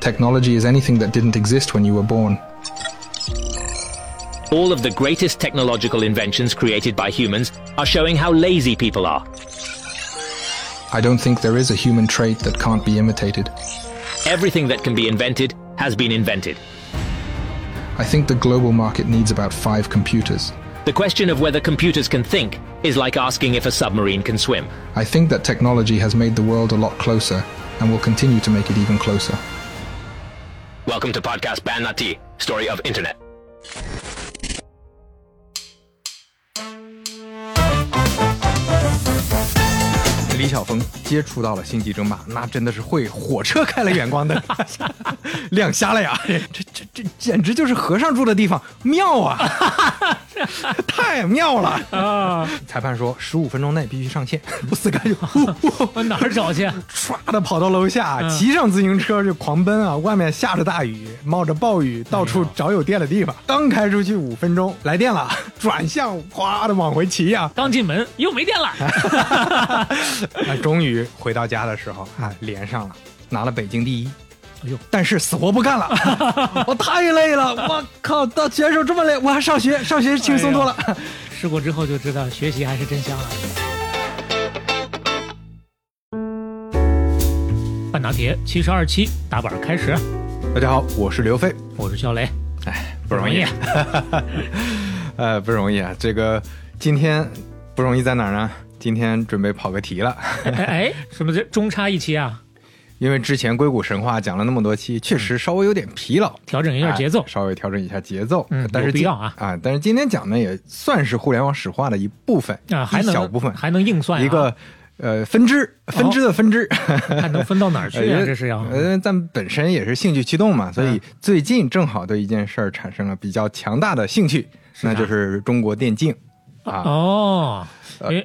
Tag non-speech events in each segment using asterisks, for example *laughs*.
Technology is anything that didn't exist when you were born. All of the greatest technological inventions created by humans are showing how lazy people are. I don't think there is a human trait that can't be imitated. Everything that can be invented has been invented. I think the global market needs about five computers. The question of whether computers can think is like asking if a submarine can swim. I think that technology has made the world a lot closer and will continue to make it even closer. Welcome to podcast Ban Nati, story of internet. 晓峰接触到了星际争霸，那真的是会火车开了远光灯，*laughs* 亮瞎了呀！这这这这简直就是和尚住的地方，妙啊！*laughs* 太妙了啊！裁判说十五分钟内必须上线，不死干就我 *laughs* 哪儿找去？唰的跑到楼下，骑上自行车就狂奔啊！外面下着大雨，冒着暴雨，到处找有电的地方。刚开出去五分钟，来电了，转向哗的往回骑呀！刚进门又没电了。*laughs* 啊，终于回到家的时候啊，连上了，拿了北京第一。哎呦，但是死活不干了，*laughs* 我太累了，我靠，当选手这么累，我还上学，上学轻松多了。试过之后就知道，学习还是真香啊。半打铁七十二期打板开始，大家好，我是刘飞，我是肖雷。哎，不容易，*laughs* 呃，不容易啊。这个今天不容易在哪儿呢？今天准备跑个题了。哎，*laughs* 什么这中插一期啊？因为之前硅谷神话讲了那么多期，确实稍微有点疲劳，调整一下节奏，稍微调整一下节奏。嗯，但是必要啊啊！但是今天讲的也算是互联网史话的一部分啊，还小部分，还能硬算一个呃分支，分支的分支，*laughs* 还能分到哪儿去啊？这是要呃，咱本身也是兴趣驱动嘛，所以最近正好对一件事儿产生了比较强大的兴趣，那就是中国电竞啊。哦。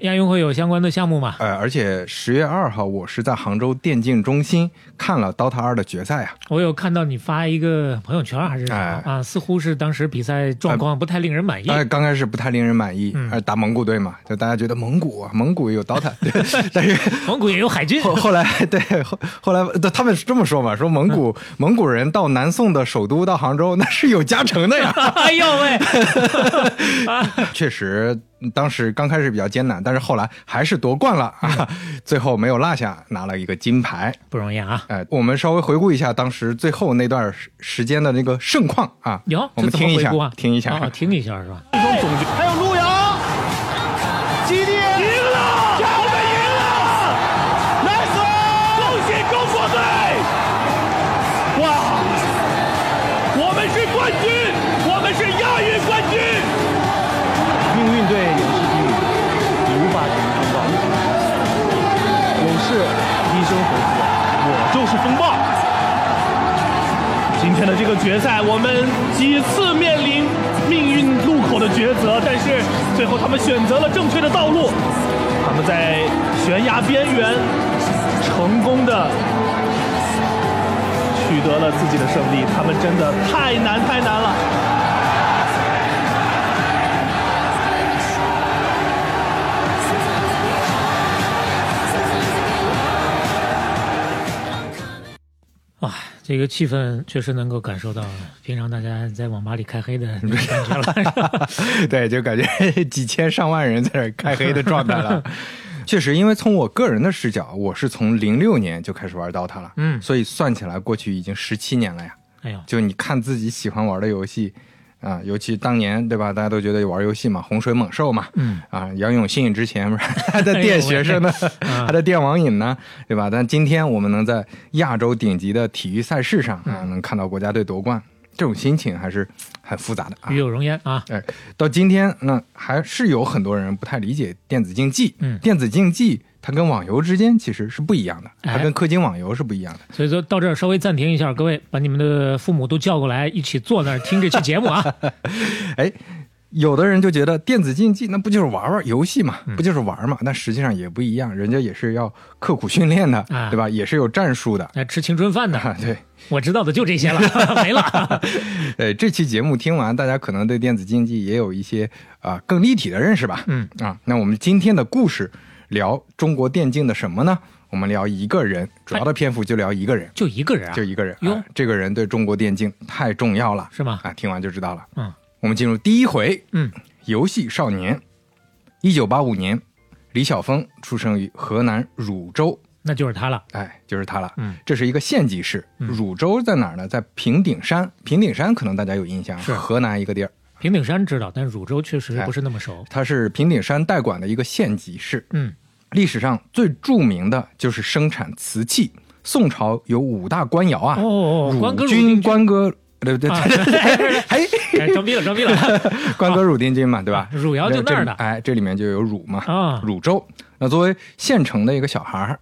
亚运会有相关的项目吗？呃，而且十月二号，我是在杭州电竞中心看了 DOTA 二的决赛啊。我有看到你发一个朋友圈还是啥啊？似乎是当时比赛状况不太令人满意。哎，刚开始不太令人满意，嗯，打蒙古队嘛，就大家觉得蒙古啊，蒙古也有 DOTA，*laughs* 但是 *laughs* 蒙古也有海军。后后来 *laughs* 对后后来他们是这么说嘛，说蒙古蒙古人到南宋的首都到杭州那是有加成的呀。哎呦喂，确实。当时刚开始比较艰难，但是后来还是夺冠了啊！*laughs* 最后没有落下，拿了一个金牌，不容易啊！哎，我们稍微回顾一下当时最后那段时间的那个盛况啊，有，我们听一下，听一下，听一下是吧？还有陆阳，基地决赛，我们几次面临命运路口的抉择，但是最后他们选择了正确的道路。他们在悬崖边缘成功的取得了自己的胜利。他们真的太难太难了。这个气氛确实能够感受到，平常大家在网吧里开黑的 *laughs* 感觉了。*laughs* 对，就感觉 *laughs* 几千上万人在这开黑的状态了。确实，因为从我个人的视角，我是从零六年就开始玩 DOTA 了，嗯，所以算起来过去已经十七年了呀。哎呦，就你看自己喜欢玩的游戏。啊，尤其当年对吧？大家都觉得玩游戏嘛，洪水猛兽嘛，嗯，啊，杨永信之前不是 *laughs* 还在电学生呢，还 *laughs* 在电网瘾呢，对吧？但今天我们能在亚洲顶级的体育赛事上啊，能看到国家队夺冠，这种心情还是 *tsk* 很复杂的，啊与有荣焉啊！哎，到今天那还是有很多人不太理解电子竞技，嗯，电子竞技。它跟网游之间其实是不一样的，它跟氪金网游是不一样的。所以说到这儿稍微暂停一下，各位把你们的父母都叫过来，一起坐那儿听这期节目啊。*laughs* 哎，有的人就觉得电子竞技那不就是玩玩游戏嘛，不就是玩嘛？但实际上也不一样，人家也是要刻苦训练的，对吧？也是有战术的，吃青春饭的。对，我知道的就这些了，*laughs* 没了。*laughs* 呃，这期节目听完，大家可能对电子竞技也有一些啊更立体的认识吧？嗯啊，那我们今天的故事。聊中国电竞的什么呢？我们聊一个人，主要的篇幅就聊一个人，就一个人啊，就一个人。哟啊这个人对中国电竞太重要了，是吗？啊，听完就知道了。嗯，我们进入第一回，嗯，游戏少年。一九八五年，李晓峰出生于河南汝州，那就是他了。哎，就是他了。嗯，这是一个县级市。汝州在哪儿呢？在平顶山。平顶山可能大家有印象，是河南一个地儿。平顶山知道，但汝州确实哎不是那么熟。它是平顶山代管的一个县级市。嗯，历史上最著名的就是生产瓷器。宋朝有五大官窑啊，汝军、汝定军关哥，对对啊对，*laughs* *laughs* 哎，哎，装逼了，装逼了 *laughs* 官哥汝定军嘛，对吧？汝窑就那儿的这哎，这里面就有汝嘛，啊！汝州。那作为县城的一个小孩儿，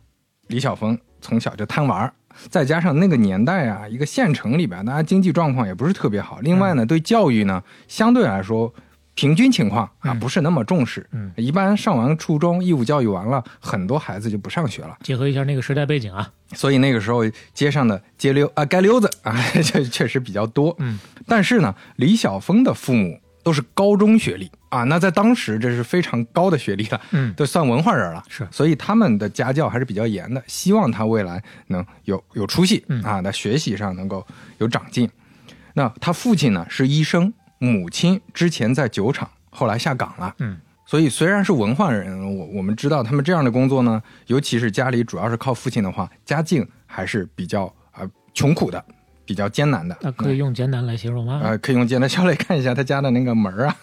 李晓峰从小就贪玩，再加上那个年代啊，一个县城里边，大家经济状况也不是特别好。另外嗯呢，对教育呢，相对来说平均情况啊，嗯不是那么重视。嗯，一般上完初中义务教育完了，很多孩子就不上学了。结合一下那个时代背景啊，所以那个时候街上的街溜啊街溜子啊，*laughs* 这确实比较多。嗯，但是呢，李晓峰的父母都是高中学历啊，那在当时这是非常高的学历了，嗯都算文化人了。是所以他们的家教还是比较严的，希望他未来能有有出息、嗯啊，在学习上能够有长进。那他父亲呢是医生，母亲之前在酒厂，后来下岗了。嗯，所以虽然是文化人，我我们知道他们这样的工作呢，尤其是家里主要是靠父亲的话，家境还是比较啊、呃穷苦的，比较艰难的。那可以用艰难来形容吗？呃，可以用艰难 *laughs* 小磊看一下他家的那个门儿啊，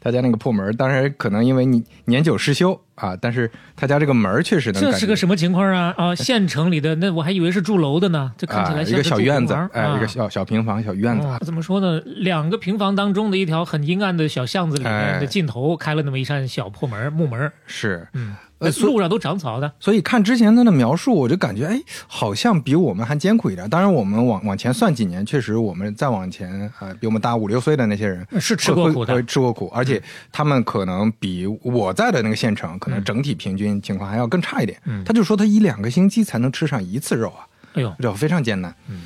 他家那个破门，当然可能因为你年久失修啊，但是他家这个门儿确实能这是个什么情况啊？啊，*laughs* 县城里的那我还以为是住楼的呢，这看起啊一来像是住个小院子，哎、啊一个小小平房、小院子。啊怎么说呢？两个平房当中的一条很阴暗的小巷子里面哎的尽头开了那么一扇小破门，木门，是，嗯，路上都长草的，所以看之前他的描述，我就感觉，哎，好像比我们还艰苦一点。当然，我们往往前算几年，确实我们再往前啊、呃比我们大五六岁的那些人是吃过苦的。吃过苦，而且他们可能比我在的那个县城，可能嗯整体平均情况还要更差一点。嗯。他就说他一两个星期才能吃上一次肉啊，哎呦，这非常艰难。嗯。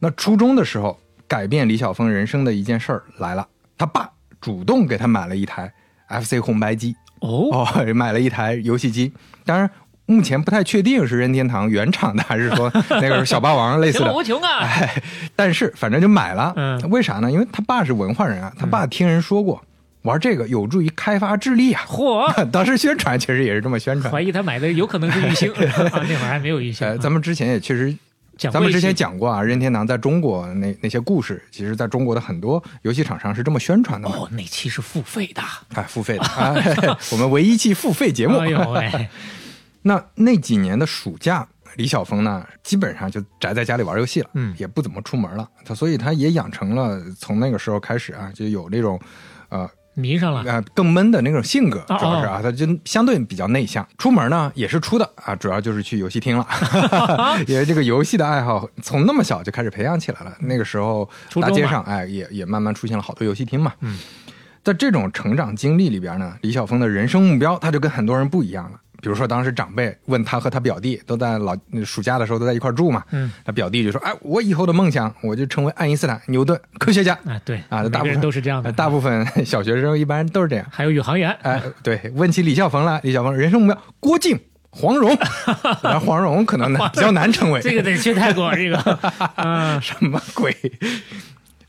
那初中的时候，改变李晓峰人生的一件事儿来了，他爸主动给他买了一台 FC 红白机。哦，哦，买了一台游戏机，当然目前不太确定是任天堂原厂的，还是说 *laughs* 那个是小霸王类似的。无穷啊！哎，但是反正就买了。嗯为啥呢？因为他爸是文化人啊，他爸听人说过，玩这个有助于开发智力啊。嚯，*laughs* 当时宣传其实也是这么宣传怀。疑他买的有可能是玉星 *laughs* 啊，那会儿还没有玉兴。呃，咱们之前也确实，讲咱们之前讲过啊，任天堂在中国那那些故事，其实在中国的很多游戏厂商是这么宣传的嘛。哦，那期是付费的。哎，付费的 *laughs* 啊，*laughs* 我们唯一期付费节目。哎呦喂，*laughs* 那那几年的暑假，李晓峰呢，基本上就宅在家里玩游戏了，嗯也不怎么出门了。他所以他也养成了从那个时候开始啊，就有那种，呃迷上了。呃更闷的那种性格，哦主要是啊，他就相对比较内向。出门呢也是出的啊，主要就是去游戏厅了，*laughs* 因为这个游戏的爱好从那么小就开始培养起来了。那个时候大街上哎也也慢慢出现了好多游戏厅嘛。嗯，在这种成长经历里边呢，李晓峰的人生目标他就跟很多人不一样了。比如说，当时长辈问他和他表弟都在老暑假的时候都在一块住嘛，嗯，他表弟就说：“哎，我以后的梦想我就成为爱因斯坦、牛顿。*laughs* 科学家。啊，对啊，大部分都是这样的。呃大部分小学生一般都是这样。还有宇航员，哎，对，问起李晓峰了，李小鹏人生目标郭靖、黄蓉，*laughs* 然后黄蓉可能难比较难成为，这个得去泰国，这个，嗯，*laughs* 什么鬼？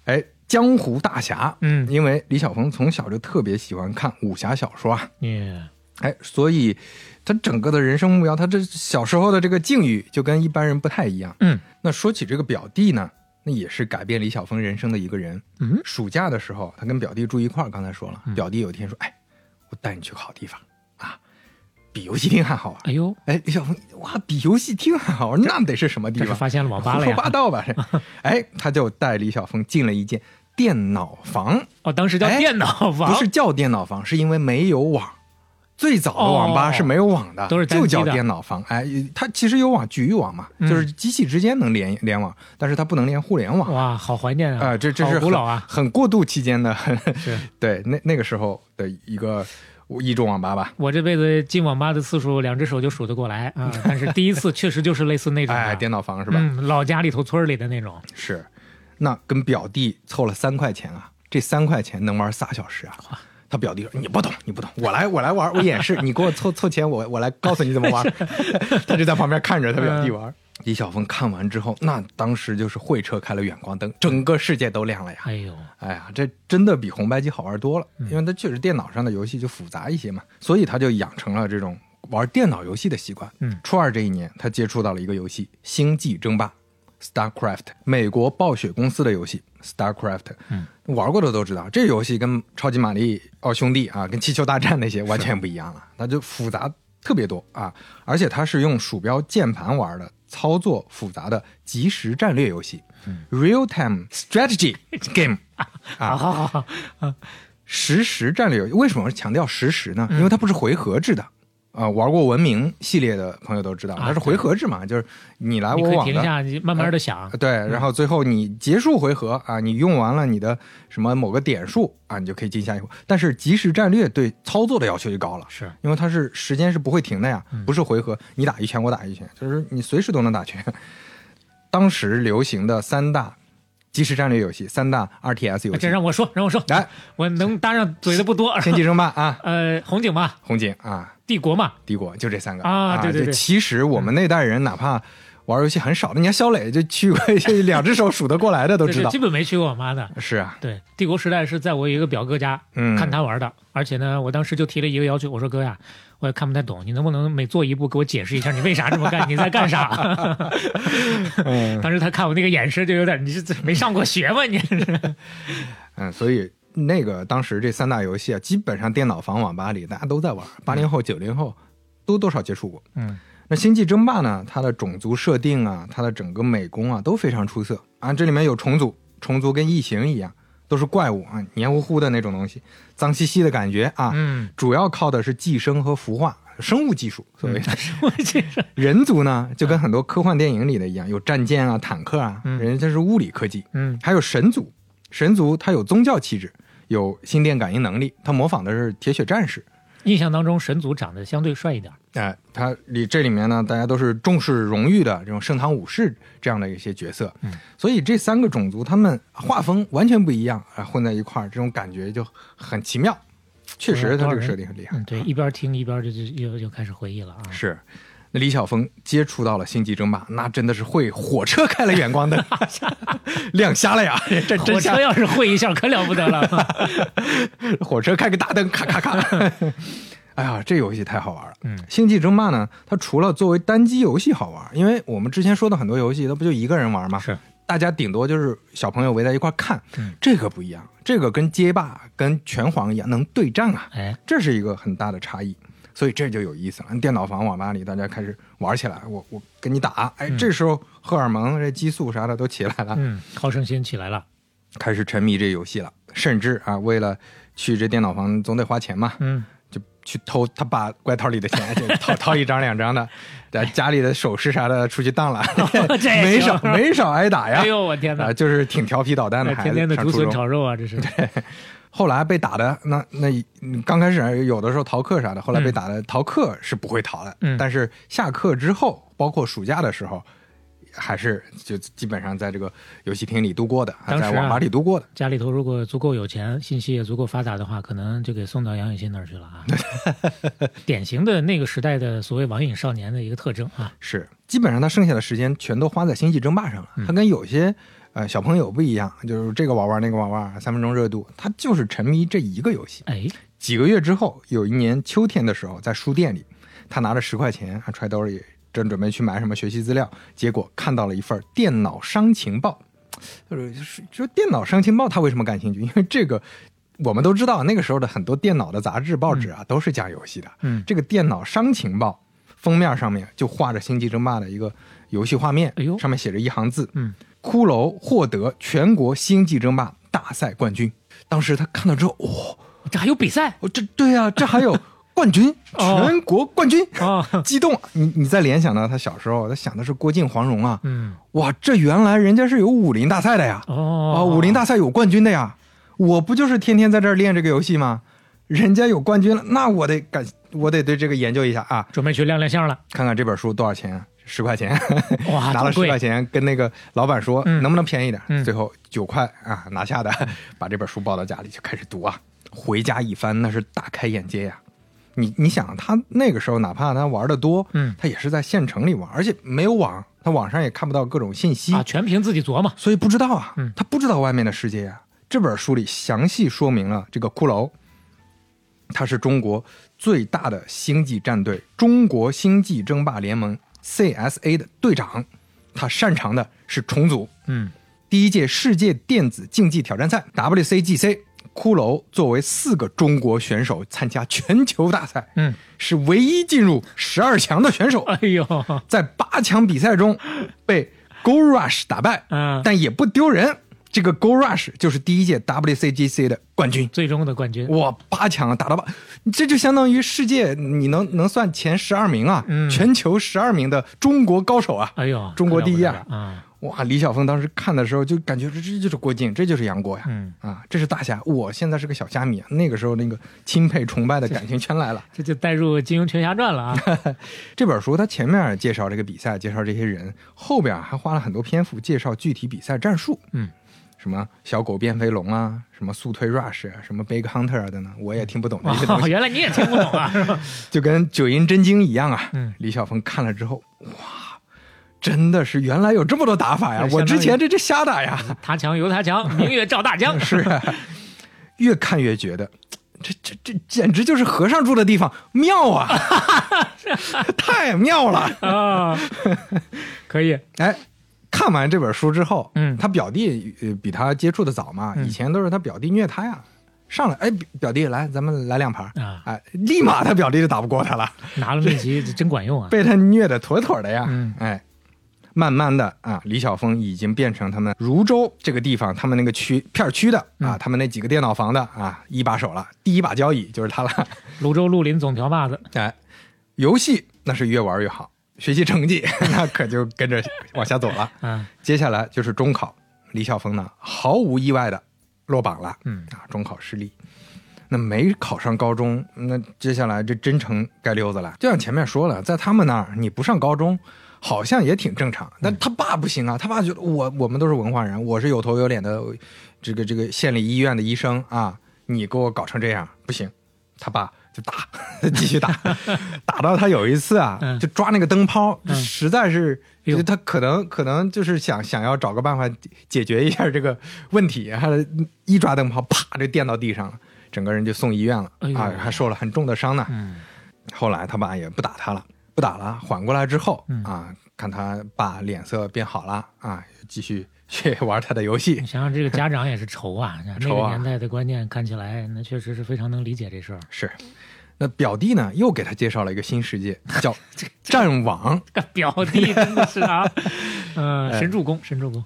哎，江湖大侠，嗯。因为李小鹏从小就特别喜欢看武侠小说啊，你哎，所以他整个的人生目标，他这小时候的这个境遇就跟一般人不太一样。嗯，那说起这个表弟呢，那也是改变李晓峰人生的一个人。嗯，暑假的时候，他跟表弟住一块儿，刚才说了，表弟有一天说：“哎，我带你去个好地方啊，比游戏厅还好玩。”哎呦，哎，李晓峰，哇，比游戏厅还好玩，那得是什么地方？发现了网吧了胡说八？道吧？*laughs* 哎，他就带李晓峰进了一间电脑房，哦，当时叫哎电脑房，不是叫电脑房，是因为没有网。最早的网吧哦是没有网的，都是单就叫电脑房。哎，它其实有网，局域网嘛，嗯就是机器之间能连联网，但是它不能连互联网。哇，好怀念啊！啊、这这是很古老啊，很过渡期间的，是 *laughs* 对那那个时候的一个一中网吧吧。我这辈子进网吧的次数，两只手就数得过来啊。*laughs* 但是第一次确实就是类似那种的，哎，电脑房是吧？嗯，老家里头村里的那种，是，那跟表弟凑了三块钱啊，这三块钱能玩仨小时啊。他表弟说：“你不懂，你不懂，我来，我来玩，我演示，你给我凑凑钱，我我来告诉你怎么玩。*laughs* ”他就在旁边看着他表弟玩。李晓峰看完之后，那当时就是会车开了远光灯，整个世界都亮了呀！哎呦，哎呀，这真的比红白机好玩多了，因为它确实电脑上的游戏就复杂一些嘛，所以他就养成了这种玩电脑游戏的习惯。嗯，初二这一年，他接触到了一个游戏《星际争霸》（StarCraft），美国暴雪公司的游戏 StarCraft。嗯，玩过的都知道，这游戏跟超级玛丽奥兄弟啊，跟气球大战那些完全不一样了，它就复杂特别多啊，而且它是用鼠标键盘玩的。操作复杂的即时战略游戏，real time strategy game，*laughs* 啊，好好好，实时战略游戏为什么强调实时呢？因为它不是回合制的。啊，玩过文明系列的朋友都知道，它是回合制嘛，就是你来我往的，停下，你慢慢的想。对，然后最后你结束回合啊，你用完了你的什么某个点数啊，你就可以进下一步。但是即时战略对操作的要求就高了，是因为它是时间是不会停的呀，不是回合，你打一拳我打一拳，就是你随时都能打拳。当时流行的三大即时战略游戏，三大 RTS 游戏，这让我说，让我说，来，我能搭上嘴的不多。星际争霸啊，呃，红警吧，红警啊。帝国嘛，帝国就这三个啊，对对对。其实我们那代人哪怕玩游戏很少的，你看肖磊就去过，*laughs* 两只手数得过来的都知道。基本没去过我妈的。是啊，对，帝国时代是在我一个表哥家看他玩的，而且呢，我当时就提了一个要求，我说哥呀，我也看不太懂，你能不能每做一步给我解释一下，你为啥这么干？*laughs* 你在干啥？当时他看我那个眼神就有点，你是没上过学吗？你？*laughs* 嗯，所以。那个当时这三大游戏啊，基本上电脑房、网吧里大家都在玩，八零后、九零后都多少接触过。嗯，那《星际争霸》呢，它的种族设定啊，它的整个美工啊都非常出色啊。这里面有虫族，虫族跟异形一样，都是怪物啊，黏糊糊的那种东西，脏兮兮的感觉啊。嗯，主要靠的是寄生和孵化，生物技术所谓的。生物技术。*laughs* 人族呢，就跟很多科幻电影里的一样，有战舰啊、坦克啊，人家是物理科技。嗯，还有神族。神族它有宗教气质，有心电感应能力，他模仿的是铁血战士。印象当中，神族长得相对帅一点。哎，他里这里面呢，大家都是重视荣誉的这种盛唐武士这样的一些角色。嗯，所以这三个种族他们画风完全不一样啊，混在一块儿，这种感觉就很奇妙。确实，他这个设定很厉害。嗯，对，一边听一边就就又又开始回忆了啊。是。那李晓峰接触到了星际争霸，那真的是会火车开了远光灯，*laughs* 亮瞎了呀！*laughs* 这火车要是会一下可了不得了，*laughs* 火车开个大灯，咔咔咔！哎呀，这游戏太好玩了。嗯，星际争霸呢，它除了作为单机游戏好玩，因为我们之前说的很多游戏，它不就一个人玩吗？是，大家顶多就是小朋友围在一块看。嗯，这个不一样，这个跟街霸、跟拳皇一样，能对战啊！哎，这是一个很大的差异。所以这就有意思了，电脑房、网吧里大家开始玩起来，我我跟你打，哎，这时候荷尔蒙、这激素啥的都起来了，嗯，好胜心起来了，开始沉迷这游戏了，甚至啊，为了去这电脑房总得花钱嘛，嗯，就去偷他爸怪套里的钱，就掏 *laughs* 掏一张两张的，*laughs* 在家里的首饰啥的出去当了，*laughs* 没少没少挨打呀，哎呦我天哪，就是挺调皮捣蛋的孩子，天天的竹笋炒肉啊，这是对。后来被打的那那刚开始有的时候逃课啥的，后来被打的逃课是不会逃的，但是下课之后，包括暑假的时候，还是就基本上在这个游戏厅里度过的，在网吧里度过的。家里头如果足够有钱，信息也足够发达的话，可能就给送到杨永信那儿去了啊。*laughs* 典型的那个时代的所谓网瘾少年的一个特征啊，是基本上他剩下的时间全都花在星际争霸上了。他跟有些。呃，小朋友不一样，就是这个玩玩那个玩玩，三分钟热度，他就是沉迷这一个游戏。哎，几个月之后，有一年秋天的时候，在书店里，他拿着十块钱还，揣兜里，正准备去买什么学习资料，结果看到了一份电脑商情报。就是说电脑商情报，他为什么感兴趣？因为这个我们都知道，那个时候的很多电脑的杂志报纸啊，都是讲游戏的。嗯，这个电脑商情报封面上面就画着《星际争霸》的一个游戏画面，哎呦，上面写着一行字，嗯。骷髅获得全国星际争霸大赛冠军。当时他看到之后，哇，这还有比赛？哦，这对啊，这还有冠军，*laughs* 全国冠军啊！激动！你你再联想到他小时候，他想的是郭靖、黄蓉啊，嗯，哇，这原来人家是有武林大赛的呀！哦，啊，武林大赛有冠军的呀！我不就是天天在这儿练这个游戏吗？人家有冠军了，那我得感，我得对这个研究一下啊！准备去亮亮相了，看看这本书多少钱。十块钱，哇，*laughs* 拿了十块钱跟那个老板说，能不能便宜点？嗯，最后九块啊拿下的，把这本书抱到家里就开始读啊。回家一翻那是大开眼界呀。你你想，他那个时候哪怕他玩的多，嗯，他也是在县城里玩，而且没有网，他网上也看不到各种信息啊，全凭自己琢磨，所以不知道啊，嗯，他不知道外面的世界呀。这本书里详细说明了这个骷髅，他是中国最大的星际战队——中国星际争霸联盟 （CSA） 的队长，他擅长的是重组，嗯，第一届世界电子竞技挑战赛 （WCGC）。骷髅作为四个中国选手参加全球大赛，嗯，是唯一进入十二强的选手。哎呦，在八强比赛中被 Go Rush 打败，嗯，但也不丢人。这个 Go Rush 就是第一届 WCGC 的冠军，最终的冠军。哇，八强打到八，这就相当于世界你能能算前十二名啊，全球十二名的中国高手啊。哎呦，中国第一啊！啊。哇，李晓峰当时看的时候就感觉这这就是郭靖，这就是杨过呀，嗯啊，这是大侠，我现在是个小虾米，那个时候那个钦佩崇拜的感情全来了，*laughs* 这就带入《金庸群侠传》了啊。*laughs* 这本书它前面介绍这个比赛，介绍这些人，后边还花了很多篇幅介绍具体比赛战术，嗯，什么小狗变飞龙啊，什么速推 rush 啊，什么 big hunter 啊的呢，我也听不懂这些东西。哦，*laughs* 原来你也听不懂啊，是吧？就跟九阴真经一样啊。嗯，李晓峰看了之后，哇。真的是，原来有这么多打法呀！我之前这这瞎打呀，他强由他强，*laughs* 明月照大江。*laughs* 是，啊越看越觉得，这这这简直就是和尚住的地方，妙啊！太妙了啊！可以，哎，看完这本书之后，嗯，他表弟比他接触的早嘛，以前都是他表弟虐他呀，上来，哎，表弟来，咱们来两盘啊，哎，立马他表弟就打不过他了，拿了秘籍真管用啊，*laughs* 被他虐的妥妥的呀，嗯，哎。慢慢的啊，李晓峰已经变成他们泸州这个地方，他们那个区片区的啊，他们那几个电脑房的啊一把手了。第一把交椅就是他了。泸州绿林总条把子，*laughs* 哎，游戏那是越玩越好，学习成绩 *laughs* 那可就跟着往下走了。嗯，接下来就是中考，李晓峰呢毫无意外的落榜了。嗯啊，中考失利，那没考上高中，那接下来这真成街溜子了。就像前面说了，在他们那儿你不上高中。好像也挺正常，但他爸不行啊！他爸觉得我我们都是文化人，我是有头有脸的，这个这个县里医院的医生啊，你给我搞成这样不行！他爸就打，*laughs* 继续打，*laughs* 打到他有一次啊，就抓那个灯泡，实在是他可能可能就是想想要找个办法解决一下这个问题，他一抓灯泡，啪就电到地上了，整个人就送医院了。啊，还受了很重的伤呢。后来他爸也不打他了。不打了，缓过来之后啊，看他爸脸色变好了啊，继续去玩他的游戏。你想想这个家长也是愁啊！*laughs* 那个年代的观念看起来，那确实是非常能理解这事儿。是，那表弟呢，又给他介绍了一个新世界，叫 *laughs* 战网。表弟真的是啊，*laughs* 呃，神助攻，神助攻。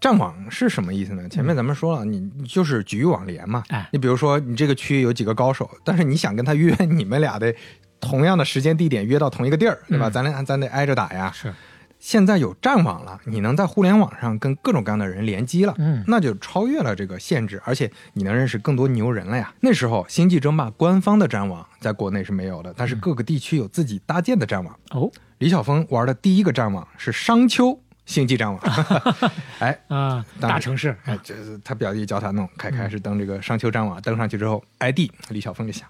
战网是什么意思呢？前面咱们说了，你就是局域网联嘛。哎，你比如说，你这个区域有几个高手，但是你想跟他约，你们俩的。同样的时间地点约到同一个地儿，对吧？咱俩咱得挨着打呀。是，现在有战网了，你能在互联网上跟各种各样的人联机了，嗯，那就超越了这个限制，而且你能认识更多牛人了呀。那时候星际争霸官方的战网在国内是没有的，但是各个地区有自己搭建的战网。哦，李晓峰玩的第一个战网是商丘星际战网，*laughs* 哎啊，大城市，哎，这是他表弟教他弄，凯凯是登这个商丘战网，登上去之后，ID 李晓峰就想。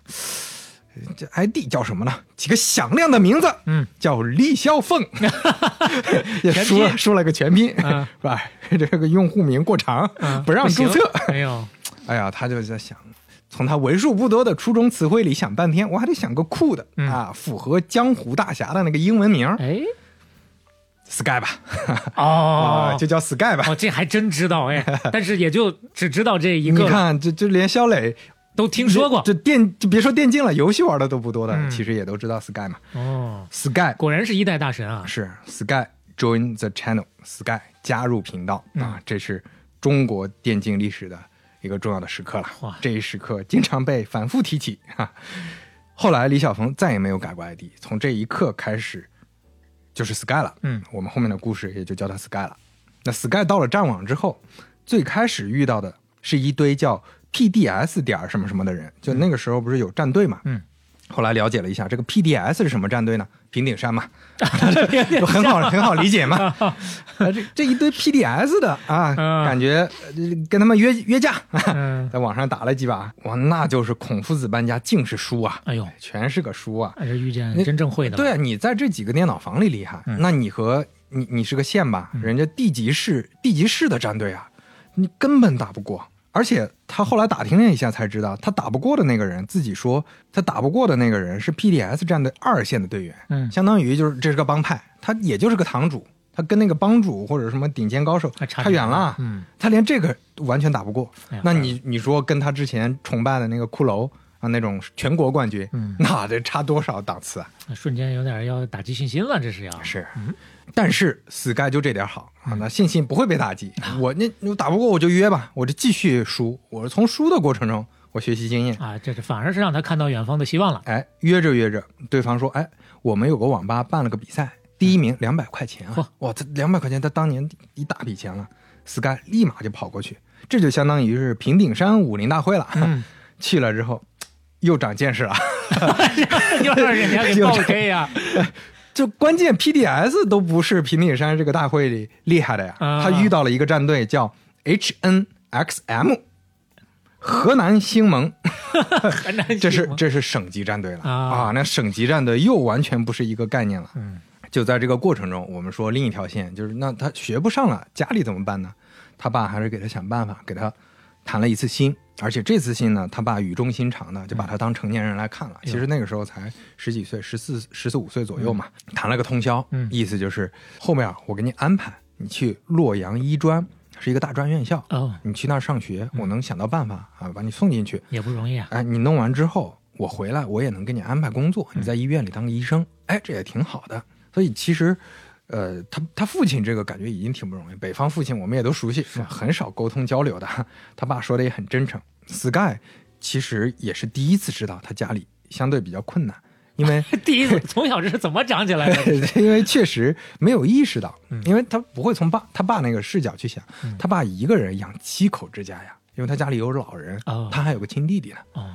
这 ID 叫什么呢？起个响亮的名字，嗯，叫李小凤，*laughs* 也输了输了个全拼，是吧？这个用户名过长，不让注册。哎呦，哎呀，他就在想，从他为数不多的初中词汇里想半天，我还得想个酷的啊，符合江湖大侠的那个英文名。哎，Sky 吧，*laughs* 哦，就叫 Sky 吧。哦，这还真知道哎，*laughs* 但是也就只知道这一个。你看，这这连肖磊。都听说过，这电就别说电竞了，游戏玩的都不多的，其实也都知道 Sky 嘛。哦，Sky 果然是一代大神啊！是 Sky join the channel，Sky 加入频道啊，这是中国电竞历史的一个重要的时刻了。哇，这一时刻经常被反复提起哈。后来李晓峰再也没有改过 ID，从这一刻开始就是 Sky 了。嗯，我们后面的故事也就叫他 Sky 了。那 Sky 到了战网之后，最开始遇到的是一堆叫。PDS 点什么什么的人，就那个时候不是有战队嘛？嗯，后来了解了一下，这个 PDS 是什么战队呢？平顶山嘛，*laughs* 就很好很好理解嘛。啊，*laughs* 这这一堆 PDS 的啊，感觉跟他们约约架，*laughs* 在网上打了几把，哇，那就是孔夫子搬家尽是书啊！哎呦，全是个书啊！还是遇见真正会的。对啊，你在这几个电脑房里厉害，那你和你你是个县吧？人家地级市地级市的战队啊，你根本打不过。而且他后来打听了一下，才知道他打不过的那个人自己说，他打不过的那个人是 PDS 战队二线的队员，嗯，相当于就是这是个帮派，他也就是个堂主，他跟那个帮主或者什么顶尖高手差远了，嗯，他连这个完全打不过。那你你说跟他之前崇拜的那个骷髅啊，那种全国冠军，嗯，*laughs* 那得差多少档次啊？瞬间有点要打击信心了，这是要是。但是 Sky 就这点好啊，那信心不会被打击。我那我打不过我就约吧，我就继续输。我从输的过程中我学习经验啊，这是反而是让他看到远方的希望了。哎，约着约着，对方说：“哎，我们有个网吧办了个比赛，第一名两百块钱啊！哇，这两百块钱他当年一大笔钱了。”Sky 立马就跑过去，这就相当于是平顶山武林大会了。*laughs* 去了之后又长见识了，*laughs* 又让人家给爆 K 呀！*laughs* 就关键，PDS 都不是平顶山这个大会里厉害的呀。他遇到了一个战队叫 HNXM，*laughs* 河南星盟，这是这是省级战队了啊。那省级战队又完全不是一个概念了。嗯，就在这个过程中，我们说另一条线就是，那他学不上了，家里怎么办呢？他爸还是给他想办法，给他谈了一次心。而且这次信呢，他爸语重心长的就把他当成年人来看了。其实那个时候才十几岁，十四、十四五岁左右嘛，谈了个通宵，意思就是后面我给你安排，你去洛阳医专，是一个大专院校，你去那儿上学，我能想到办法啊，把你送进去，也不容易啊。哎，你弄完之后，我回来我也能给你安排工作，你在医院里当个医生，哎，这也挺好的。所以其实。呃，他他父亲这个感觉已经挺不容易。北方父亲我们也都熟悉，很少沟通交流的。他爸说的也很真诚。Sky 其实也是第一次知道他家里相对比较困难，因为 *laughs* 第一次从小是怎么长起来的？*laughs* 因为确实没有意识到，因为他不会从爸他爸那个视角去想，他爸一个人养七口之家呀，因为他家里有老人，他还有个亲弟弟呢。哦。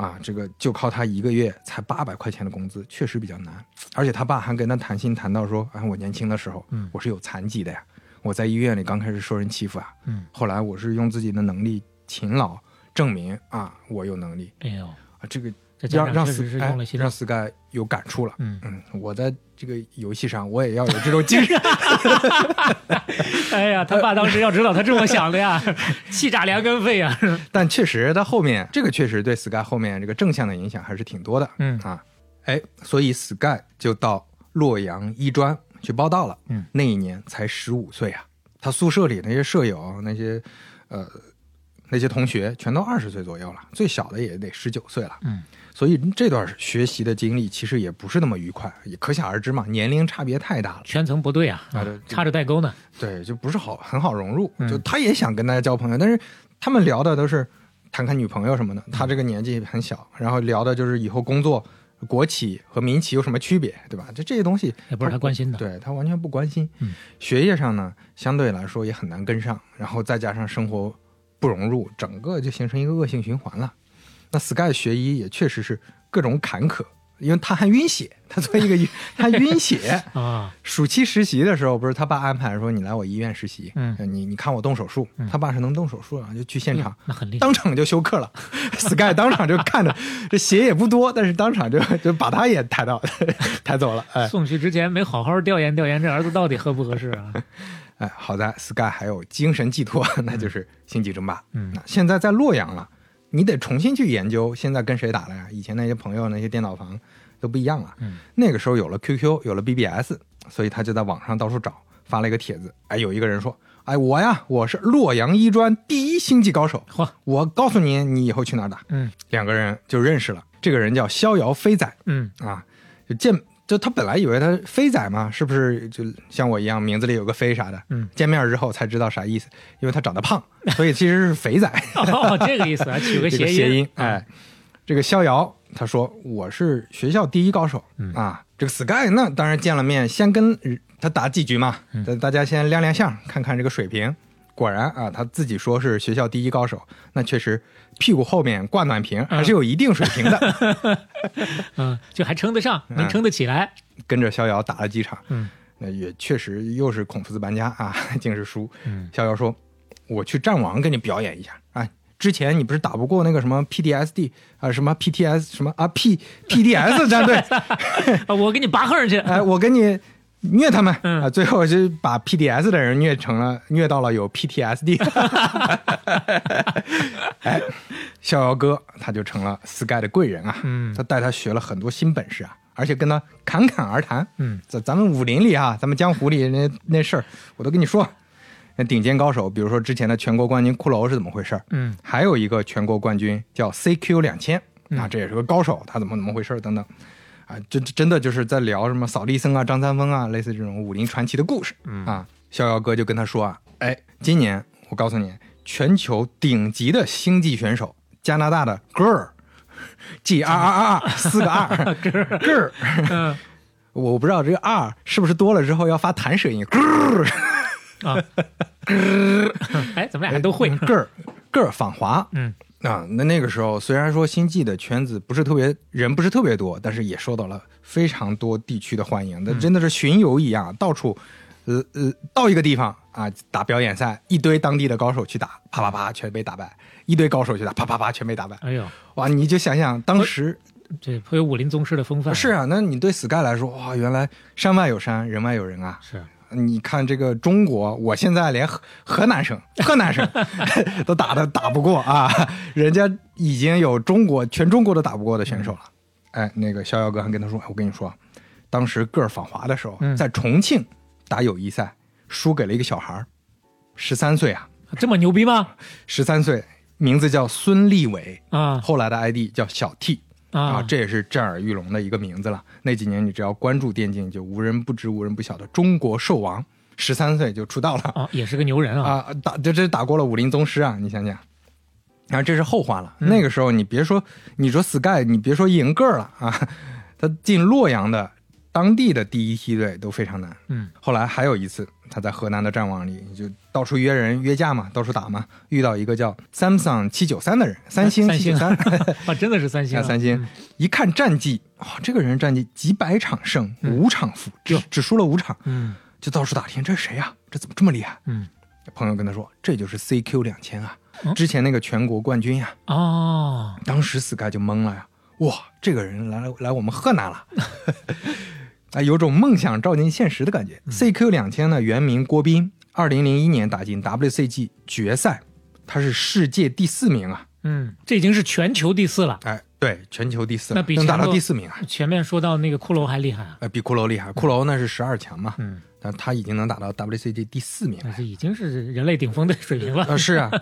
啊，这个就靠他一个月才八百块钱的工资，确实比较难。而且他爸还跟他谈心谈到说：“哎，我年轻的时候，我是有残疾的呀，我在医院里刚开始受人欺负啊，嗯，后来我是用自己的能力勤劳证明啊，我有能力。哎呦，啊，这个。”让让 Sky 让 Sky 有感触了，嗯嗯，我在这个游戏上我也要有这种精神。*laughs* 哎呀，他爸当时要知道他这么想的呀，*laughs* 气炸两根肺啊。*laughs* 但确实，他后面这个确实对 Sky 后面这个正向的影响还是挺多的，嗯。啊，哎，所以 Sky 就到洛阳医专去报道了，嗯，那一年才十五岁啊，他宿舍里那些舍友那些呃那些同学全都二十岁左右了，最小的也得十九岁了，嗯。所以这段学习的经历其实也不是那么愉快，也可想而知嘛，年龄差别太大了，圈层不对啊，啊差着代沟呢。对，就不是好很好融入。就他也想跟大家交朋友，但是他们聊的都是谈谈女朋友什么的。他这个年纪很小，然后聊的就是以后工作、国企和民企有什么区别，对吧？就这些东西也不是他关心的，对他完全不关心。嗯，学业上呢，相对来说也很难跟上，然后再加上生活不融入，整个就形成一个恶性循环了。那 Sky 学医也确实是各种坎坷，因为他还晕血，他作为一个他晕血 *laughs* 啊。暑期实习的时候，不是他爸安排说你来我医院实习，嗯，你你看我动手术，他爸是能动手术啊，就去现场，那很厉害，当场就休克了。Sky 当场就看着这血也不多，但是当场就就把他也抬到 *laughs* 抬走了。哎，送去之前没好好调研调研这儿子到底合不合适啊？*laughs* 哎，好在 Sky 还有精神寄托，那就是星际争霸。嗯，现在在洛阳了。你得重新去研究，现在跟谁打了呀？以前那些朋友、那些电脑房都不一样了。嗯，那个时候有了 QQ，有了 BBS，所以他就在网上到处找，发了一个帖子。哎，有一个人说：“哎，我呀，我是洛阳医专第一星际高手。嚯，我告诉你，你以后去哪儿打？”嗯，两个人就认识了。这个人叫逍遥飞仔。嗯啊，就见。就他本来以为他飞仔嘛，是不是就像我一样名字里有个飞啥的？嗯，见面之后才知道啥意思，因为他长得胖，所以其实是肥仔。哦，这个意思啊，取 *laughs* 个谐音。哎，这个逍遥他说我是学校第一高手啊。这个 Sky 那当然见了面，先跟他打几局嘛，大家先亮亮相，看看这个水平。果然啊，他自己说是学校第一高手，那确实屁股后面挂暖瓶还是有一定水平的。*laughs* 嗯，就还撑得上，能撑得起来。跟着逍遥打了几场，嗯，那也确实又是孔夫子搬家啊，竟是输。逍遥说：“我去战王给你表演一下啊！之前你不是打不过那个什么 PDSD 啊，什么 PTS 什么啊 P PDS 战队，*laughs* 我给你拔河去，*laughs* 哎，我给你。”虐他们啊！最后就把 PDS 的人虐成了，虐到了有 PTSD。*laughs* 哎，逍遥哥他就成了 Sky 的贵人啊！嗯，他带他学了很多新本事啊，而且跟他侃侃而谈。嗯，在咱们武林里啊，咱们江湖里那那事儿，我都跟你说。那顶尖高手，比如说之前的全国冠军骷髅是怎么回事？嗯，还有一个全国冠军叫 CQ 两千，啊，这也是个高手，他怎么怎么回事？等等。啊，真真的就是在聊什么扫地僧啊、张三丰啊，类似这种武林传奇的故事。嗯啊，逍遥哥就跟他说啊，哎，今年我告诉你，全球顶级的星际选手，加拿大的 Girl，G R R R *laughs* 四个 R Girl，嗯，我不知道这个 R 是不是多了之后要发弹舌音，Girl 啊，*laughs* 哎，怎么俩都会 Girl Girl 访华，嗯。啊，那那个时候虽然说星际的圈子不是特别人不是特别多，但是也受到了非常多地区的欢迎。那真的是巡游一样，到处，呃呃，到一个地方啊，打表演赛，一堆当地的高手去打，啪啪啪全被打败；一堆高手去打，啪啪啪全被打败。哎呦，哇！你就想想当时，这颇有武林宗师的风范。是啊，那你对 Sky 来说，哇，原来山外有山，人外有人啊。是。你看这个中国，我现在连河河南省、河南省 *laughs* 都打的打不过啊，人家已经有中国全中国都打不过的选手了。哎，那个逍遥哥还跟他说：“我跟你说，当时个儿访华的时候，在重庆打友谊赛，输给了一个小孩儿十三岁啊，这么牛逼吗？十三岁，名字叫孙立伟啊，后来的 ID 叫小 T。”啊，这也是震耳欲聋的一个名字了。那几年，你只要关注电竞，就无人不知、无人不晓的中国兽王，十三岁就出道了啊，也是个牛人啊！啊，打这这打过了武林宗师啊！你想想，然后这是后话了。那个时候，你别说你说 Sky，你别说赢个了啊，*laughs* 他进洛阳的。当地的第一梯队都非常难。嗯，后来还有一次，他在河南的战网里就到处约人约架嘛，到处打嘛，遇到一个叫 Samsung 七九三的人，三星七九三 *laughs* 啊，真的是三星，*laughs* 三星。一看战绩，啊，这个人战绩几百场胜，五场负，只只输了五场。嗯，就到处打听，这是谁呀？这怎么这么厉害？嗯，朋友跟他说，这就是 CQ 两千啊，之前那个全国冠军呀。哦，当时 Sky 就懵了呀，哇，这个人来来我们河南了。*laughs* 啊，有种梦想照进现实的感觉。CQ 两千呢，原名郭斌，二零零一年打进 WCG 决赛，他是世界第四名啊。嗯，这已经是全球第四了。哎，对，全球第四，那比能打到第四名啊。前面说到那个骷髅还厉害啊。呃，比骷髅厉害，骷髅那是十二强嘛。嗯，但他已经能打到 WCG 第四名，那是已经是人类顶峰的水平了。啊，是啊。*laughs*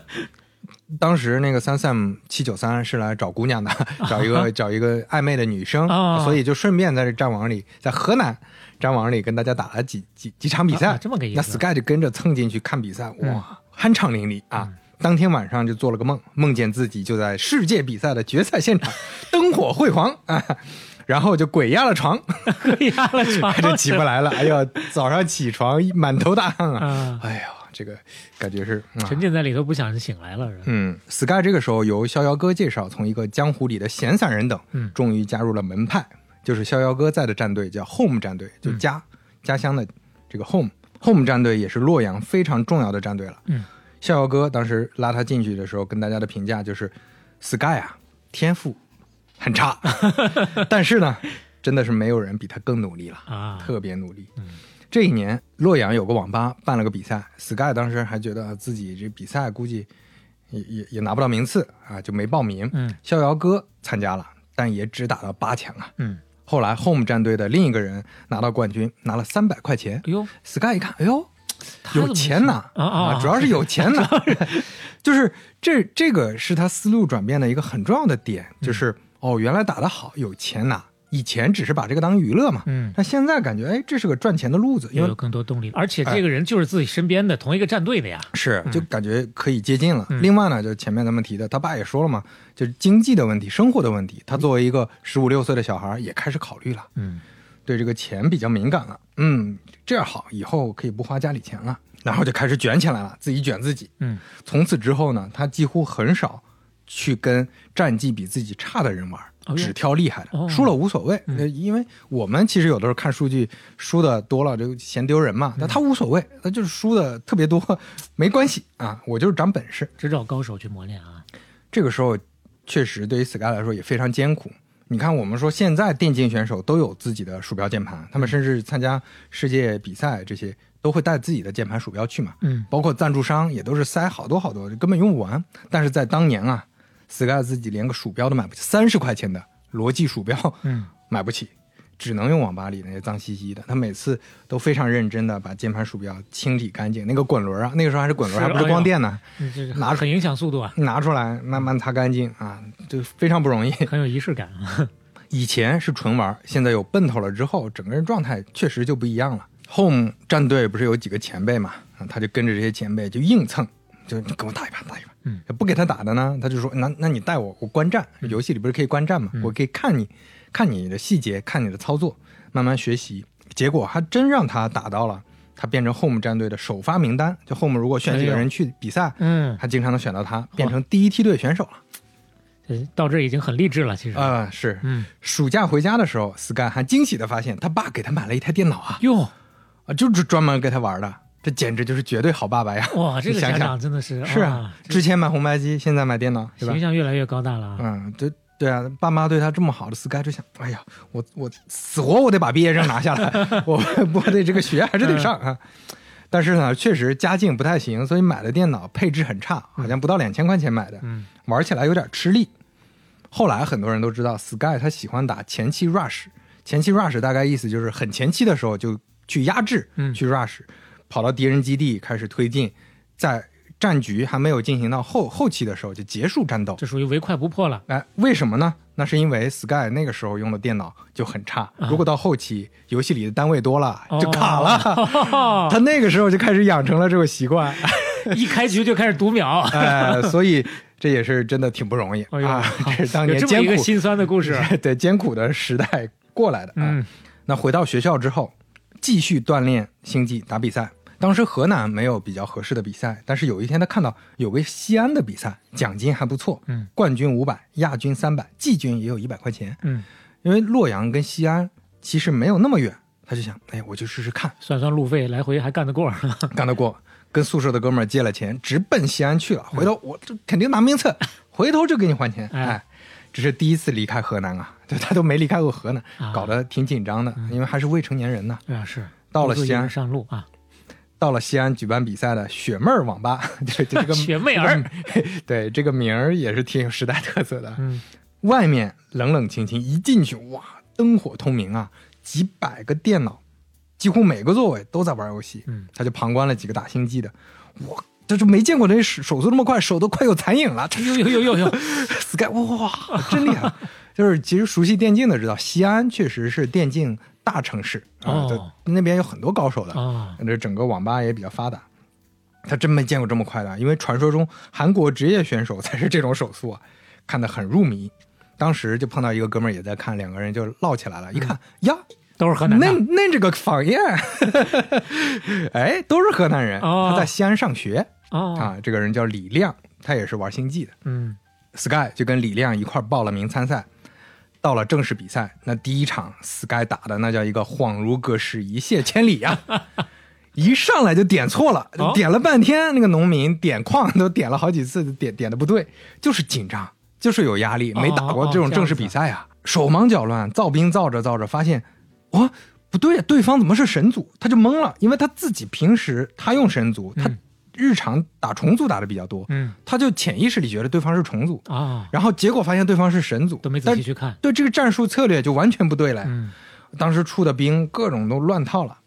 当时那个三 Sam 七九三是来找姑娘的，*laughs* 找一个 *laughs* 找一个暧昧的女生，所以就顺便在这战网里，在河南战网里跟大家打了几几几场比赛。这么个意思。那 Sky 就跟着蹭进去看比赛，哇，酣畅淋漓啊！当天晚上就做了个梦，梦见自己就在世界比赛的决赛现场，*laughs* 灯火辉煌啊，然后就鬼压了床，鬼压了床，就起不来了。哎呦，早上起床满头大汗啊！哎呦。这个感觉是沉浸在里头，不想醒来了。嗯，Sky 这个时候由逍遥哥介绍，从一个江湖里的闲散人等，嗯，终于加入了门派，就是逍遥哥在的战队叫 Home 战队，就家家乡的这个 Home Home 战队也是洛阳非常重要的战队了。嗯，逍遥哥当时拉他进去的时候，跟大家的评价就是 Sky 啊，天赋很差，*laughs* 但是呢，真的是没有人比他更努力了啊，特别努力。嗯。这一年，洛阳有个网吧办了个比赛，Sky 当时还觉得自己这比赛估计也也也拿不到名次啊，就没报名。嗯，逍遥哥参加了，但也只打到八强啊。嗯，后来 Home 战队的另一个人拿到冠军，拿了三百块钱。哎呦，Sky 一看，哎呦，有钱呐啊啊！主要是有钱呐，*laughs* 就是这这个是他思路转变的一个很重要的点，就是哦，原来打得好，有钱呐。以前只是把这个当娱乐嘛，嗯，但现在感觉，哎，这是个赚钱的路子，又有更多动力，而且这个人就是自己身边的同一个战队的呀，是，就感觉可以接近了。另外呢，就前面咱们提的，他爸也说了嘛，就是经济的问题、生活的问题，他作为一个十五六岁的小孩也开始考虑了，嗯，对这个钱比较敏感了，嗯，这样好，以后可以不花家里钱了，然后就开始卷起来了，自己卷自己。嗯，从此之后呢，他几乎很少去跟战绩比自己差的人玩，只挑厉害的，输了无所谓。因为我们其实有的时候看数据，输的多了就嫌丢人嘛。那他无所谓，他就是输的特别多，没关系啊，我就是长本事，只找高手去磨练啊。这个时候确实对于 Sky 来说也非常艰苦。你看，我们说现在电竞选手都有自己的鼠标键盘，他们甚至参加世界比赛这些。都会带自己的键盘鼠标去嘛，嗯，包括赞助商也都是塞好多好多，根本用不完。但是在当年啊，Sky 自己连个鼠标都买不起，三十块钱的罗技鼠标，嗯，*laughs* 买不起，只能用网吧里那些脏兮兮的。他每次都非常认真的把键盘鼠标清理干净，那个滚轮啊，那个时候还是滚轮，还不是光电呢，拿很影响速度啊，拿出来慢慢擦干净啊，就非常不容易，*laughs* 很有仪式感。*laughs* 以前是纯玩，现在有奔头了之后，整个人状态确实就不一样了。Home 战队不是有几个前辈嘛？他就跟着这些前辈就硬蹭，就跟我打一把，打一把。嗯，不给他打的呢，他就说：“那那你带我，我观战。游戏里不是可以观战吗？我可以看你，看你的细节，看你的操作，慢慢学习。”结果还真让他打到了，他变成 Home 战队的首发名单。就 Home 如果选几个人去比赛，嗯，他经常能选到他，变成第一梯队选手了。到这已经很励志了，其实啊，是。嗯，暑假回家的时候，Sky 还惊喜的发现他爸给他买了一台电脑啊。哟。啊，就是专门给他玩的，这简直就是绝对好爸爸呀！哇，*laughs* 这个家长真的是 *laughs* 是啊，之前买红白机，现在买电脑，形象越来越高大了。嗯，对对啊，爸妈对他这么好的，Sky 就想，哎呀，我我死活我得把毕业证拿下来，*laughs* 我我得这个学还是得上啊。但是呢，确实家境不太行，所以买的电脑配置很差，好像不到两千块钱买的，玩起来有点吃力。后来很多人都知道，Sky 他喜欢打前期 Rush，前期 Rush 大概意思就是很前期的时候就。去压制，嗯去 rush，跑到敌人基地开始推进，在战局还没有进行到后后期的时候就结束战斗，这属于唯快不破了。哎，为什么呢？那是因为 Sky 那个时候用的电脑就很差，如果到后期游戏里的单位多了就卡了，*laughs* 他那个时候就开始养成了这个习惯，*laughs* 一开局就开始读秒，*laughs* 哎，所以这也是真的挺不容易啊，这是当年艰苦心酸的故事，对艰苦的时代过来的。嗯，那回到学校之后。继续锻炼星际打比赛。当时河南没有比较合适的比赛，但是有一天他看到有个西安的比赛，奖金还不错，嗯，冠军五百，亚军三百，季军也有一百块钱，嗯，因为洛阳跟西安其实没有那么远，他就想，哎，我就试试看，算算路费，来回还干得过，*laughs* 干得过，跟宿舍的哥们儿借了钱，直奔西安去了。回头我这肯定拿名次，*laughs* 回头就给你还钱，哎。这是第一次离开河南啊，对他都没离开过河南，搞得挺紧张的，因为还是未成年人呢。对啊，是。到了西安。上路啊，到了西安举办比赛的雪妹儿网吧，*laughs* 对这个 *laughs* 雪妹儿，*laughs* 对这个名儿也是挺有时代特色的。嗯，外面冷冷清清，一进去哇，灯火通明啊，几百个电脑，几乎每个座位都在玩游戏。嗯，他就旁观了几个打星际的，哇。这就没见过人手手速那么快，手都快有残影了。呦呦呦呦呦，Sky 哇，真厉害！就是其实熟悉电竞的知道，西安确实是电竞大城市啊，那边有很多高手的啊，这整个网吧也比较发达。他真没见过这么快的，因为传说中韩国职业选手才是这种手速啊，看得很入迷。当时就碰到一个哥们儿也在看，两个人就唠起来了。一看呀，都是河南，那那这个方言，*laughs* 哎，都是河南人。他在西安上学。啊，这个人叫李亮，他也是玩星际的。嗯，Sky 就跟李亮一块报了名参赛。到了正式比赛，那第一场 Sky 打的那叫一个恍如隔世，一泻千里呀！*laughs* 一上来就点错了，点了半天，那个农民点矿都点了好几次，点点的不对，就是紧张，就是有压力，没打过这种正式比赛啊，手忙脚乱，造兵造着造着，发现，哇，不对，对方怎么是神族？他就懵了，因为他自己平时他用神族，他。日常打重组打的比较多，嗯，他就潜意识里觉得对方是重组啊，然后结果发现对方是神组，都没仔细去看，对这个战术策略就完全不对了。嗯，当时出的兵各种都乱套了，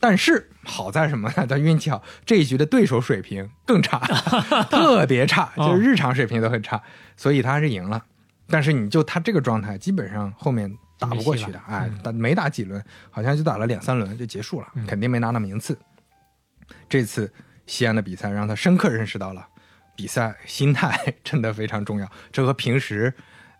但是好在什么呢？他运气好，这一局的对手水平更差，*laughs* 特别差，就是日常水平都很差，所以他还是赢了。但是你就他这个状态，基本上后面打不过去的，哎，打没打几轮，好像就打了两三轮就结束了，肯定没拿到名次。这次。西安的比赛让他深刻认识到了，比赛心态真的非常重要。这和平时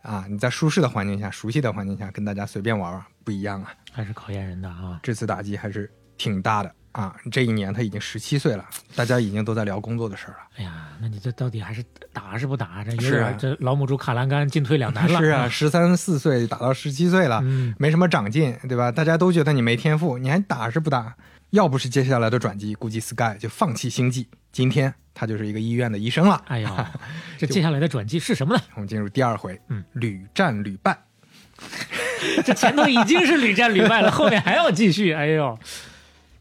啊你在舒适的环境下、熟悉的环境下跟大家随便玩玩不一样啊，还是考验人的啊。这次打击还是挺大的啊。这一年他已经十七岁了，大家已经都在聊工作的事儿了。哎呀，那你这到底还是打是不打？这有是啊点这老母猪卡栏杆，进退两难了。是啊，十三四岁打到十七岁了，嗯没什么长进，对吧？大家都觉得你没天赋，你还打是不打？要不是接下来的转机，估计 Sky 就放弃星际。今天他就是一个医院的医生了。哎呀，*laughs* 这接下来的转机是什么呢？我们进入第二回，嗯，屡战屡败。*laughs* 这前头已经是屡战屡败了，*laughs* 后面还要继续。哎呦，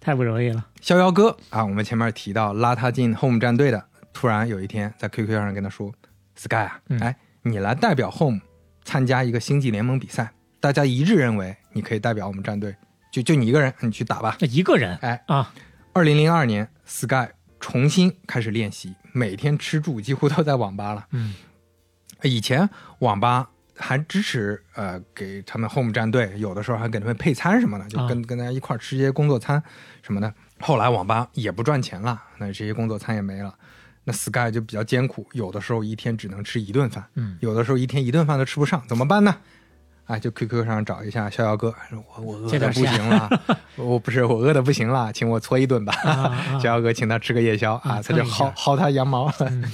太不容易了。逍遥哥啊，我们前面提到拉他进 Home 战队的，突然有一天在 QQ 上跟他说：“Sky 啊，嗯哎，你来代表 Home 参加一个星际联盟比赛，大家一致认为你可以代表我们战队，就就你一个人，你去打吧。那一个人，哎啊，”二零零二年，Sky 重新开始练习，每天吃住几乎都在网吧了。嗯，以前网吧还支持呃给他们 home 战队，有的时候还给他们配餐什么的，就跟、跟大家一块吃一些工作餐什么的。后来网吧也不赚钱了，那这些工作餐也没了。那 Sky 就比较艰苦，有的时候一天只能吃一顿饭，嗯，有的时候一天一顿饭都吃不上，怎么办呢？哎，就 QQ 上找一下逍遥哥，说我我饿的不行了，*laughs* 我不是我饿的不行了，请我搓一顿吧。啊啊 *laughs* 逍遥哥请他吃个夜宵啊，他就薅薅他羊毛。嗯 *laughs*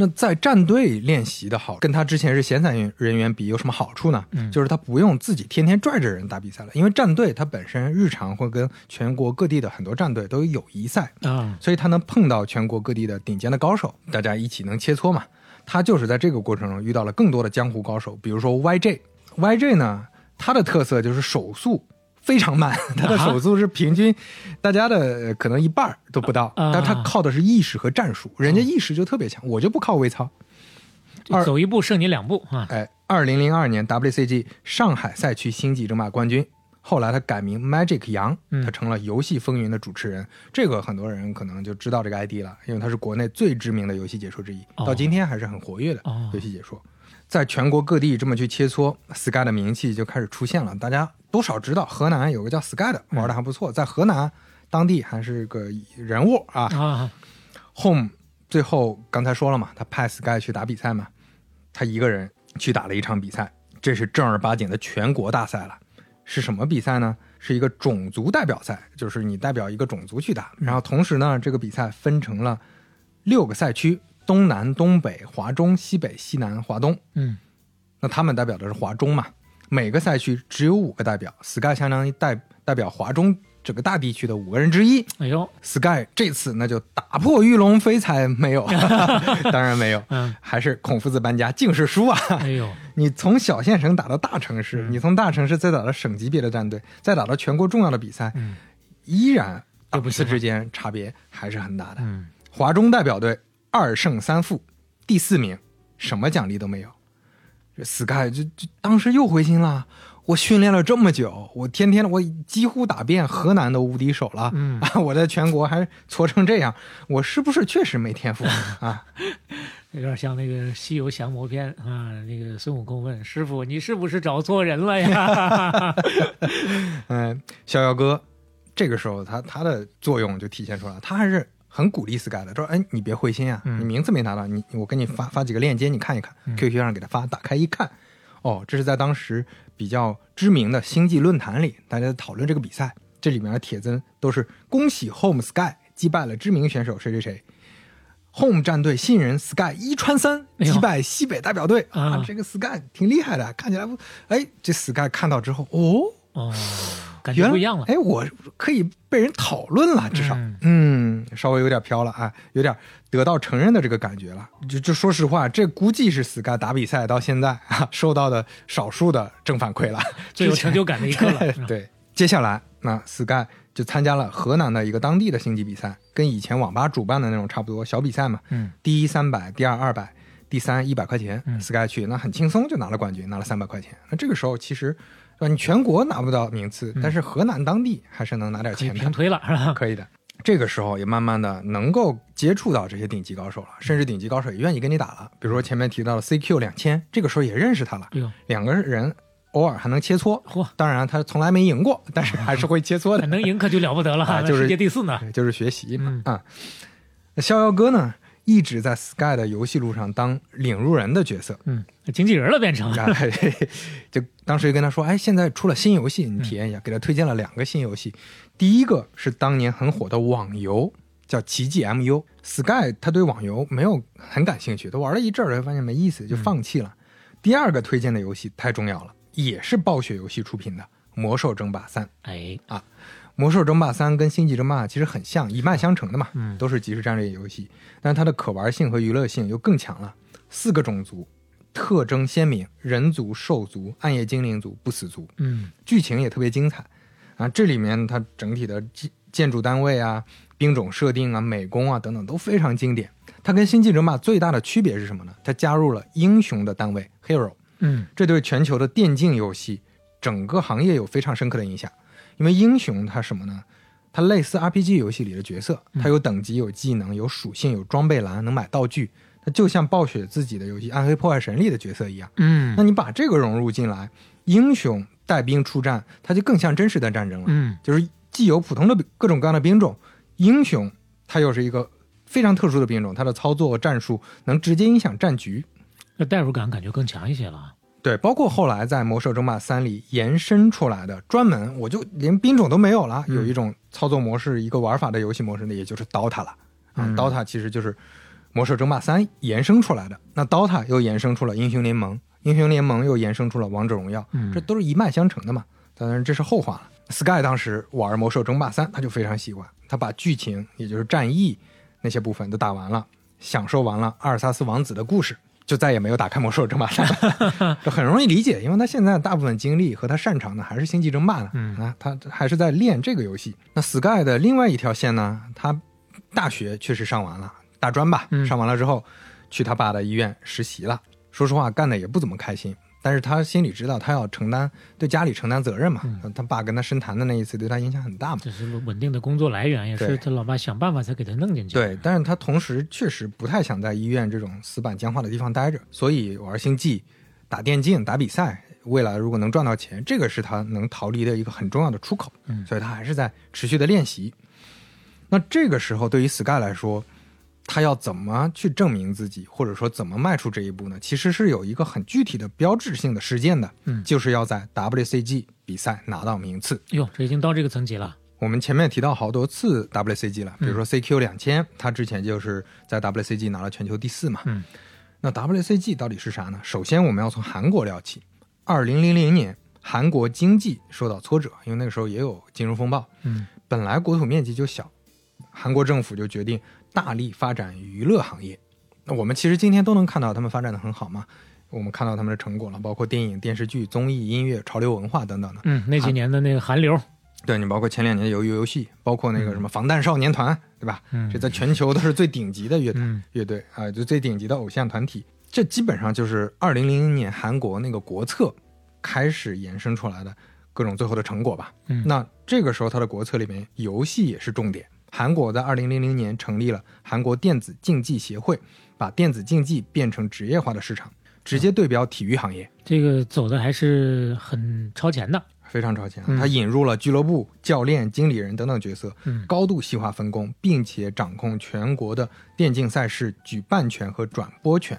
那在战队练习的好，跟他之前是闲散人员比有什么好处呢？嗯就是他不用自己天天拽着人打比赛了，因为战队他本身日常会跟全国各地的很多战队都有友谊赛，啊，所以他能碰到全国各地的顶尖的高手，大家一起能切磋嘛。他就是在这个过程中遇到了更多的江湖高手，比如说 YJ。YJ 呢，他的特色就是手速非常慢，他的手速是平均大家的呃可能一半都不到，啊但他靠的是意识和战术，人家意识就特别强，我就不靠微操。二走一步胜你两步啊。哎，二零零二年 WCG 上海赛区星际争霸冠军，后来他改名 Magic 杨，嗯他成了游戏风云的主持人。这个很多人可能就知道这个 ID 了，因为他是国内最知名的游戏解说之一，哦到今天还是很活跃的哦游戏解说。在全国各地这么去切磋，Sky 的名气就开始出现了。大家多少知道河南有个叫 Sky 的，玩的还不错，在河南当地还是个人物啊。啊，Home 最后刚才说了嘛，他派 Sky 去打比赛嘛，他一个人去打了一场比赛，这是正儿八经的全国大赛了。是什么比赛呢？是一个种族代表赛，就是你代表一个种族去打。然后同时呢，这个比赛分成了六个赛区：东南、东北、华中、西北、西南、华东。嗯，那他们代表的是华中嘛？每个赛区只有五个代表，Sky 相当于代代表华中整个大地区的五个人之一。哎呦，Sky 这次那就打破玉龙飞彩没有，*laughs* 当然没有，嗯，还是孔夫子搬家，净是输啊！哎呦，你从小县城打到大城市，嗯你从大城市再打到省级别的战队，再打到全国重要的比赛，嗯依然档次之间差别还是很大的。嗯，华中代表队二胜三负，第四名，什么奖励都没有。这 Sky 就就当时又灰心了。我训练了这么久，我天天我几乎打遍河南的无敌手了，嗯啊，*laughs* 我在全国还搓成这样，我是不是确实没天赋啊？*laughs* 有点像那个《西游降魔篇》啊，那个孙悟空问师傅：“你是不是找错人了呀 *laughs* 嗯，逍遥哥这个时候他他的作用就体现出来了，他还是很鼓励 Sky 的，说：“哎，你别灰心啊，嗯。你名字没拿到，你我给你发发几个链接，你看一看、q q 上给他发，打开一看，哦，这是在当时比较知名的星际论坛里，大家在讨论这个比赛，这里面的帖子都是恭喜 Home Sky 击败了知名选手谁谁谁。Home 战队新人 Sky 一穿三击败西北代表队。啊这个 Sky 挺厉害的，看起来不，哎，这 Sky 看到之后，哦，？”哦，感觉原来不一样了。哎，我可以被人讨论了，至少，嗯嗯稍微有点飘了啊，有点得到承认的这个感觉了。就就说实话，这估计是 Sky 打比赛到现在啊受到的少数的正反馈了，*laughs* 最有成就感的一刻了。*laughs* 对，接下来那 Sky 就参加了河南的一个当地的星级比赛，跟以前网吧主办的那种差不多小比赛嘛。嗯，第一三百，第二二百，第三一百块钱、嗯 s k y 去那很轻松就拿了冠军，拿了三百块钱。那这个时候其实，对吧？你全国拿不到名次，但是河南当地还是能拿点钱的，平推了，是吧？可以的。这个时候也慢慢的能够接触到这些顶级高手了，甚至顶级高手也愿意跟你打了。比如说前面提到的 CQ 两千，这个时候也认识他了，哎，两个人偶尔还能切磋。嚯，当然他从来没赢过，但是还是会切磋的。*laughs* 能赢可就了不得了，*laughs* 啊就是世界第四呢。就是学习嘛、嗯啊。逍遥哥呢，一直在 Sky 的游戏路上当领路人的角色，嗯，经纪人了变成。就当时就跟他说，哎，现在出了新游戏，你体验一下，给他推荐了两个新游戏。第一个是当年很火的网游，叫《奇迹 MU》。Sky 他对网游没有很感兴趣，他玩了一阵儿，发现没意思，就放弃了。第二个推荐的游戏太重要了，也是暴雪游戏出品的《魔兽争霸三》。哎啊，《魔兽争霸三》跟《星际争霸》其实很像，一脉相承的嘛，都是即时战略游戏，但它的可玩性和娱乐性又更强了。四个种族，特征鲜明：人族、兽族、暗夜精灵族、不死族。嗯，剧情也特别精彩啊！这里面它整体的建建筑单位啊、兵种设定啊、美工啊等等都非常经典。它跟《星际争霸》最大的区别是什么呢？它加入了英雄的单位 hero，嗯，这对全球的电竞游戏整个行业有非常深刻的影响。因为英雄它什么呢？它类似 RPG 游戏里的角色，它有等级、有技能、有属性、有装备栏，能买道具。它就像暴雪自己的游戏《暗黑破坏神》里的角色一样。嗯，那你把这个融入进来，英雄带兵出战，它就更像真实的战争了。嗯，就是既有普通的各种各样的兵种，英雄它又是一个。非常特殊的兵种，它的操作战术能直接影响战局，那代入感感觉更强一些了。对，包括后来在《魔兽争霸三》里延伸出来的，专门我就连兵种都没有了，有一种操作模式、一个玩法的游戏模式，呢也就是 DOTA 了。啊，DOTA 其实就是《魔兽争霸三》延伸出来的。那 DOTA 又延伸出了英雄联盟，英雄联盟又延伸出了王者荣耀，这都是一脉相承的嘛。当然这是后话了。Sky 当时玩《魔兽争霸三》，他就非常喜欢，他把剧情也就是战役。那些部分都打完了，享受完了阿尔萨斯王子的故事，就再也没有打开魔兽争霸赛。*laughs* 这很容易理解，因为他现在大部分精力和他擅长的还是星际争霸呢。嗯啊，他还是在练这个游戏。那 Sky 的另外一条线呢，他大学确实上完了，大专吧，上完了之后，去他爸的医院实习了。说实话，干的也不怎么开心。但是他心里知道，他要承担对家里承担责任嘛。他爸跟他深谈的那一次，对他影响很大嘛。这是稳定的工作来源，也是他老爸想办法才给他弄进去。对，但是他同时确实不太想在医院这种死板僵化的地方待着，所以玩星际、打电竞、打比赛，未来如果能赚到钱，这个是他能逃离的一个很重要的出口。嗯，所以他还是在持续的练习。那这个时候，对于 Sky 来说。他要怎么去证明自己，或者说怎么迈出这一步呢？其实是有一个很具体的标志性的事件的，嗯，就是要在 WCG 比赛拿到名次。哟，这已经到这个层级了。我们前面提到好多次 WCG 了，比如说 CQ 两千，他之前就是在 WCG 拿了全球第四嘛。嗯，那 WCG 到底是啥呢？首先我们要从韩国聊起。二零零零年，韩国经济受到挫折，因为那个时候也有金融风暴。嗯，本来国土面积就小，韩国政府就决定。大力发展娱乐行业，那我们其实今天都能看到他们发展的很好嘛。我们看到他们的成果了，包括电影、电视剧、综艺、音乐、潮流文化等等的。嗯，那几年的那个韩流，*laughs* 对你包括前两年的鱿鱼游戏，包括那个什么防弹少年团，对吧？嗯，这在全球都是最顶级的乐团、乐队啊，就最顶级的偶像团体。这基本上就是二零零零年韩国那个国策开始延伸出来的各种最后的成果吧。嗯，那这个时候它的国策里面，游戏也是重点。韩国在二零零零年成立了韩国电子竞技协会，把电子竞技变成职业化的市场，直接对标体育行业。这个走的还是很超前的，非常超前。他引入了俱乐部、教练、经理人等等角色，高度细化分工，并且掌控全国的电竞赛事举办权和转播权。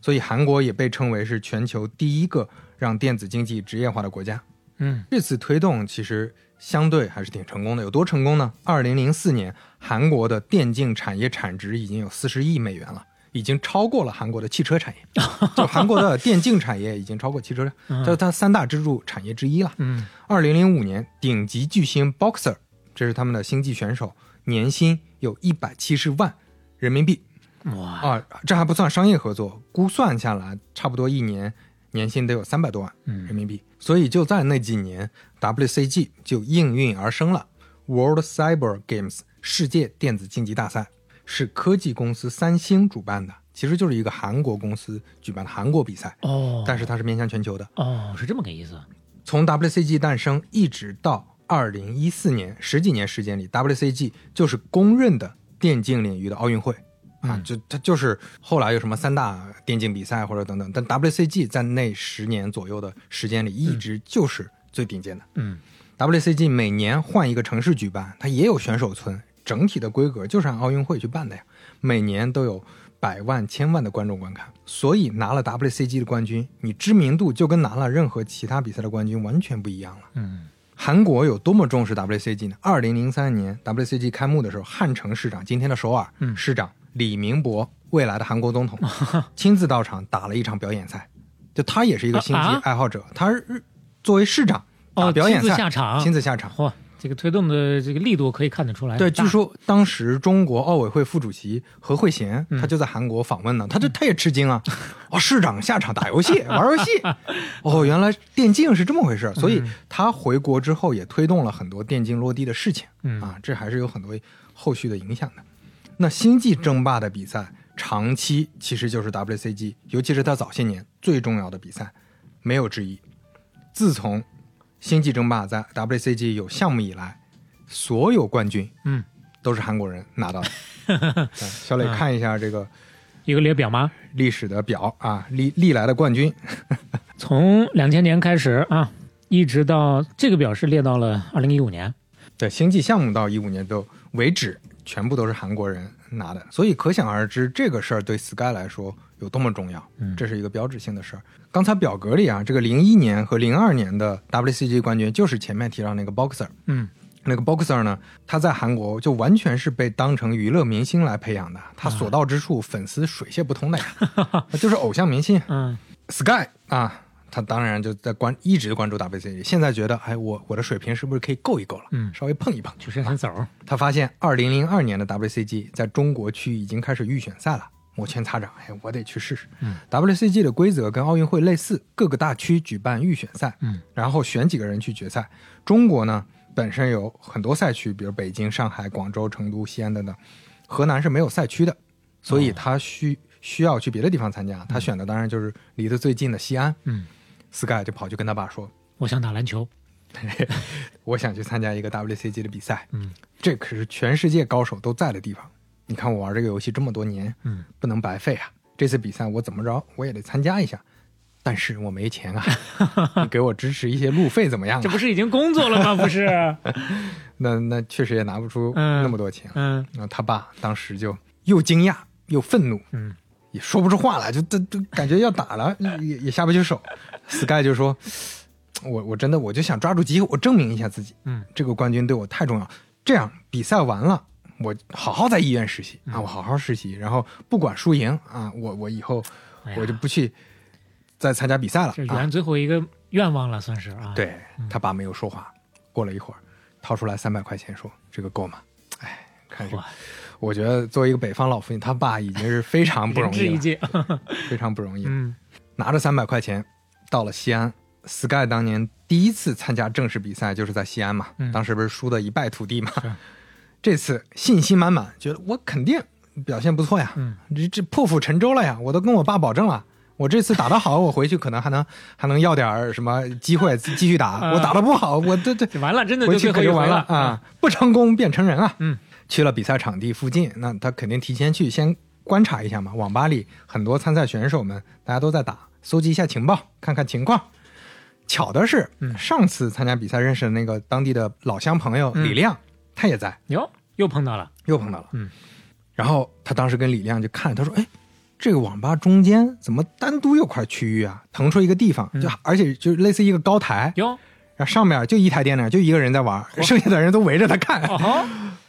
所以韩国也被称为是全球第一个让电子竞技职业化的国家。嗯，这次推动其实。相对还是挺成功的，有多成功呢？二零零四年，韩国的电竞产业产值已经有四十亿美元了，已经超过了韩国的汽车产业。*laughs* 就韩国的电竞产业已经超过汽车，这是它三大支柱产业之一了。嗯，二零零五年，顶级巨星 Boxer，这是他们的星际选手，年薪有一百七十万人民币。哇啊，这还不算商业合作，估算下来，差不多一年年薪得有三百多万人民币。所以就在那几年，WCG 就应运而生了。World Cyber Games 世界电子竞技大赛是科技公司三星主办的，其实就是一个韩国公司举办的韩国比赛哦。但是它是面向全球的哦，是这么个意思。从 WCG 诞生一直到二零一四年，十几年时间里，WCG 就是公认的电竞领域的奥运会。啊，就它就是后来有什么三大电竞比赛或者等等，但 WCG 在那十年左右的时间里一直就是最顶尖的。嗯，WCG 每年换一个城市举办，它也有选手村，整体的规格就是按奥运会去办的呀。每年都有百万、千万的观众观看，所以拿了 WCG 的冠军，你知名度就跟拿了任何其他比赛的冠军完全不一样了。嗯，韩国有多么重视 WCG 呢？二零零三年 WCG 开幕的时候，汉城市长今天的首尔市长李明博，未来的韩国总统，*laughs* 亲自到场打了一场表演赛。就他也是一个星际爱好者，他是作为市长打表演赛，亲自下场，亲自下场。嚯，这个推动的这个力度可以看得出来。对，据说当时中国奥委会副主席何惠贤，他就在韩国访问呢，他就他也吃惊啊！*laughs* 哦，市长下场打游戏玩游戏，*laughs* 哦，原来电竞是这么回事，所以他回国之后也推动了很多电竞落地的事情。嗯啊，这还是有很多后续的影响的。那星际争霸的比赛。长期其实就是 WCG，尤其是它早些年最重要的比赛，没有之一。自从星际争霸在 WCG 有项目以来，所有冠军，嗯，都是韩国人拿到的。*laughs* 小磊看一下这个一个列表吗？历史的表啊，历历来的冠军，*laughs* 从两千年开始啊，一直到这个表是列到了二零一五年。对，星际项目到一五年都为止，全部都是韩国人。拿的，所以可想而知，这个事儿对 Sky 来说有多么重要。嗯，这是一个标志性的事儿。刚才表格里啊，这个零一年和零二年的 WCG 冠军就是前面提到那个 Boxer。嗯，那个 Boxer 呢，他在韩国就完全是被当成娱乐明星来培养的，他所到之处粉丝水泄不通的呀，*laughs* 就是偶像明星。*laughs* 嗯，Sky 啊。他当然就在关一直关注 WCG，现在觉得，哎，我我的水平是不是可以够一够了？嗯，稍微碰一碰，就是很走。他发现二零零二年的 WCG 在中国区已经开始预选赛了，摩拳擦掌，哎，我得去试试。嗯，WCG 的规则跟奥运会类似，各个大区举办预选赛，嗯，然后选几个人去决赛。中国呢本身有很多赛区，比如北京、上海、广州、成都、西安等等，河南是没有赛区的，所以他需需要去别的地方参加。他选的当然就是离得最近的西安。嗯。Sky 就跑去跟他爸说：“我想打篮球，*laughs* 我想去参加一个 WCG 的比赛。嗯，这可是全世界高手都在的地方。你看我玩这个游戏这么多年，嗯，不能白费啊！这次比赛我怎么着我也得参加一下，但是我没钱啊，*laughs* 你给我支持一些路费怎么样？*laughs* 这不是已经工作了吗？不是？*laughs* 那那确实也拿不出那么多钱。嗯，那他爸当时就又惊讶又愤怒。嗯。”也说不出话来，就都都感觉要打了，也也下不去手。Sky 就说：“我我真的我就想抓住机会，我证明一下自己。嗯，这个冠军对我太重要。这样比赛完了，我好好在医院实习啊，我好好实习，然后不管输赢啊，我我以后我就不去再参加比赛了。这圆最后一个愿望了，算是啊。对他爸没有说话，过了一会儿，掏出来三百块钱说：‘这个够吗？’哎，看这。”我觉得作为一个北方老父亲，他爸已经是非常不容易了，*laughs* *laughs* 非常不容易。嗯，拿着三百块钱到了西安，Sky 当年第一次参加正式比赛就是在西安嘛，当时不是输的一败涂地嘛，这次信心满满，觉得我肯定表现不错呀，这这破釜沉舟了呀，我都跟我爸保证了，我这次打得好，我回去可能还能还能要点什么机会继续打，我打得不好，我这这完了，真的回去可就完了啊，不成功便成仁啊，嗯。去了比赛场地附近，那他肯定提前去先观察一下嘛。网吧里很多参赛选手们，大家都在打，搜集一下情报，看看情况。巧的是，上次参加比赛认识的那个当地的老乡朋友李亮，他也在。哟，又碰到了，又碰到了。嗯，然后他当时跟李亮就看，他说：“哎，这个网吧中间怎么单独有块区域啊？腾出一个地方，就而且就类似一个高台。哟，然后上面就一台电脑，就一个人在玩，剩下的人都围着他看。”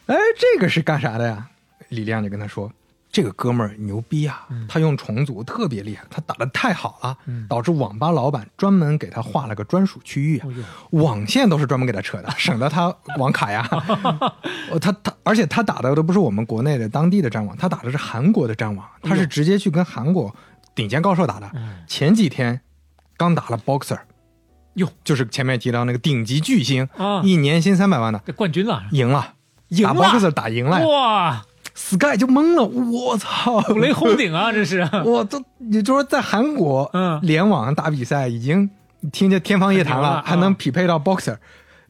哎，这个是干啥的呀？李亮就跟他说：“这个哥们儿牛逼啊，他用重组特别厉害，他打的太好了，导致网吧老板专门给他划了个专属区域，网线都是专门给他扯的，*laughs* 省得他网卡呀。*laughs* 他他，而且他打的都不是我们国内的当地的战网，他打的是韩国的战网，他是直接去跟韩国顶尖高手打的。前几天刚打了 Boxer，哟，就是前面提到那个顶级巨星一年薪三百万的冠军了，赢了。”打 boxer 打赢了哇！Sky 就懵了，我操，五雷轰顶啊！*laughs* 这是我都，也就是说在韩国，嗯，联网打比赛已经听见天方夜谭了，还能匹配到 boxer，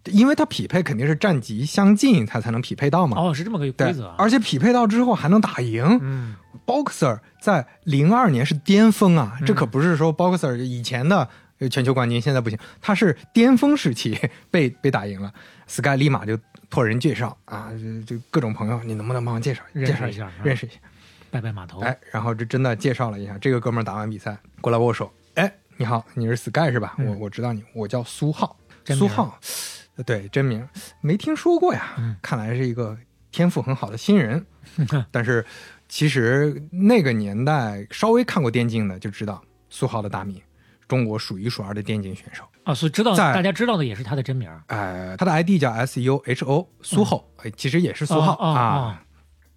因为他匹配肯定是战绩相近，他才能匹配到嘛。哦，是这么个规则。而且匹配到之后还能打赢。嗯，boxer 在零二年是巅峰啊，这可不是说 boxer 以前的全球冠军现在不行，他是巅峰时期 *laughs* 被被打赢了，Sky 立马就。托人介绍啊，就就各种朋友，你能不能帮我介绍介绍一下，认识一下？拜拜码头。哎，然后这真的介绍了一下，这个哥们儿打完比赛过来握手，哎，你好，你是 Sky 是吧？我我知道你，我叫苏浩，苏浩，对，真名没听说过呀，看来是一个天赋很好的新人，*laughs* 但是其实那个年代稍微看过电竞的就知道苏浩的大名。中国数一数二的电竞选手啊，所以知道大家知道的也是他的真名。呃，他的 ID 叫 S U H O 苏浩，其实也是苏浩啊。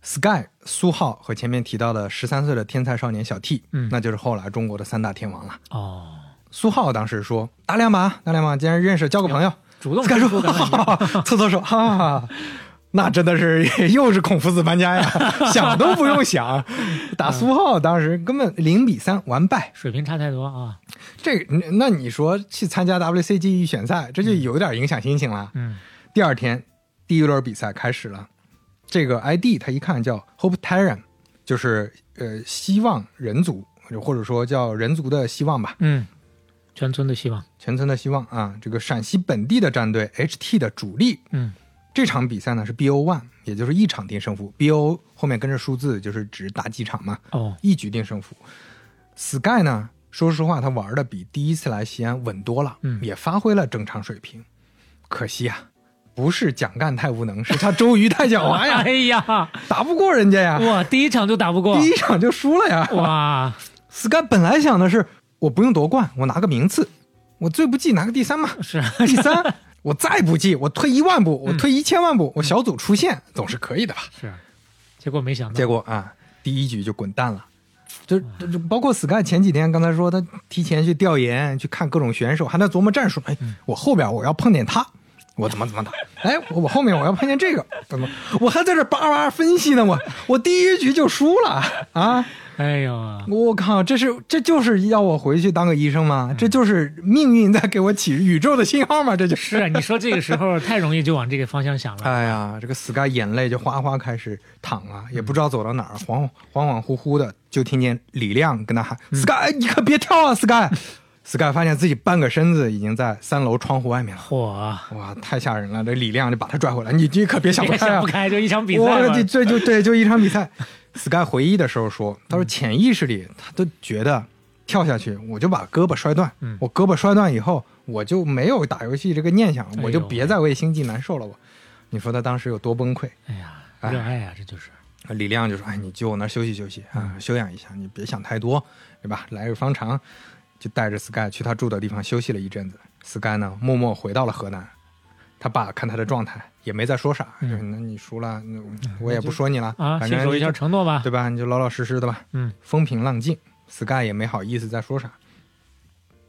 Sky 苏浩和前面提到的十三岁的天才少年小 T，嗯，那就是后来中国的三大天王了。哦，苏浩当时说打两把，打两把，既然认识，交个朋友，主动，Sky 说，*laughs* 搓搓手，哈哈。那真的是 *laughs* 又是孔夫子搬家呀，想都不用想，打苏浩当时根本零比三完败，水平差太多啊。这那你说去参加 WCG 预选赛，这就有点影响心情了。嗯。第二天第一轮比赛开始了，这个 ID 他一看叫 Hope Terran，就是呃希望人族，或者说叫人族的希望吧。嗯。全村的希望，全村的希望啊！这个陕西本地的战队 HT 的主力。嗯。这场比赛呢是 BO one，也就是一场定胜负。BO 后面跟着数字，就是指打几场嘛。哦，一局定胜负。Sky 呢，说实话，他玩的比第一次来西安稳多了，嗯，也发挥了正常水平。可惜啊，不是蒋干太无能，是他周瑜太狡猾呀！*laughs* 哎呀，打不过人家呀！哇，第一场就打不过，第一场就输了呀！哇，Sky 本来想的是，我不用夺冠，我拿个名次，我最不济拿个第三嘛。是第三。*laughs* 我再不济，我退一万步，我退一千万步，我小组出线总是可以的吧？是，结果没想到，结果啊，第一局就滚蛋了。就就包括 Sky 前几天刚才说他提前去调研，去看各种选手，还在琢磨战术。哎，我后边我要碰见他，我怎么怎么打？*laughs* 哎，我后面我要碰见这个，怎么？我还在这叭叭分析呢，我我第一局就输了啊！哎呦，我靠！这是这就是要我回去当个医生吗？这就是命运在给我起宇宙的信号吗？这就是啊！你说这个时候太容易就往这个方向想了。哎呀，这个 Sky 眼泪就哗哗开始淌啊，也不知道走到哪儿，恍恍恍惚惚的就听见李亮跟他喊：“Sky，你可别跳啊！”Sky，Sky *laughs* 发现自己半个身子已经在三楼窗户外面了。嚯！哇，太吓人了！这李亮就把他拽回来，你你可别想不开啊！不开就一场比赛我这就对，就一场比赛。Sky 回忆的时候说：“他说潜意识里他都觉得跳下去我就把胳膊摔断，我胳膊摔断以后我就没有打游戏这个念想，我就别再为星际难受了。我，你说他当时有多崩溃？哎呀，热爱呀，这就是。李亮就说：‘哎，你就我那休息休息啊，休养一下，你别想太多，对吧？来日方长。’就带着 Sky 去他住的地方休息了一阵子。Sky 呢，默默回到了河南。他爸看他的状态。”也没再说啥，那你输了，那我也不说你了啊，信守一下承诺吧，对吧？你就老老实实的吧。嗯，风平浪静，Sky 也没好意思再说啥。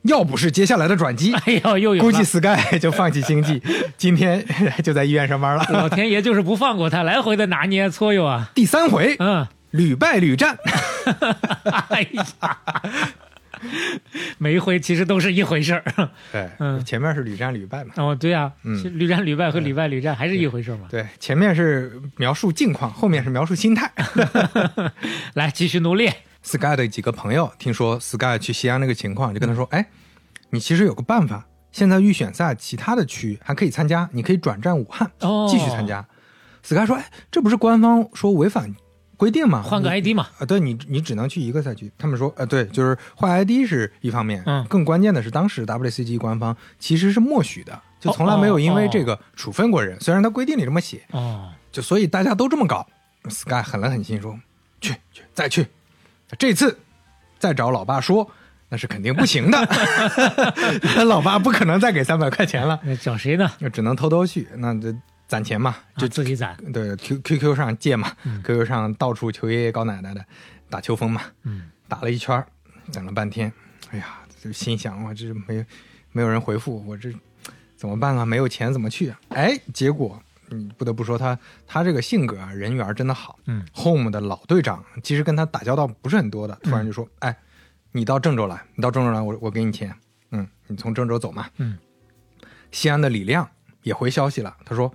要不是接下来的转机，哎呦，又有估计 Sky *laughs* 就放弃星际，*laughs* 今天 *laughs* 就在医院上班了。老天爷就是不放过他，来回的拿捏搓悠啊。第三回，嗯，屡败屡战。哎呀。*laughs* 每一回其实都是一回事儿，*laughs* 对，嗯，前面是屡战屡败嘛。哦，对呀，嗯，屡战屡败和屡败屡战还是一回事嘛。对，前面是描述境况，后面是描述心态。*laughs* 来，继续努力。Sky 的几个朋友听说 Sky 去西安那个情况，就跟他说：“哎，你其实有个办法，现在预选赛其他的区还可以参加，你可以转战武汉，继续参加。”Sky 说：“哎，这不是官方说违反？”规定嘛，换个 ID 嘛，啊，对你，你只能去一个赛区。他们说，呃，对，就是换 ID 是一方面，嗯，更关键的是，当时 WCG 官方其实是默许的，就从来没有因为这个处分过人。虽然他规定里这么写，哦，就所以大家都这么搞。Sky 狠了狠心说，去去再去，这次再找老爸说，那是肯定不行的。*laughs* 老爸不可能再给三百块钱了，那找谁呢？那只能偷偷去，那这。攒钱嘛，就自己攒。对，Q Q Q 上借嘛，Q Q 上到处求爷爷告奶奶的，打秋风嘛。嗯，打了一圈，等了半天，哎呀，就心想我这没没有人回复，我这怎么办啊？没有钱怎么去？啊哎，结果你不得不说他他这个性格啊，人缘真的好。嗯，Home 的老队长其实跟他打交道不是很多的，突然就说：“哎，你到郑州来，你到郑州来，我我给你钱。嗯，你从郑州走嘛。”嗯，西安的李亮也回消息了，他说。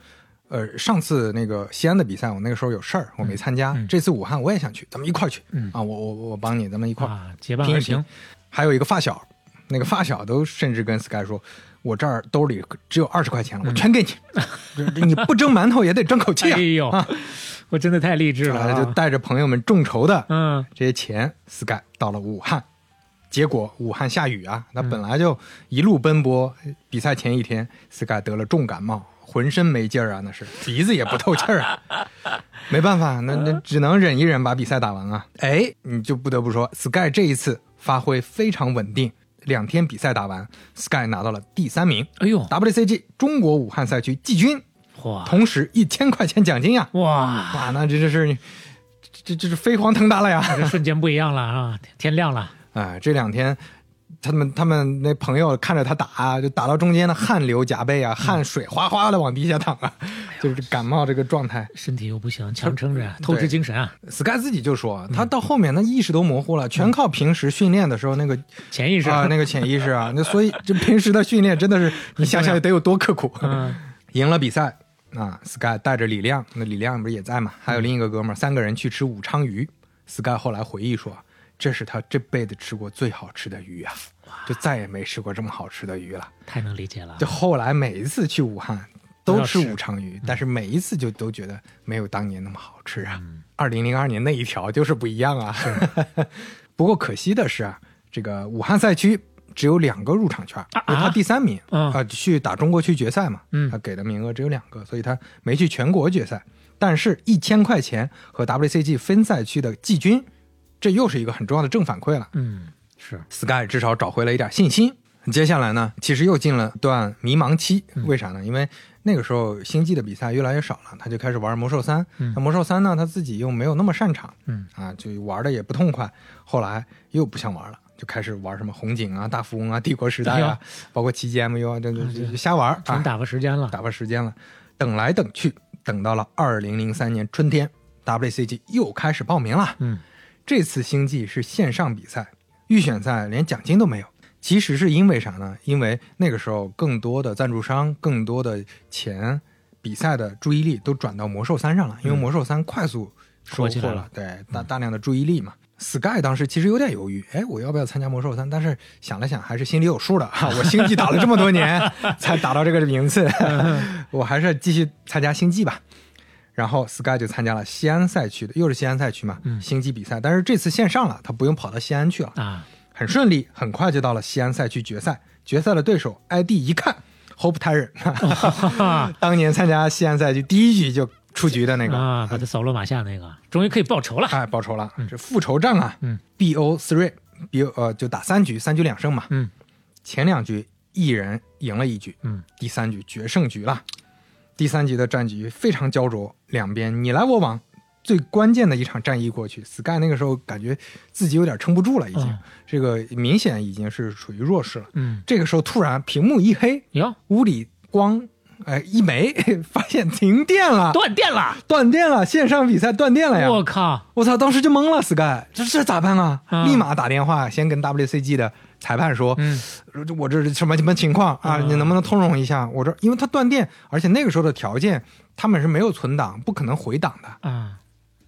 呃，上次那个西安的比赛，我那个时候有事儿，我没参加。这次武汉我也想去，咱们一块儿去。啊，我我我帮你，咱们一块儿结伴而行。还有一个发小，那个发小都甚至跟 Sky 说：“我这儿兜里只有二十块钱了，我全给你，*laughs* 你不蒸馒头也得争口气啊！”哎呦，我真的太励志了，就带着朋友们众筹的嗯这些钱，Sky 到了武汉，结果武汉下雨啊，他本来就一路奔波，比赛前一天，Sky 得了重感冒。浑身没劲儿啊，那是鼻子也不透气儿啊，*laughs* 没办法，那那只能忍一忍，把比赛打完啊。哎，你就不得不说，Sky 这一次发挥非常稳定，两天比赛打完，Sky 拿到了第三名。哎呦，WCG 中国武汉赛区季军，哇，同时一千块钱奖金呀！哇哇，那这这是这这是飞黄腾达了呀！这瞬间不一样了啊，天亮了。哎，*laughs* 这两天。他们他们那朋友看着他打，就打到中间的汗流浃背啊，汗水哗哗的往地下淌啊，*laughs* 就是感冒这个状态，身体又不行，强撑着，透支精神啊。Sky 自己就说，他到后面那意识都模糊了，全靠平时训练的时候那个潜意识啊，那个潜意识啊，*laughs* 那所以这平时的训练真的是，你想想得有多刻苦。嗯，赢了比赛啊，Sky 带着李亮，那李亮不是也在嘛？还有另一个哥们儿，三个人去吃武昌鱼。Sky 后来回忆说。这是他这辈子吃过最好吃的鱼啊，就再也没吃过这么好吃的鱼了。太能理解了。就后来每一次去武汉都吃武昌鱼，但是每一次就都觉得没有当年那么好吃啊。二零零二年那一条就是不一样啊。*laughs* 不过可惜的是啊，这个武汉赛区只有两个入场券，他第三名啊，去打中国区决赛嘛，他给的名额只有两个，所以他没去全国决赛。但是，一千块钱和 WCG 分赛区的季军。这又是一个很重要的正反馈了。嗯，是 Sky 至少找回了一点信心。接下来呢，其实又进了段迷茫期。为啥呢？因为那个时候星际的比赛越来越少了，他就开始玩魔兽三。那魔兽三呢，他自己又没有那么擅长，嗯啊，就玩的也不痛快。后来又不想玩了，就开始玩什么红警啊、大富翁啊、帝国时代啊，包括奇迹 MU 啊，这这瞎玩，全打发时间了，打发时间了。等来等去，等到了二零零三年春天，WCG 又开始报名了。嗯。这次星际是线上比赛，预选赛连奖金都没有。其实是因为啥呢？因为那个时候更多的赞助商、更多的钱、比赛的注意力都转到魔兽三上了，因为魔兽三快速收获了，了对大大量的注意力嘛。Sky 当时其实有点犹豫，哎，我要不要参加魔兽三？但是想了想，还是心里有数的哈。我星际打了这么多年，*laughs* 才打到这个名次，*laughs* 我还是继续参加星际吧。然后 Sky 就参加了西安赛区的，又是西安赛区嘛，嗯、星际比赛。但是这次线上了，他不用跑到西安去了。啊，很顺利，很快就到了西安赛区决赛。决赛的对手 ID 一看，Hope 哦、*laughs* 当年参加西安赛区第一局就出局的那个啊，把他扫落马下那个，终于可以报仇了，哎，报仇了，这复仇战啊，嗯，BO three，B 呃就打三局，三局两胜嘛，嗯，前两局一人赢了一局，嗯，第三局决胜局了。第三局的战局非常焦灼，两边你来我往，最关键的一场战役过去，Sky 那个时候感觉自己有点撑不住了，已经，嗯、这个明显已经是处于弱势了。嗯，这个时候突然屏幕一黑，哟，屋里光哎一没，*laughs* 发现停电了，断电了，断电了，线上比赛断电了呀！我靠，我操，当时就懵了，Sky，这这咋办啊？嗯、立马打电话先跟 WCG 的。裁判说：“嗯，我这是什么什么情况啊？嗯、你能不能通融一下？我这因为他断电，而且那个时候的条件，他们是没有存档，不可能回档的啊。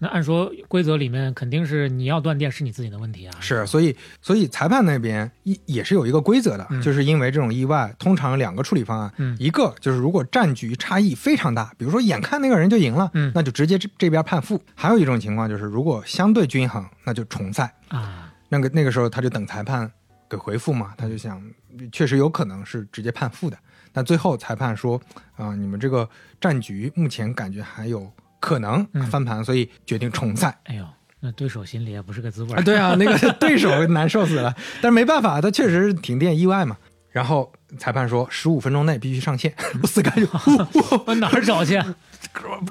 那按说规则里面肯定是你要断电是你自己的问题啊。是，所以所以裁判那边也也是有一个规则的，嗯、就是因为这种意外，通常两个处理方案，嗯、一个就是如果战局差异非常大，比如说眼看那个人就赢了，嗯、那就直接这这边判负；还有一种情况就是如果相对均衡，那就重赛啊。那个那个时候他就等裁判。”给回复嘛，他就想，确实有可能是直接判负的。但最后裁判说，啊、呃，你们这个战局目前感觉还有可能翻盘，嗯、所以决定重赛。哎呦，那对手心里也不是个滋味啊！对啊，那个 *laughs* 对手难受死了。但是没办法，他确实停电意外嘛。然后裁判说，十五分钟内必须上线。*laughs* 我死干就 *laughs* 我哪儿找去？*laughs*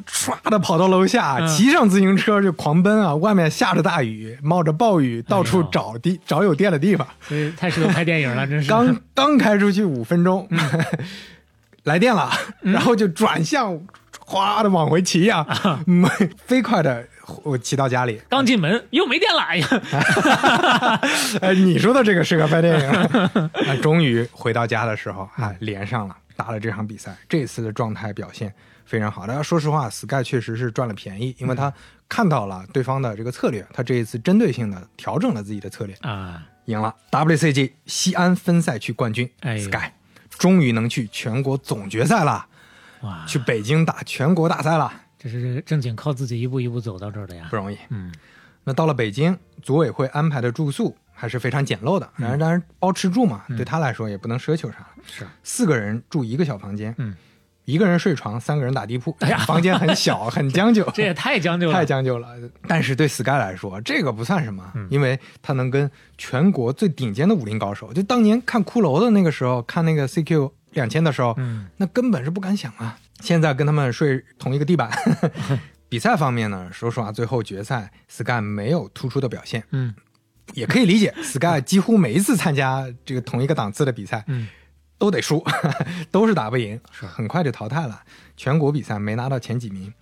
唰的跑到楼下，骑上自行车就狂奔啊！外面下着大雨，冒着暴雨，到处找地、哎、找有电的地方。所以太适合拍电影了，真是。刚刚开出去五分钟，嗯、来电了，嗯、然后就转向，哗的往回骑呀、飞快的我骑到家里。刚进门又没电了，哎呀！*laughs* 哎，你说的这个是个拍电影。啊，终于回到家的时候啊，连上了。打了这场比赛，这次的状态表现非常好。大家说实话，Sky 确实是赚了便宜，因为他看到了对方的这个策略，他这一次针对性的调整了自己的策略啊，赢了 WCG 西安分赛区冠军。哎，Sky 终于能去全国总决赛了，哇，去北京打全国大赛了。这是正经靠自己一步一步走到这儿的呀，不容易。嗯，那到了北京，组委会安排的住宿还是非常简陋的，然而当然包吃住嘛，对他来说也不能奢求啥。是。四个人住一个小房间，嗯，一个人睡床，三个人打地铺，哎呀 *laughs* 房间很小，很将就，*laughs* 这也太将就了，太将就了。但是对 Sky 来说，这个不算什么，因为他能跟全国最顶尖的武林高手，就当年看骷髅的那个时候，看那个 CQ 两千的时候，嗯，那根本是不敢想啊。现在跟他们睡同一个地板。*laughs* 比赛方面呢，说实话，最后决赛 Sky 没有突出的表现，嗯，也可以理解，Sky *laughs* 几乎每一次参加这个同一个档次的比赛，嗯，都得输，*laughs* 都是打不赢，是很快就淘汰了。全国比赛没拿到前几名，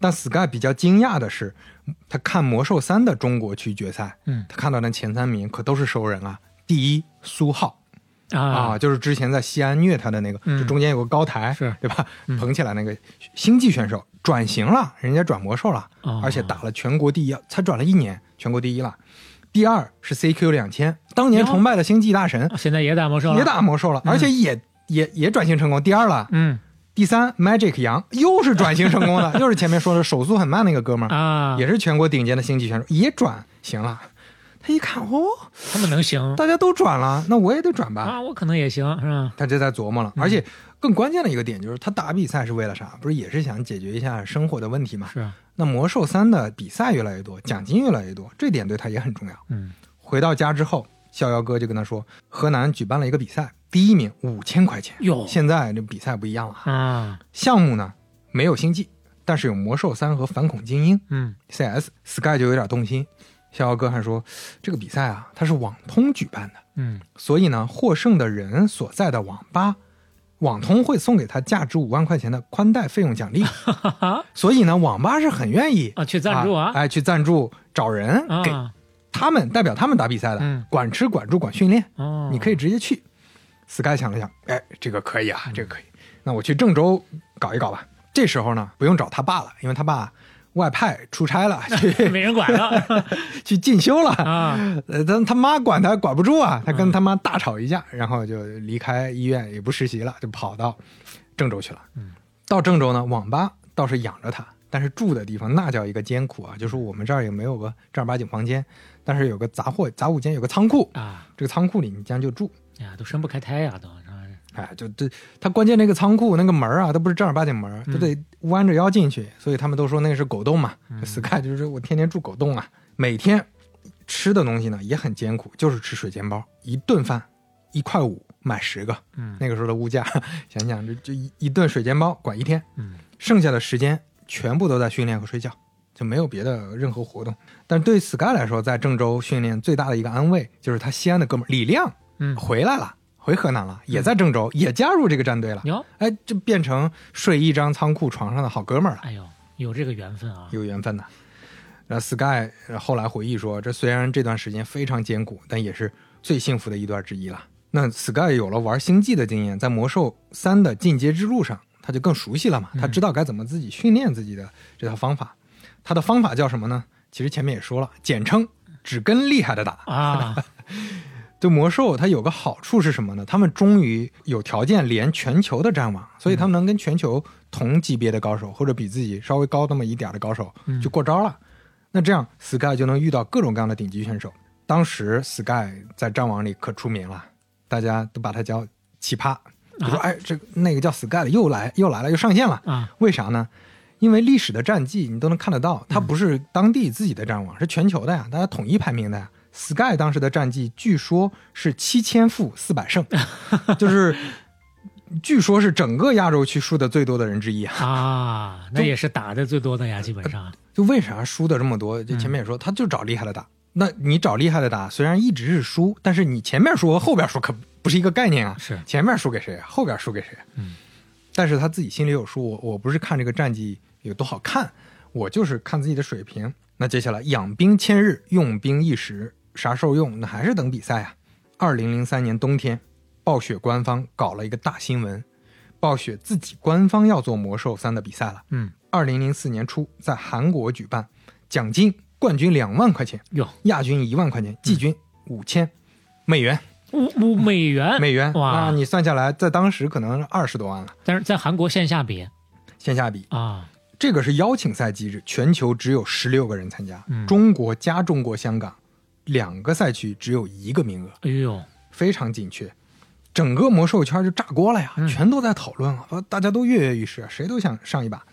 但 Sky 比较惊讶的是，他看魔兽三的中国区决赛，嗯，他看到那前三名可都是熟人啊，第一苏浩。啊，就是之前在西安虐他的那个，就中间有个高台，是。对吧？捧起来那个星际选手转型了，人家转魔兽了，而且打了全国第一，才转了一年，全国第一了。第二是 CQ 两千，当年崇拜的星际大神，现在也打魔兽了，也打魔兽了，而且也也也转型成功，第二了。嗯，第三 Magic 杨又是转型成功的，*laughs* 又是前面说的手速很慢那个哥们儿啊，也是全国顶尖的星际选手，也转型了。他一看，哦，他们能行，大家都转了，那我也得转吧。啊，我可能也行，是吧？他就在琢磨了，而且更关键的一个点就是，他打比赛是为了啥？不是也是想解决一下生活的问题吗？是啊。那魔兽三的比赛越来越多，奖金越来越多，这点对他也很重要。嗯。回到家之后，逍遥哥就跟他说，河南举办了一个比赛，第一名五千块钱。哟，现在这比赛不一样了啊！项目呢没有星际，但是有魔兽三和反恐精英。嗯，CS，Sky 就有点动心。逍遥哥还说，这个比赛啊，它是网通举办的，嗯，所以呢，获胜的人所在的网吧，网通会送给他价值五万块钱的宽带费用奖励，*laughs* 所以呢，网吧是很愿意啊去赞助啊，哎，去赞助找人给他们代表他们打比赛的，管吃管住管训练，哦，你可以直接去。Sky 想了想，哎，这个可以啊，这个可以，那我去郑州搞一搞吧。这时候呢，不用找他爸了，因为他爸。外派出差了，*laughs* 去没人管了，*laughs* 去进修了啊！呃，但他妈管他管不住啊，他跟他妈大吵一架，然后就离开医院，也不实习了，就跑到郑州去了。嗯，到郑州呢，网吧倒是养着他，但是住的地方那叫一个艰苦啊！就是我们这儿也没有个正儿八经房间，但是有个杂货杂物间，有个仓库啊。这个仓库里你将就住，哎呀，都伸不开胎呀，都。哎，就这，他关键那个仓库那个门啊，都不是正儿八经门，他得弯着腰进去，所以他们都说那个是狗洞嘛。Sky 就是我天天住狗洞啊，每天吃的东西呢也很艰苦，就是吃水煎包，一顿饭一块五买十个。嗯，那个时候的物价，想想这这一一顿水煎包管一天。嗯，剩下的时间全部都在训练和睡觉，就没有别的任何活动。但对 Sky 来说，在郑州训练最大的一个安慰就是他西安的哥们李亮，嗯，回来了。回河南了，也在郑州，也加入这个战队了。哟，哎，就变成睡一张仓库床上的好哥们儿了。哎呦，有这个缘分啊，有缘分呐。那 Sky 后来回忆说，这虽然这段时间非常艰苦，但也是最幸福的一段之一了。那 Sky 有了玩星际的经验，在魔兽三的进阶之路上，他就更熟悉了嘛，他知道该怎么自己训练自己的这套方法。他的方法叫什么呢？其实前面也说了，简称只跟厉害的打啊。*laughs* 就魔兽，它有个好处是什么呢？他们终于有条件连全球的战网，所以他们能跟全球同级别的高手，或者比自己稍微高那么一点的高手就过招了。那这样，Sky 就能遇到各种各样的顶级选手。当时 Sky 在战网里可出名了，大家都把他叫奇葩。就说：“哎，这那个叫 Sky 的又来又来了，又上线了啊？为啥呢？因为历史的战绩你都能看得到，它不是当地自己的战网，是全球的呀，大家统一排名的呀。” Sky 当时的战绩据说是七千负四百胜，就是据说是整个亚洲区输的最多的人之一啊！那也是打的最多的呀，基本上。就为啥输的这么多？就前面也说，他就找厉害的打。那你找厉害的打，虽然一直是输，但是你前面输和后边输可不是一个概念啊。是前面输给谁，后边输给谁？嗯。但是他自己心里有数，我我不是看这个战绩有多好看，我就是看自己的水平。那接下来养兵千日，用兵一时。啥时候用？那还是等比赛啊！二零零三年冬天，暴雪官方搞了一个大新闻，暴雪自己官方要做魔兽三的比赛了。嗯，二零零四年初在韩国举办，奖金冠军两万块钱，哟，亚军一万块钱，季军五千美元。五五美元，美元哇！那你算下来，在当时可能二十多万了。但是在韩国线下比，线下比啊，这个是邀请赛机制，全球只有十六个人参加，嗯中国加中国香港两个赛区只有一个名额，哎呦，非常紧缺。整个魔兽圈就炸锅了呀，嗯全都在讨论了，呃大家都跃跃欲试，谁都想上一把。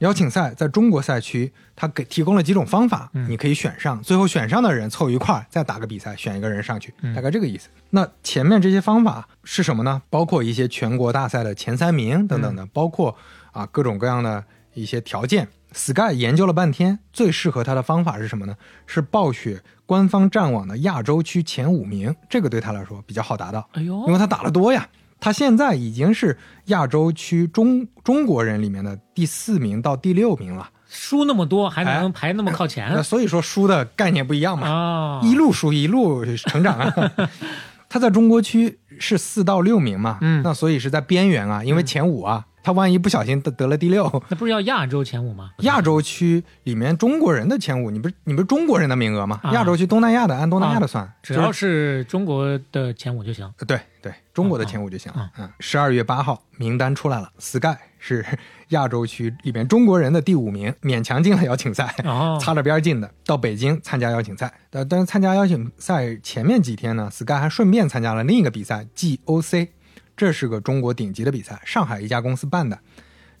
邀请赛在中国赛区，他给提供了几种方法，嗯你可以选上，最后选上的人凑一块儿再打个比赛，选一个人上去，嗯大概这个意思。那前面这些方法是什么呢？包括一些全国大赛的前三名等等的，包括啊各种各样的一些条件。Sky 研究了半天，最适合他的方法是什么呢？是暴雪官方战网的亚洲区前五名，这个对他来说比较好达到。哎呦因为他打得多呀。他现在已经是亚洲区中中国人里面的第四名到第六名了。输那么多还哎能排那么靠前 *laughs* 那所以说输的概念不一样嘛，啊？一路输一路成长啊。*laughs* 他在中国区是四到六名嘛，嗯那所以是在边缘啊，因为前五啊，他万一不小心得得了第六，那不是要亚洲前五吗？亚洲区里面中国人的前五，你不是你不是中国人的名额吗？啊亚洲区东南亚的按东南亚的算，只要是是中国的前五就行。呃对对，中国的前五就行。嗯，十二月八号名单出来了，Sky 是亚洲区里面中国人的第五名，勉强进了邀请赛，哦擦着边儿进的，到北京参加邀请赛。但但是参加邀请赛前面几天呢，Sky 还顺便参加了另一个比赛 GOC，这是个中国顶级的比赛，上海一家公司办的。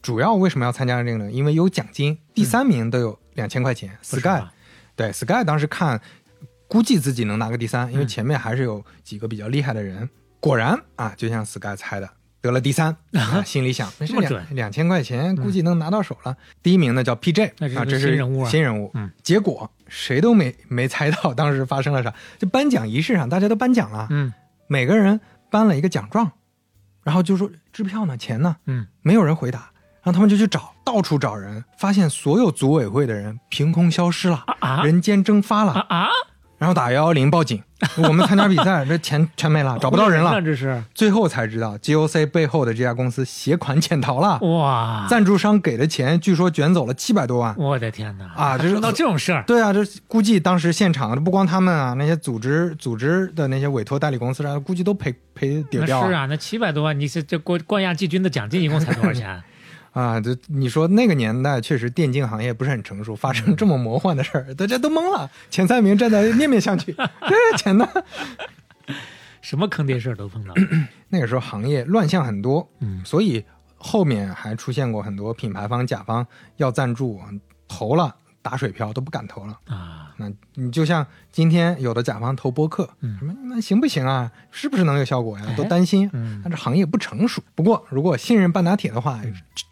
主要为什么要参加这个呢？因为有奖金，第三名都有两千块钱。Sky 对 Sky 当时看，估计自己能拿个第三，因为嗯前面还是有几个比较厉害的人。果然啊，就像 Sky 猜的，得了第三，啊、*laughs* 心里想没事两千块钱，估计能拿到手了。第一名呢叫 PJ，啊，这是新人物啊新人物。嗯，结果谁都没没猜到当时发生了啥。就颁奖仪式上，大家都颁奖了，嗯每个人颁了一个奖状，然后就说支票呢，钱呢，嗯，没有人回答。然后他们就去找，到处找人，发现所有组委会的人凭空消失了，啊人间蒸发了。啊啊！然后打幺幺零报警，*laughs* 我们参加比赛，*laughs* 这钱全没了，找不到人了。这是最后才知道，GOC 背后的这家公司携款潜逃了，哇！赞助商给的钱据说卷走了七百多万。我的天哪！啊这是到这种事儿，对啊，这估计当时现场不光他们啊，那些组织组织的那些委托代理公司啊，估计都赔赔那底掉是啊，那七百多万，你是这冠冠亚季军的奖金一共才多少钱？啊！这你说那个年代确实电竞行业不是很成熟，发生这么魔幻的事儿，大家都懵了。前三名站在面面相觑，*laughs* 这钱呢？什么坑爹事儿都碰到。那个时候行业乱象很多，嗯所以后面还出现过很多品牌方、甲方要赞助，投了打水漂都不敢投了。啊，那你就像今天有的甲方投播客，嗯什么那行不行啊？是不是能有效果呀？哎都担心。嗯但是行业不成熟。不过如果信任半打铁的话，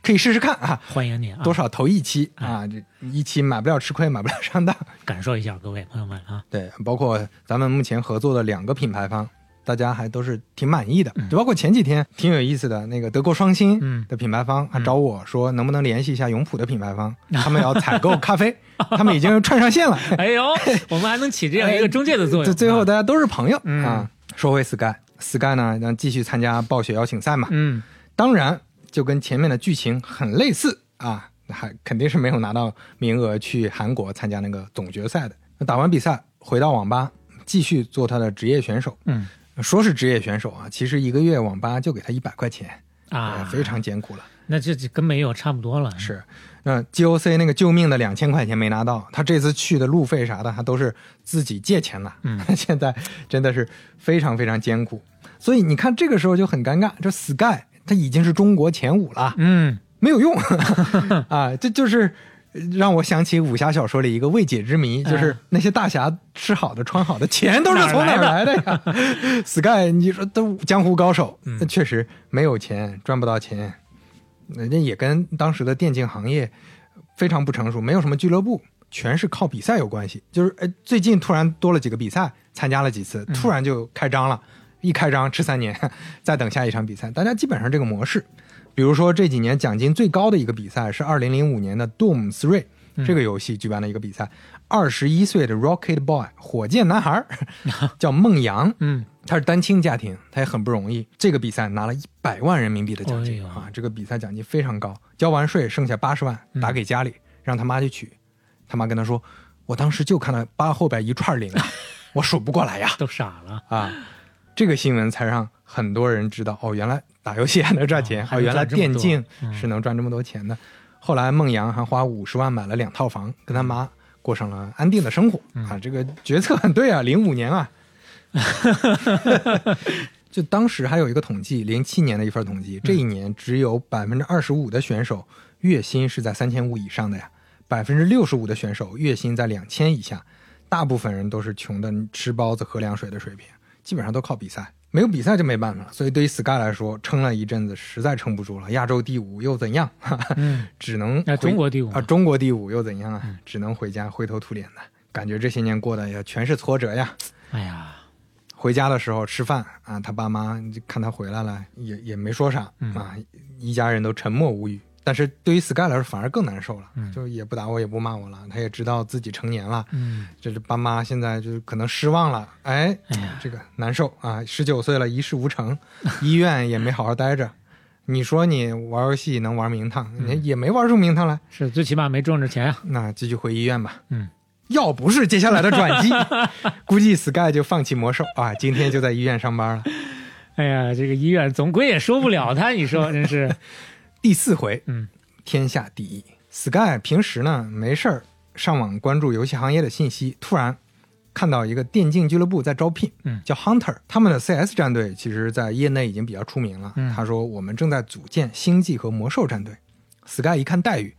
可以试试看啊。欢迎你啊，多少投一期啊？这一期买不了吃亏，买不了上当。感受一下，各位朋友们啊，对，包括咱们目前合作的两个品牌方，大家还都是挺满意的。就包括前几天挺有意思的那个德国双星嗯的品牌方还找我说，能不能联系一下永璞的品牌方，他们要采购咖啡，*laughs* 他们已经串上线了。*laughs* 哎呦，*laughs* 我们还能起这样一个中介的作用。这最后啊大家都是朋友、嗯啊。说回 Sky，Sky 呢，那继续参加暴雪邀请赛嘛。嗯，当然就跟前面的剧情很类似啊，还肯定是没有拿到名额去韩国参加那个总决赛的。那打完比赛回到网吧，继续做他的职业选手。嗯，说是职业选手啊，其实一个月网吧就给他一百块钱啊呃，非常艰苦了。那这这跟没有差不多了。是，那 GOC 那个救命的两千块钱没拿到，他这次去的路费啥的，他都是自己借钱了。嗯，*laughs* 现在真的是非常非常艰苦，所以你看这个时候就很尴尬，这 Sky 他已经是中国前五了，嗯，没有用 *laughs* 啊，这就是。让我想起武侠小说里一个未解之谜，就是那些大侠吃好的、穿好的，钱都是从哪儿来的呀？*laughs* Sky，你说都江湖高手，那确实没有钱，赚不到钱。人家也跟当时的电竞行业非常不成熟，没有什么俱乐部，全是靠比赛有关系。就是哎，最近突然多了几个比赛，参加了几次，突然就开张了，一开张吃三年，*laughs* 再等下一场比赛，大家基本上这个模式。比如说这几年奖金最高的一个比赛是二零零五年的 Doom Three、这个游戏举办的一个比赛，二十一岁的 Rocket Boy 火箭男孩儿 *laughs* 叫孟阳，嗯，他是单亲家庭，他也很不容易。这个比赛拿了一百万人民币的奖金、哎啊，这个比赛奖金非常高。交完税剩下八十万，打给家里，让他妈去取。他妈跟他说：“我当时就看到八后边一串零啊，*laughs* 我数不过来呀。”都傻了。啊，这个新闻才让很多人知道哦，原来打游戏还能赚钱，哦还哦，原来电竞嗯是能赚这么多钱的。后来孟阳还花五十万买了两套房，跟他妈过上了安定的生活、嗯啊。这个决策很对啊，零五年啊。*laughs* 就当时还有一个统计，零七年的一份统计，这一年只有百分之二十五的选手月薪是在三千五以上的呀，百分之六十五的选手月薪在两千以下，大部分人都是穷的吃包子喝凉水的水平，基本上都靠比赛，没有比赛就没办法了。所以对于 Sky 来说，撑了一阵子，实在撑不住了。亚洲第五又怎样？*laughs* 嗯，只能那回中国第五啊，中国第五又怎样啊？只能回家灰头土脸的，感觉这些年过得也全是挫折呀。哎呀，回家的时候吃饭啊，他爸妈就看他回来了，也也没说啥嗯啊，一家人都沉默无语。但是对于 Sky 来说，反而更难受了，嗯就也不打我，也不骂我了，他也知道自己成年了，嗯，这是爸妈现在就是可能失望了，哎，哎这个难受啊！十九岁了，一事无成，*laughs* 医院也没好好待着。你说你玩游戏能玩名堂，嗯你也没玩出名堂来，是最起码没挣着钱啊。那继续回医院吧。嗯，要不是接下来的转机，*laughs* 估计 Sky 就放弃魔兽啊，今天就在医院上班了。哎呀，这个医院总归也说不了他，你说真是。*laughs* 第四回，嗯，天下第一。Sky 平时呢没事儿上网关注游戏行业的信息，突然看到一个电竞俱乐部在招聘，嗯叫 Hunter，他们的 CS 战队其实在业内已经比较出名了。嗯他说我们正在组建星际和魔兽战队。Sky 一看待遇，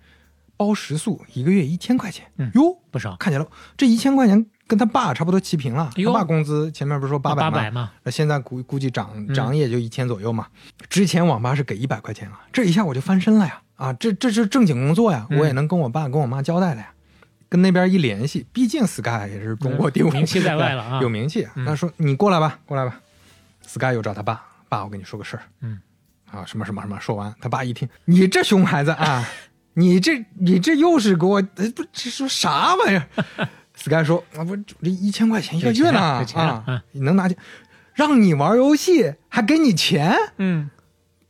包食宿，一个月一千块钱，嗯哟，不少看见了这一千块钱跟他爸差不多齐平了。哎他爸工资前面不是说八百吗？八百嘛，那现在估估计涨嗯涨也就一千左右嘛。之前网吧是给一百块钱啊，这一下我就翻身了呀！啊，这这是正经工作呀，嗯我也能跟我爸跟我妈交代了呀。跟那边一联系，毕竟 Sky 也是中国第五，嗯名气在外了啊 *laughs* 有名气。他说你过来吧，过来吧。Sky 又找他爸，爸，我跟你说个事儿。嗯，啊，什么什么什么，说完，他爸一听，你这熊孩子啊，你这你这又是给我，呃不这说啥玩意儿？Sky 说啊，不，这一千块钱一个月呢啊你能拿去，让你玩游戏还给你钱，嗯，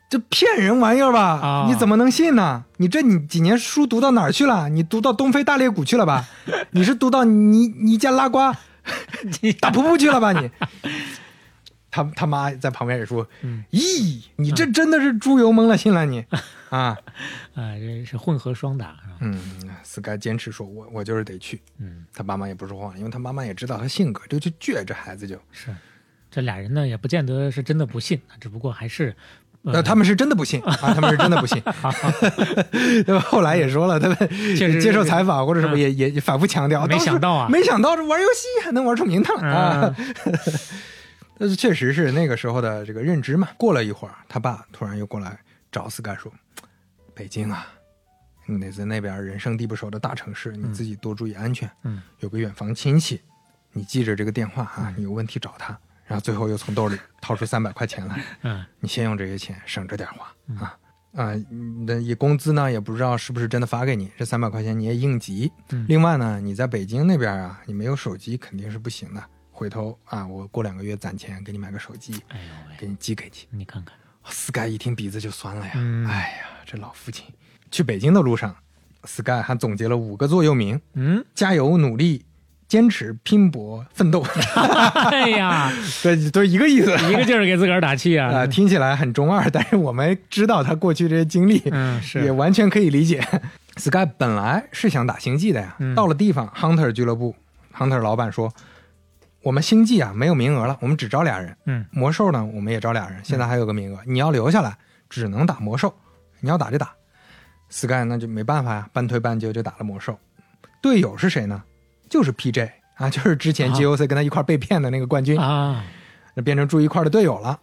这骗人玩意儿吧？啊你怎么能信呢？你这你几年书读到哪儿去了？你读到东非大裂谷去了吧？*laughs* 你是读到尼尼加拉瓜大瀑布去了吧？你？*laughs* 他他妈在旁边也说：“嗯咦，你这真的是猪油蒙了心了你啊啊，这是混合双打是吧？！”嗯，Sky 坚持说：“我我就是得去。嗯，”他爸妈也不说话，因为他妈妈也知道他性格，就就倔，这孩子就。是，这俩人呢也不见得是真的不信，只不过还是，呃呃，他们是真的不信啊，他们是真的不信。*laughs* 对吧？后来也说了，他们接受采访或者什么嗯也也也反复强调，没想到啊没想到这玩游戏还能玩出名堂啊！嗯但是确实是那个时候的这个认知嘛。过了一会儿，他爸突然又过来找 Sky 说：“北京啊，你得在那边人生地不熟的大城市，你自己多注意安全。嗯，有个远房亲戚，你记着这个电话啊，你有问题找他。”然后最后又从兜里掏出三百块钱来，嗯你先用这些钱省着点花、啊啊！你的也工资呢也不知道是不是真的发给你，这三百块钱你也应急。嗯另外呢，你在北京那边啊，你没有手机肯定是不行的。回头啊，我过两个月攒钱给你买个手机，哎呦喂，给你寄给你。你看看，Sky 一听鼻子就酸了呀，嗯哎呀，这老父亲。去北京的路上，Sky 还总结了五个座右铭：嗯，加油、努力、坚持、拼搏、奋斗。哎呀，*laughs* 对都一个意思。一个劲儿给自个儿打气啊，*laughs* 啊，听起来很中二，但是我们知道他过去这些经历，嗯也，完全可以理解。*laughs* Sky 本来是想打星际的呀，嗯到了地方，Hunter 俱乐部，Hunter 老板说，我们星际啊没有名额了，我们只招俩人。嗯魔兽呢，我们也招俩人，现在还有个名额，你要留下来，只能打魔兽，你要打就打。Sky 那就没办法呀，半推半就就打了魔兽。队友是谁呢？就是 PJ 啊，*laughs* 就是之前啊 GOC 跟他一块被骗的那个冠军。啊，那变成住一块的队友了。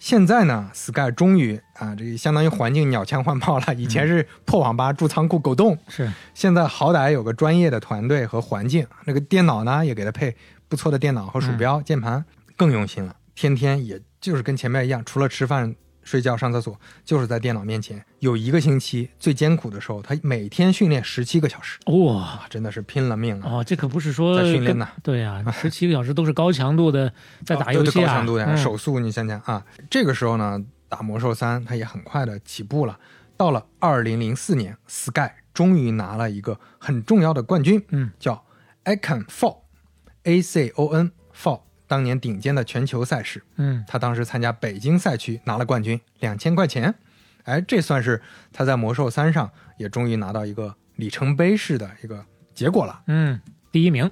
现在呢，Sky 终于啊，这个相当于环境鸟枪换炮了。以前是破网吧、住仓库、狗洞，是，现在好歹有个专业的团队和环境。那个电脑呢，也给他配不错的电脑和鼠标、键盘，更用心了。天天也就是跟前面一样，除了吃饭睡觉、上厕所，就是在电脑面前。有一个星期最艰苦的时候，他每天训练十七个小时，哇，真的是拼了命啊！哦，这可不是说在训练呢。对呀，*laughs* 十七个小时都是高强度的在打游戏啊，高强度的手速，你想想啊。这个时候呢，打魔兽三，他也很快的起步了。到了二零零四年，Sky 终于拿了一个很重要的冠军，嗯，叫 Icon Four，A C O N Four。当年顶尖的全球赛事，嗯，他当时参加北京赛区拿了冠军，两千块钱，哎，这算是他在魔兽三上也终于拿到一个里程碑式的一个结果了，嗯，第一名，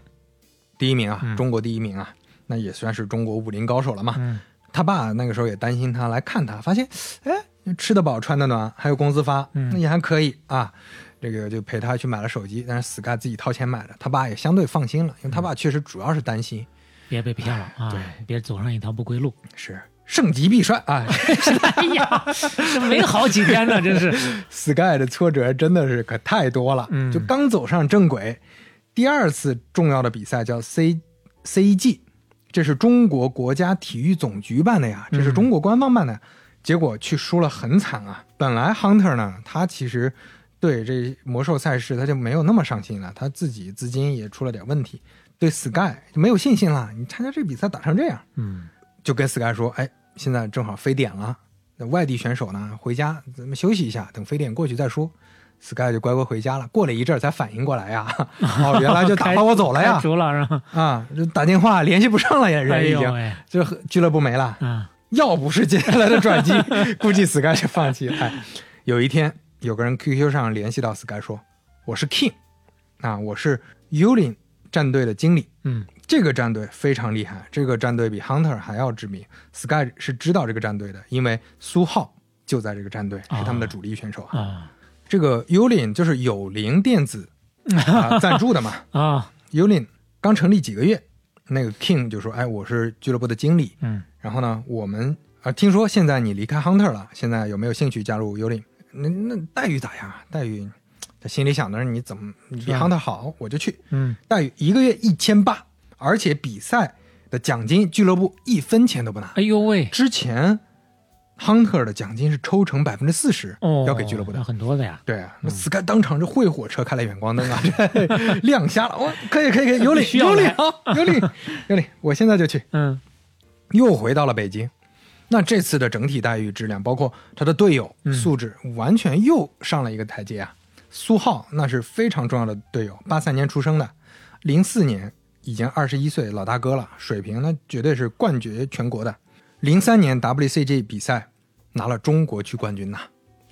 第一名啊，中国第一名啊，那也算是中国武林高手了嘛。嗯，他爸那个时候也担心他来看他，发现，哎，吃得饱穿得暖，还有工资发，那也还可以啊，这个就陪他去买了手机，但是 Sky 自己掏钱买的，他爸也相对放心了，因为他爸确实主要是担心。别被骗了啊！对，别走上一条不归路。是盛极必衰啊！*laughs* 哎呀，这没好几天呢，真是。*laughs* Sky 的挫折真的是可太多了。嗯，就刚走上正轨，第二次重要的比赛叫 C CEG，这是中国国家体育总局办的呀，这是中国官方办的。结果去输了，很惨啊！本来 Hunter 呢，他其实对这魔兽赛事他就没有那么上心了，他自己资金也出了点问题。对 Sky 就没有信心了。你参加这比赛打成这样，嗯，就跟 Sky 说：“哎，现在正好非典了，那外地选手呢，回家咱们休息一下，等非典过去再说。”Sky 就乖乖回家了。过了一阵才反应过来呀，*laughs* 哦，原来就打发我走了呀，*laughs* 输了是吧？啊，就打电话联系不上了呀，人已经就俱乐部没了。啊，要不是接下来的转机，*laughs* 估计 Sky 就放弃。哎，有一天有个人 QQ 上联系到 Sky 说：“我是 King，啊，我是 Yulin。”战队的经理，嗯，这个战队非常厉害，这个战队比 Hunter 还要知名。Sky 是知道这个战队的，因为苏浩就在这个战队，是他们的主力选手啊。这个 Ulin 就是有灵电子啊 *laughs* 赞助的嘛啊。Ulin 刚成立几个月，那个 King 就说：“哎，我是俱乐部的经理，嗯，然后呢，我们啊听说现在你离开 Hunter 了，现在有没有兴趣加入 Ulin？那那待遇咋样？待遇？”他心里想的是：你怎么比 Hunter 好，我就去。嗯，待遇一个月一千八，而且比赛的奖金俱乐部一分钱都不拿。哎呦喂！之前 Hunter 的奖金是抽成百分之四十，哦，要给俱乐部的，很多的呀。对啊，那 Sky 当场是会火车开了远光灯啊，*laughs* *laughs* 亮瞎了。哦，可以可以可以，有理有理啊，有理有理，我现在就去。嗯，又回到了北京。那这次的整体待遇质量，包括他的队友素质，完全又上了一个台阶啊。苏浩那是非常重要的队友，八三年出生的，零四年已经二十一岁老大哥了，水平那绝对是冠绝全国的。零三年 WCG 比赛拿了中国区冠军呐。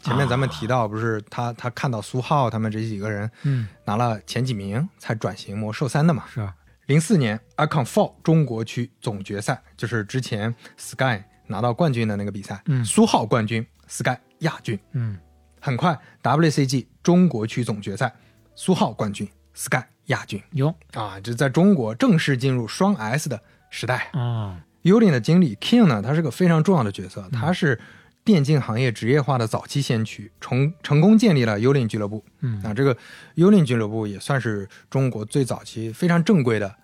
前面咱们提到不是他他看到苏浩他们这几个人，嗯，拿了前几名才转型魔兽三的嘛，是啊？零四年 Icon Four 中国区总决赛就是之前 Sky 拿到冠军的那个比赛，嗯，苏浩冠军，Sky 亚军，嗯。很快，WCG 中国区总决赛，苏浩冠军，Sky 亚军。哟啊，这在中国正式进入双 S 的时代啊。Ulin 的经理 King 呢，他是个非常重要的角色，他是电竞行业职业化的早期先驱，成成功建立了 Ulin 俱乐部。嗯，啊，这个 Ulin 俱乐部也算是中国最早期非常正规的，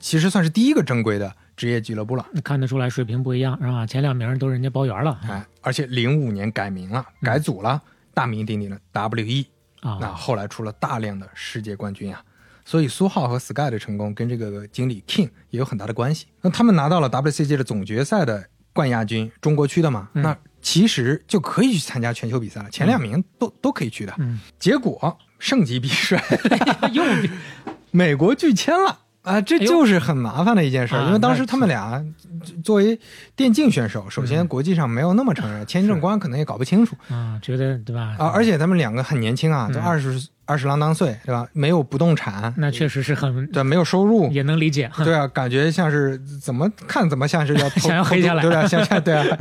其实算是第一个正规的职业俱乐部了。看得出来水平不一样，是吧？前两名都人家包圆了。哎，而且零五年改名了，改组了。大名鼎鼎的 WE 啊，那后来出了大量的世界冠军啊，所以苏浩和 Sky 的成功跟这个经理 King 也有很大的关系。那他们拿到了 WCG 的总决赛的冠亚军，中国区的嘛，那其实就可以去参加全球比赛了，前两名都都可以去的。嗯，结果盛极必衰，*laughs* 又美国拒签了。啊，这就是很麻烦的一件事，因为当时他们俩作为电竞选手，首先国际上没有那么承认，签证官可能也搞不清楚啊，觉得对吧？啊，而且他们两个很年轻啊，都二十二十郎当岁，对吧？没有不动产，那确实是很对，没有收入，也能理解。对啊，感觉像是怎么看怎么像是要想要黑下来，对啊，想想 *laughs* 对啊，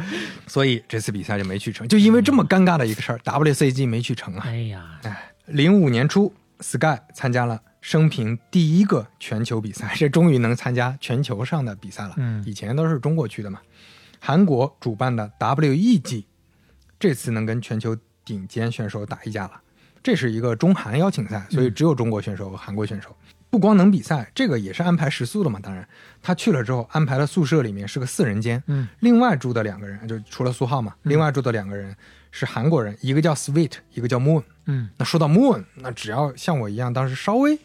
所以这次比赛就没去成，就因为这么尴尬的一个事儿，WCG 没去成啊。哎呀，哎，零五年初，Sky 参加了。生平第一个全球比赛，*laughs* 这终于能参加全球上的比赛了。嗯，以前都是中国区的嘛。韩国主办的 WEG，这次能跟全球顶尖选手打一架了。这是一个中韩邀请赛，所以只有中国选手和韩国选手。不光能比赛，这个也是安排食宿的嘛。当然，他去了之后安排了宿舍里面是个四人间，嗯，另外住的两个人就除了苏浩嘛，另外住的两个人是韩国人，一个叫 Sweet，一个叫 Moon。嗯，那说到 Moon，那只要像我一样当时稍微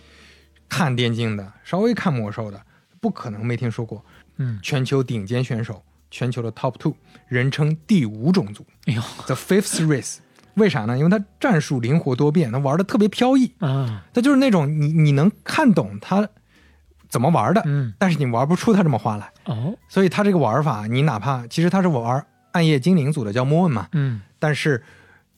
看电竞的，稍微看魔兽的，不可能没听说过。嗯，全球顶尖选手，全球的 Top Two，人称第五种族哎呦，The Fifth Race。为啥呢？因为他战术灵活多变，他玩的特别飘逸，啊，他就是那种你你能看懂他怎么玩的，嗯，但是你玩不出他这么花来。哦，所以他这个玩法，你哪怕其实他是玩暗夜精灵组的叫 Moon 嘛，嗯，但是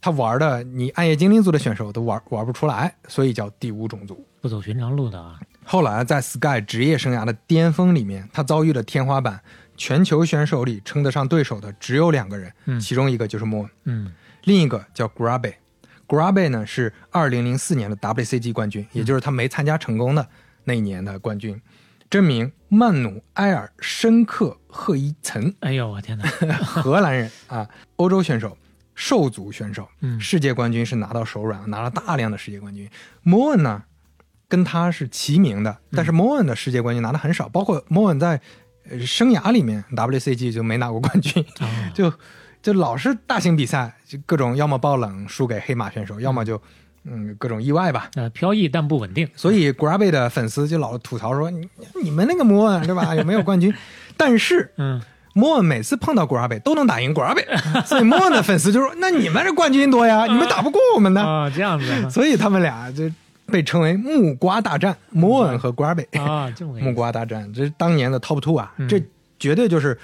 他玩的你暗夜精灵组的选手都玩玩不出来，所以叫第五种族。不走寻常路的啊，后来在 Sky 职业生涯的巅峰里面，他遭遇了天花板，全球选手里称得上对手的只有两个人，嗯。其中一个就是 Moon，嗯。另一个叫 Grabe。Grabe 呢是2004年的 WCG 冠军，也就是他没参加成功的那一年的冠军。真名曼努埃尔·申克赫伊岑，哎呦我天哪，*laughs* 荷兰人啊，欧洲选手，兽族选手，嗯。世界冠军是拿到手软，拿了大量的世界冠军。Moon 呢，跟他是齐名的，但是莫恩的世界冠军拿的很少，包括莫恩在呃生涯里面 WCG 就没拿过冠军，哦 *laughs* 就就老是大型比赛就各种要么爆冷输给黑马选手，要么就嗯各种意外吧。呃，飘逸但不稳定，所以 g r a b y 的粉丝就老吐槽说：“你你们那个莫恩对吧？*laughs* 有没有冠军？”但是嗯，莫恩每次碰到 Grabe 都能打赢 Grabe，*laughs* 所以莫恩的粉丝就说：“那你们这冠军多呀，你们打不过我们呢。啊，这样子啊所以他们俩就被称为木瓜大战，莫恩和 Grabe。啊，这么木瓜大战，这是当年的 Top Two 啊，嗯这绝对就是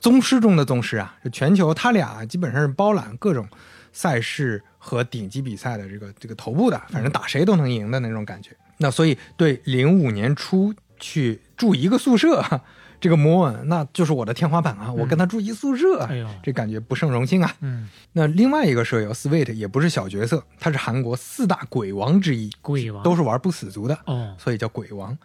宗师中的宗师啊！这全球他俩基本上是包揽各种赛事和顶级比赛的这个这个头部的，反正打谁都能赢的那种感觉。那所以对零五年初去住一个宿舍，这个 moon 那就是我的天花板啊！我跟他住一宿舍，哎呦这感觉不胜荣幸啊！嗯，那另外一个舍友 Sweet 也不是小角色，他是韩国四大鬼王之一，鬼王都是玩不死族的。哦，所以叫鬼王。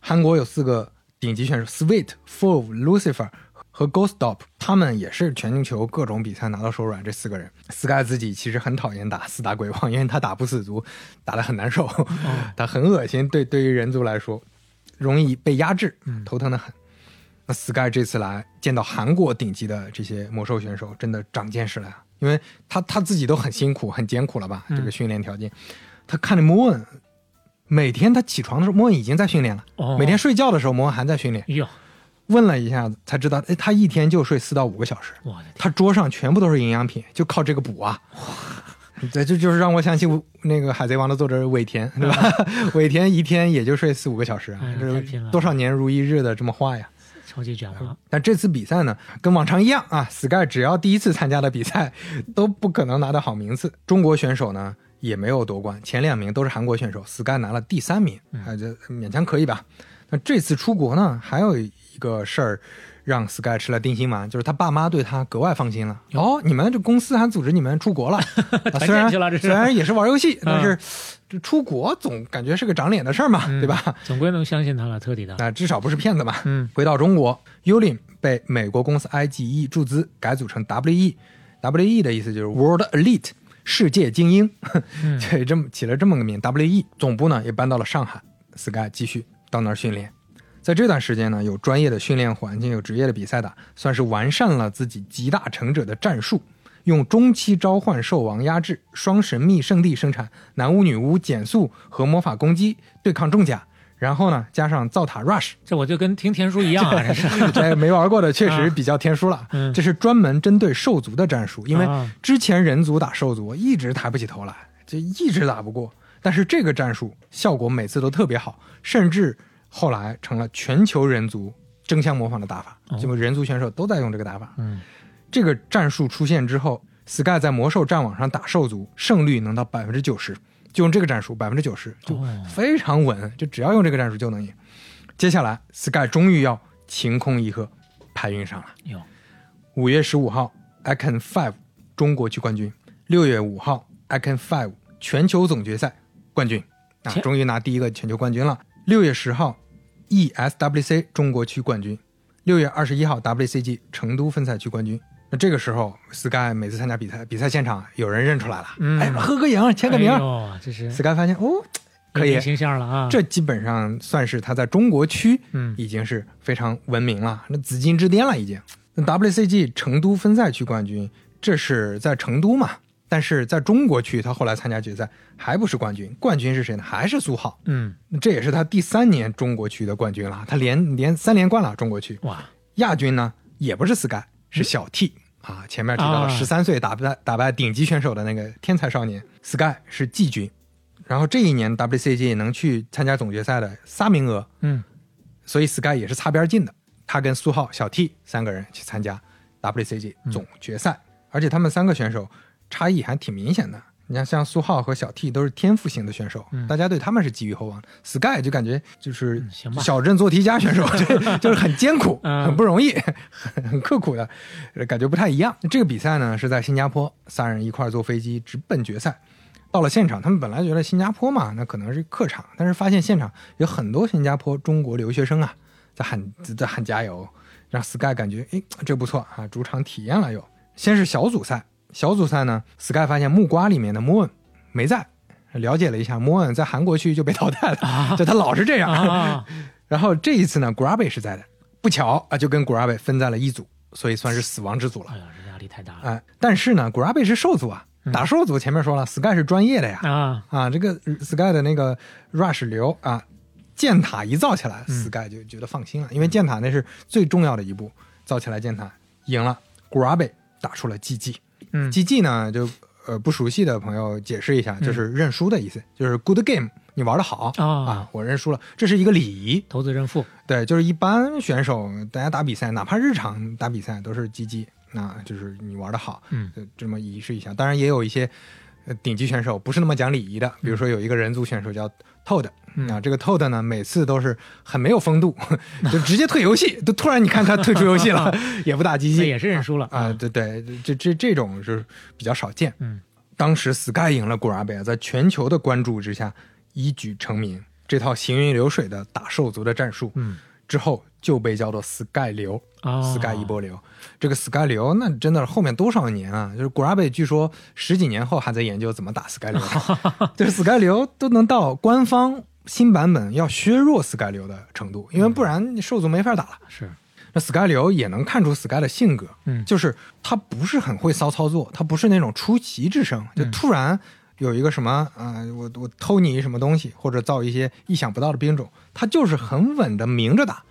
韩国有四个顶级选手，Sweet、Fove、Lucifer 和 Ghostop，他们也是全球各种比赛拿到手软。这四个人，Sky 自己其实很讨厌打四大鬼王，因为他打不死族，打得很难受，*laughs* 他很恶心。对，对于人族来说，容易被压制，头疼的很。那 Sky 这次来见到韩国顶级的这些魔兽选手，真的长见识了呀！因为他他自己都很辛苦、很艰苦了吧？这个训练条件，他看着 Moon，每天他起床的时候，Moon 已经在训练了；哦每天睡觉的时候，Moon 还在训练。哟，问了一下才知道，哎，他一天就睡四到五个小时，我的天，他桌上全部都是营养品，就靠这个补啊。对，这就是让我想起那个《海贼王》的作者尾田，对吧？*laughs* 尾田一天也就睡四五个小时啊哎，这多少年如一日的这么画呀。超级卷了，但这次比赛呢，跟往常一样啊，Sky 只要第一次参加的比赛 *laughs* 都不可能拿到好名次。中国选手呢也没有夺冠，前两名都是韩国选手，Sky 拿了第三名，啊，这勉强可以吧？那这次出国呢，还有一个事儿让 Sky 吃了定心丸，就是他爸妈对他格外放心了。哦，你们这公司还组织你们出国了，*laughs* 啊、虽然虽然也是玩游戏，但是这出国总感觉是个长脸的事儿嘛，对吧？总归能相信他了，彻底的。那至少不是骗子嘛。嗯，回到中国，Ulin 被美国公司 IGE 注资改组成 WE，WE 的意思就是 World Elite 世界精英，嗯 *laughs* 这这么起了这么个名。WE 总部呢也搬到了上海，Sky 继续到那儿训练。在这段时间呢，有专业的训练环境，有职业的比赛打，算是完善了自己集大成者的战术。用中期召唤兽王压制，双神秘圣地生产男巫女巫减速和魔法攻击对抗重甲，然后呢加上造塔 rush，这我就跟听天书一样啊，这是。*laughs* 这没玩过的确实比较天书了。嗯这是专门针对兽族的战术，因为啊之前人族打兽族一直抬不起头来，就一直打不过。但是这个战术效果每次都特别好，甚至后来成了全球人族争相模仿的打法，哦就人族选手都在用这个打法。嗯，这个战术出现之后，Sky 在魔兽战网上打兽族胜率能到百分之九十，就用这个战术百分之九十就哦非常稳，就只要用这个战术就能赢。接下来，Sky 终于要晴空一鹤，排云上了。有五月十五号，Icon Five 中国区冠军；六月五号，Icon Five 全球总决赛冠军啊，终于拿第一个全球冠军了。六月十号，ESWC 中国区冠军；六月二十一号，WCG 成都分赛区冠军。那这个时候，Sky 每次参加比赛，比赛现场有人认出来了，嗯哎，合个影，签个名。哎，这是 Sky 发现哦，可以形象了啊！这基本上算是他在中国区，嗯，已经是非常闻名了，那紫禁之巅了已经。WCG 成都分赛区冠军，这是在成都嘛？但是在中国区，他后来参加决赛还不是冠军，冠军是谁呢？还是苏浩。嗯，这也是他第三年中国区的冠军了，他连连三连冠了中国区。哇，亚军呢也不是 Sky，是小 T 啊。前面提到了十三岁打败打败顶级选手的那个天才少年 Sky 是季军。然后这一年 WCG 能去参加总决赛的仨名额，嗯，所以 Sky 也是擦边进的。他跟苏浩、小 T 三个人去参加 WCG 总决赛，而且他们三个选手差异还挺明显的。你看，像苏浩和小 T 都是天赋型的选手，大家对他们是寄予厚望。Sky 就感觉就是小镇做题家选手，*laughs* 就就是很艰苦、很不容易、很很刻苦的感觉不太一样。这个比赛呢是在新加坡，三人一块坐飞机直奔决赛。到了现场，他们本来觉得新加坡嘛，那可能是客场，但是发现现场有很多新加坡中国留学生啊，在喊在喊加油，让 Sky 感觉哎这不错啊，主场体验了又。先是小组赛，小组赛呢，Sky 发现木瓜里面的 Moon 没在，了解了一下，Moon 在韩国区就被淘汰了，*laughs* 就他老是这样。*laughs* 然后这一次呢，Grabe 是在的，不巧啊，就跟 Grabe 分在了一组，所以算是死亡之组了。哎呀，这压力太大了。哎，但是呢，Grabe 是兽组啊。打兽组前面说了，Sky 是专业的呀，啊啊，这个 Sky 的那个 Rush 流啊，箭塔一造起来，Sky 就觉得放心了，因为箭塔那是最重要的一步，造起来箭塔赢了，Grabe 打出了 GG，嗯，GG 呢就呃不熟悉的朋友解释一下，就是认输的意思，就是 Good game，你玩的好啊，我认输了，这是一个礼仪，投资认负，对，就是一般选手大家打比赛，哪怕日常打比赛都是 GG。那就是你玩的好，嗯，这么仪式一下。当然也有一些顶级选手不是那么讲礼仪的，比如说有一个人族选手叫 Toad，啊，这个 Toad 呢每次都是很没有风度，*laughs* 就直接退游戏。*laughs* 都突然你看他退出游戏了，*laughs* 也不打积极，也是认输了啊。对对，这这这种是比较少见。嗯，当时 Sky 赢了古拉贝，在全球的关注之下一举成名。这套行云流水的打兽族的战术，嗯，之后就被叫做 Sky 流。啊，Sky 一波流，这个 Sky 流那真的是后面多少年啊？就是古拉贝据说十几年后还在研究怎么打 Sky 流，*laughs* 就是 Sky 流都能到官方新版本要削弱 Sky 流的程度，因为不然兽族没法打了。是，那 Sky 流也能看出 Sky 的性格，嗯，就是他不是很会骚操作，他不是那种出奇制胜，就突然有一个什么啊，我我偷你什么东西，或者造一些意想不到的兵种，他就是很稳的明着打。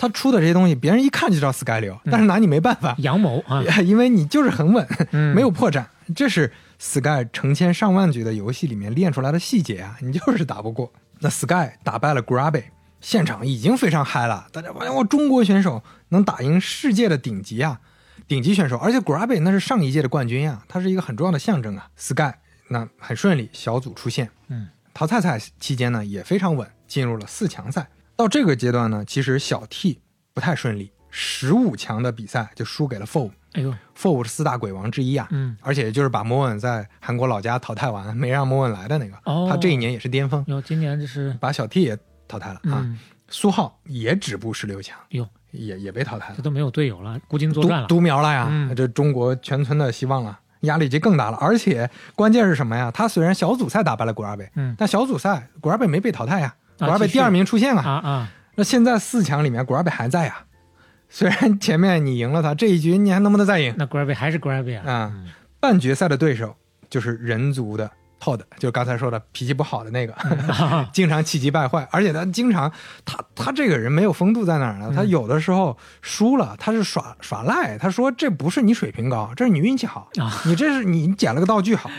他出的这些东西，别人一看就知道 Sky 流，但是拿你没办法。阳谋啊，*laughs* 因为你就是很稳，没有破绽。这是 Sky 成千上万局的游戏里面练出来的细节啊，你就是打不过。那 Sky 打败了 Grabe，现场已经非常嗨了，大家发现我中国选手能打赢世界的顶级啊，顶级选手，而且 Grabe 那是上一届的冠军啊，它是一个很重要的象征啊。Sky 那很顺利，小组出线，嗯，淘汰赛期间呢也非常稳，进入了四强赛。到这个阶段呢，其实小 T 不太顺利，十五强的比赛就输给了 Four。哎呦，Four 是四大鬼王之一啊，嗯，而且就是把莫文在韩国老家淘汰完，没让莫文来的那个，哦，他这一年也是巅峰。哟，今年这是把小 T 也淘汰了啊，苏浩也止步十六强，哟，也也被淘汰了，这都没有队友了，孤军作战了，独苗了呀，嗯这中国全村的希望了。压力就更大了，而且关键是什么呀？他虽然小组赛打败了古尔贝，嗯，但小组赛古尔贝没被淘汰呀，古尔贝第二名出现了啊啊！那现在四强里面古尔贝还在呀，*laughs* 虽然前面你赢了他这一局，你还能不能再赢？那古尔贝还是古尔贝啊！啊，半决赛的对手就是人族的 Todd，就刚才说的脾气不好的那个，*laughs* *laughs* 经常气急败坏，而且他经常他他这个人没有风度在哪儿呢？他有的时候输了，他是耍耍赖，他说这不是你水平高，这是你运气好，你这是你捡了个道具好，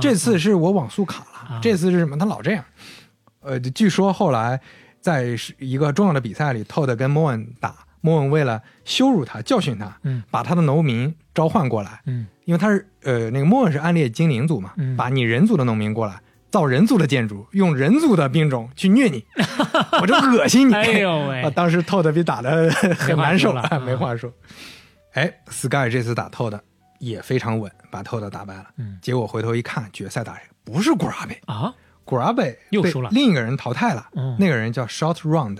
这次是我网速卡了，这次是什么？他老这样。呃，据说后来在一个重要的比赛里，Todd 跟 Moon 打，Moon 为了羞辱他、教训他，嗯，把他的农民召唤过来，嗯，因为他是呃那个 Moon 是暗猎精灵族嘛，嗯，把你人族的农民过来。造人族的建筑，用人族的兵种去虐你，*laughs* 我就恶心你！哎呦喂！当时 Todd 被打的很难受了，没话说。哎，Sky 这次打 Todd 也非常稳，把 Todd 打败了。嗯，结果回头一看，决赛打谁？不是古拉贝啊，古拉贝又输了，另一个人淘汰了。嗯，那个人叫 Short Round，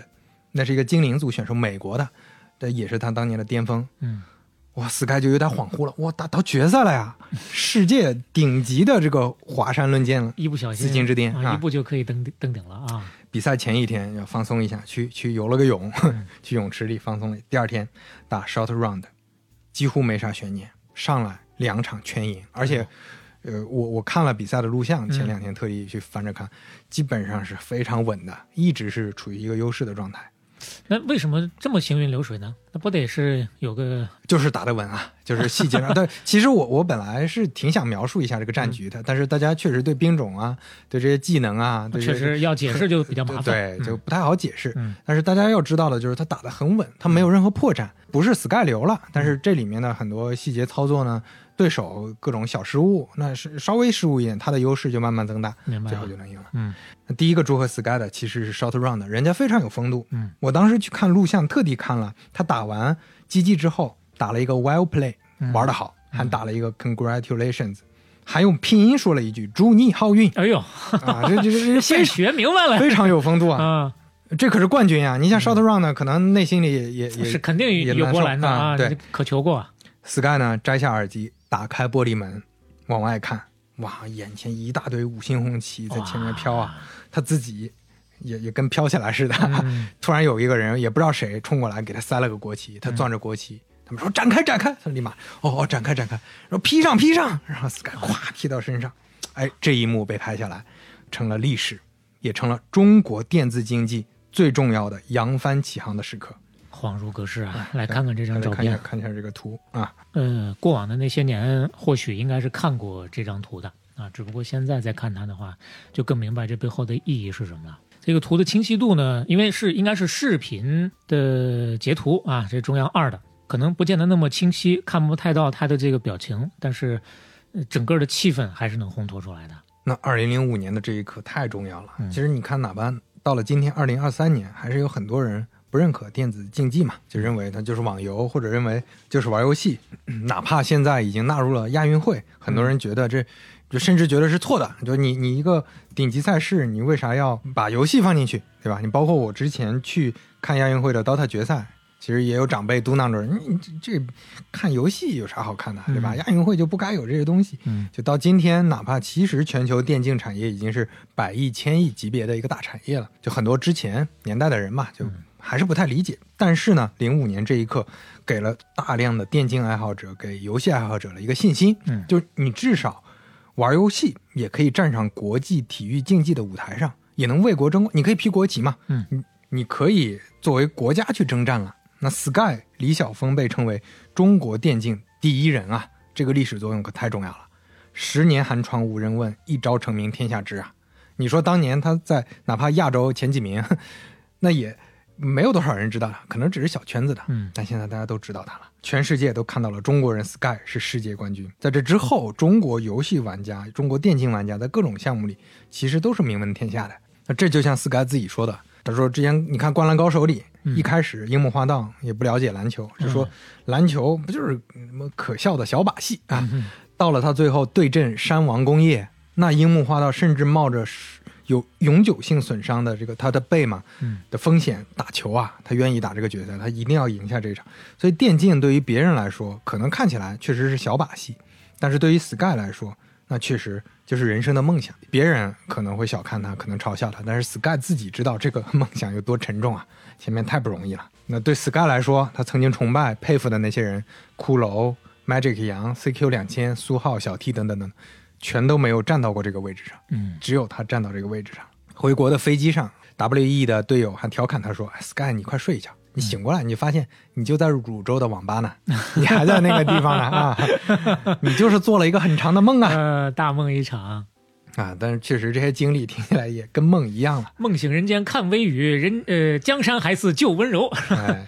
那是一个精灵族选手，美国的，这也是他当年的巅峰。嗯哇，Sky 就有点恍惚了，哇，打到决赛了呀！*laughs* 世界顶级的这个华山论剑了，一不小心紫金之巅啊，一步就可以登登顶了啊！比赛前一天要放松一下，去去游了个泳，*laughs* 去泳池里放松了。第二天打 short round，几乎没啥悬念，上来两场全赢，而且，呃，我我看了比赛的录像，前两天特意去翻着看，基本上是非常稳的，一直是处于一个优势的状态。那为什么这么行云流水呢？那不得是有个就是打得稳啊，就是细节上。但 *laughs* 其实我我本来是挺想描述一下这个战局的，但是大家确实对兵种啊，对这些技能啊，确实要解释就比较麻烦，*laughs* 对，就不太好解释。但是大家要知道的就是他打得很稳，他没有任何破绽，不是 Sky 流了。但是这里面的很多细节操作呢。对手各种小失误，那是稍微失误一点，他的优势就慢慢增大，最后就能赢了。嗯，第一个祝贺 Sky 的其实是 Short Round，人家非常有风度。嗯，我当时去看录像，特地看了他打完 GG 之后，打了一个 Well Play，玩得好，还打了一个 Congratulations，还用拼音说了一句祝你好运。哎呦，*laughs* 啊，这这这先 *laughs* 学明白了，非常有风度 *laughs* 啊。这可是冠军呀！你像 Short Round 呢，可能内心里也也是肯定有波澜的啊。对，可求过。Sky 呢，摘下耳机。打开玻璃门，往外看，哇，眼前一大堆五星红旗在前面飘啊，他自己也也跟飘起来似的。*laughs* 突然有一个人也不知道谁冲过来给他塞了个国旗，他攥着国旗，他们说展开展开，他立马哦哦展开展开，然后披上披上，然后 Sky 咵披到身上，哎，这一幕被拍下来，成了历史，也成了中国电子竞技最重要的扬帆起航的时刻。恍如隔世啊！来看看这张照片，看一下这个图啊。嗯，过往的那些年，或许应该是看过这张图的啊。只不过现在再看它的话，就更明白这背后的意义是什么了。这个图的清晰度呢，因为是应该是视频的截图啊，这中央二的，可能不见得那么清晰，看不太到他的这个表情，但是整个的气氛还是能烘托出来的。那二零零五年的这一刻太重要了。其实你看，哪怕到了今天二零二三年，还是有很多人。不认可电子竞技嘛，就认为它就是网游，或者认为就是玩游戏。*clears throat* 哪怕现在已经纳入了亚运会，很多人觉得这，就甚至觉得是错的。就你你一个顶级赛事，你为啥要把游戏放进去，对吧？你包括我之前去看亚运会的 DOTA 决赛，其实也有长辈嘟囔着，你这这看游戏有啥好看的，对吧？亚运会就不该有这些东西。就到今天，哪怕其实全球电竞产业已经是百亿、千亿级别的一个大产业了，就很多之前年代的人嘛，就。还是不太理解，但是呢，零五年这一刻给了大量的电竞爱好者、给游戏爱好者了一个信心，嗯，就是你至少玩游戏也可以站上国际体育竞技的舞台上，也能为国争光。你可以披国旗嘛，嗯，你你可以作为国家去征战了。那 Sky 李晓峰被称为中国电竞第一人啊，这个历史作用可太重要了。十年寒窗无人问，一朝成名天下知啊！你说当年他在哪怕亚洲前几名，*laughs* 那也。没有多少人知道他，可能只是小圈子的。嗯，但现在大家都知道他了，全世界都看到了中国人 Sky 是世界冠军。在这之后，中国游戏玩家、中国电竞玩家在各种项目里其实都是名闻天下的。那这就像 Sky 自己说的，他说之前你看《灌篮高手》里，一开始樱木花道也不了解篮球，就说篮球不就是什么可笑的小把戏啊？到了他最后对阵山王工业，那樱木花道甚至冒着。有永久性损伤的这个他的背嘛，的风险打球啊，他愿意打这个决赛，他一定要赢下这场。所以电竞对于别人来说，可能看起来确实是小把戏，但是对于 Sky 来说，那确实就是人生的梦想。别人可能会小看他，可能嘲笑他，但是 Sky 自己知道这个梦想有多沉重啊，前面太不容易了。那对 Sky 来说，他曾经崇拜、佩服的那些人，骷髅、Magic 杨、CQ 两千、苏浩、小 T 等等等。全都没有站到过这个位置上，嗯，只有他站到这个位置上。回国的飞机上，WE 的队友还调侃他说：“Sky，你快睡一觉，你醒过来，你发现你就在汝州的网吧呢，*laughs* 你还在那个地方呢啊，你就是做了一个很长的梦啊，*laughs* 呃，大梦一场啊。但是确实这些经历听起来也跟梦一样了。梦醒人间看微雨，人呃，江山还似旧温柔。*laughs* 哎，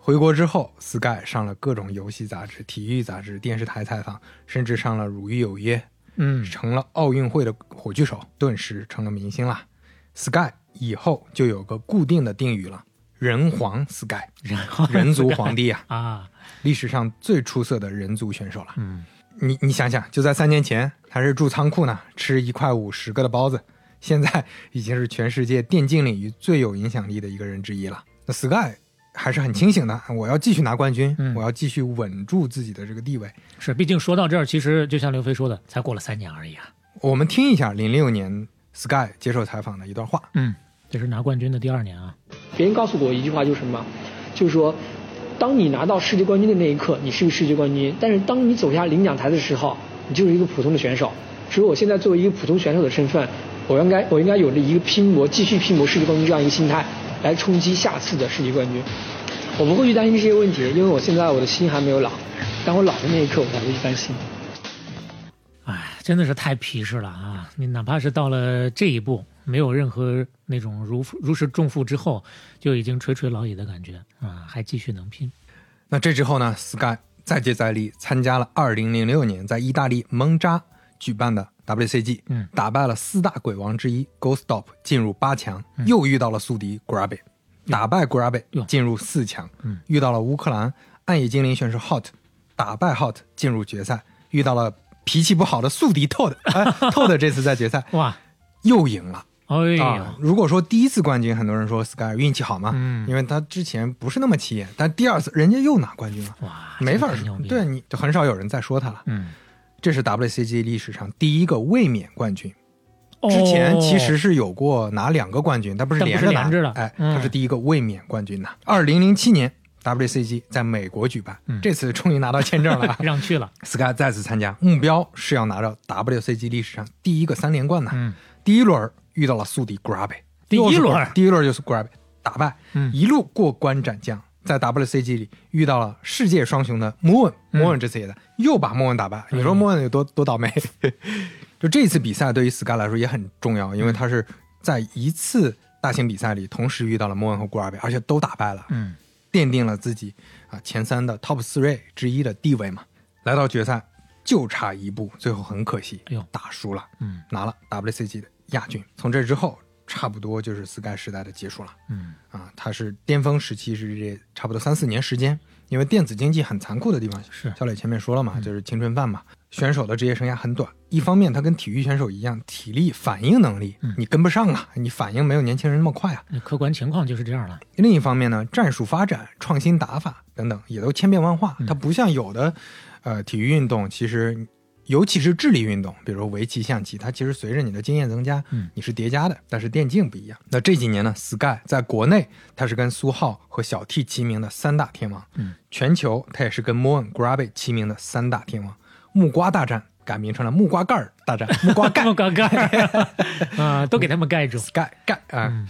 回国之后，Sky 上了各种游戏杂志、体育杂志、电视台采访，甚至上了《汝誉有约》。嗯，成了奥运会的火炬手，顿时成了明星了。Sky 以后就有个固定的定语了，人皇 Sky，人族皇帝啊 *laughs* 啊，历史上最出色的人族选手了。嗯，你你想想，就在三年前还是住仓库呢，吃一块五十个的包子，现在已经是全世界电竞领域最有影响力的一个人之一了。那 Sky，还是很清醒的，我要继续拿冠军，我要继续稳住自己的这个地位。是，毕竟说到这儿，其实就像刘飞说的，才过了三年而已啊。我们听一下零六年 Sky 接受采访的一段话。嗯，这是拿冠军的第二年啊。别人告诉过我一句话，就是什么？就是说，当你拿到世界冠军的那一刻，你是个世界冠军；但是当你走下领奖台的时候，你就是一个普通的选手。所以我现在作为一个普通选手的身份，我应该我应该有着一个拼搏、继续拼搏世界冠军这样一个心态，来冲击下次的世界冠军。我不会去担心这些问题，因为我现在我的心还没有老。当我老的那一刻，我才会去担心。哎，真的是太皮实了啊！你哪怕是到了这一步，没有任何那种如如释重负之后，就已经垂垂老矣的感觉啊，还继续能拼。那这之后呢？Sky 再接再厉，参加了2006年在意大利蒙扎。举办的 WCG，嗯，打败了四大鬼王之一 Ghost Stop，进入八强，又遇到了宿敌 GRABY 打败 GRABY 进入四强，嗯，遇到了乌克兰暗夜精灵选手 Hot，打败 Hot 进入决赛，遇到了脾气不好的宿敌 Todd，Todd *laughs* 这次在决赛哇。又赢了，哎呀，如果说第一次冠军，很多人说 Sky 运气好嘛，嗯，因为他之前不是那么起眼，但第二次人家又拿冠军了，哇，没法说，对，你就很少有人再说他了，嗯。这是 WCG 历史上第一个卫冕冠军，之前其实是有过拿两个冠军，但不是连着拿，哎，他是第一个卫冕冠军呐。二零零七年 WCG 在美国举办，这次终于拿到签证了，*laughs* 让去了。*laughs* Sky 再次参加，目标是要拿到 WCG 历史上第一个三连冠呐。嗯，第一轮遇到了宿敌 Grabe，第一轮第一轮就是 Grabe 打败，一路过关斩将。在 WCG 里遇到了世界双雄的莫文，莫文这次也在，又把莫文打败。你说莫文有多多倒霉？*laughs* 就这次比赛对于 Sky 来说也很重要，因为他是在一次大型比赛里同时遇到了莫文和古尔贝，而且都打败了，嗯，奠定了自己啊前三的 Top Three 之一的地位嘛。来到决赛就差一步，最后很可惜，哎呦，打输了，嗯，拿了 WCG 的亚军。从这之后。差不多就是 Sky 时代的结束了，嗯。啊，它是巅峰时期是这差不多三四年时间，因为电子竞技很残酷的地方是，小磊前面说了嘛，就是青春饭嘛，选手的职业生涯很短，一方面他跟体育选手一样，体力反应能力你跟不上啊，你反应没有年轻人那么快啊，客观情况就是这样了。另一方面呢，战术发展、创新打法等等也都千变万化，它不像有的，呃，体育运动其实。尤其是智力运动，比如说围棋、象棋，它其实随着你的经验增加，嗯，你是叠加的。但是电竞不一样。那这几年呢，Sky 在国内它是跟苏浩和小 T 齐名的三大天王，嗯，全球它也是跟 Moon、Grabe 齐名的三大天王。木瓜大战改名成了木瓜盖儿大战，木瓜盖，*laughs* 木瓜盖，*laughs* 啊，都给他们盖住，Sky 盖啊。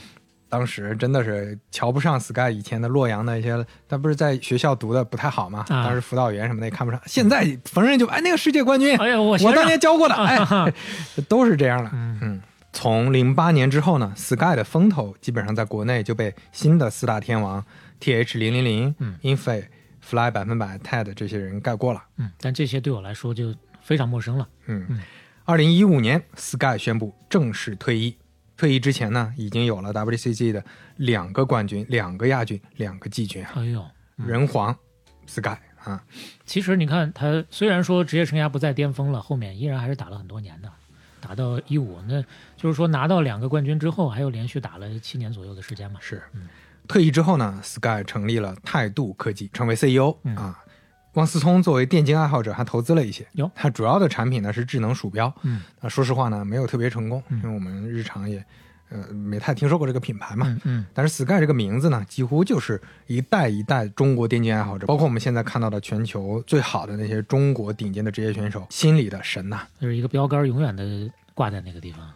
当时真的是瞧不上 Sky 以前的洛阳的一些，他不是在学校读的不太好嘛？当时辅导员什么的也看不上。现在逢人就哎那个世界冠军，*laughs* 哎呀我我当年教过的，哎，*laughs* 都是这样的。嗯，从零八年之后呢，Sky 的风头基本上在国内就被新的四大天王 TH 零零零、Infi、Fly 百分百、TED 这些人盖过了。嗯，但这些对我来说就非常陌生了。嗯，二零一五年，Sky 宣布正式退役。退役之前呢，已经有了 WCG 的两个冠军、两个亚军、两个季军啊！哎呦，人皇 Sky 啊！其实你看他虽然说职业生涯不在巅峰了，后面依然还是打了很多年的，打到一五，那就是说拿到两个冠军之后，还有连续打了七年左右的时间嘛。是，退役之后呢，Sky 成立了态度科技，成为 CEO 啊。汪思聪作为电竞爱好者，还投资了一些。有，它主要的产品呢是智能鼠标。嗯，那说实话呢，没有特别成功，因为我们日常也，呃，没太听说过这个品牌嘛。嗯嗯。但是 Sky 这个名字呢，几乎就是一代一代中国电竞爱好者，包括我们现在看到的全球最好的那些中国顶尖的职业选手心里的神呐。就是一个标杆，永远的挂在那个地方。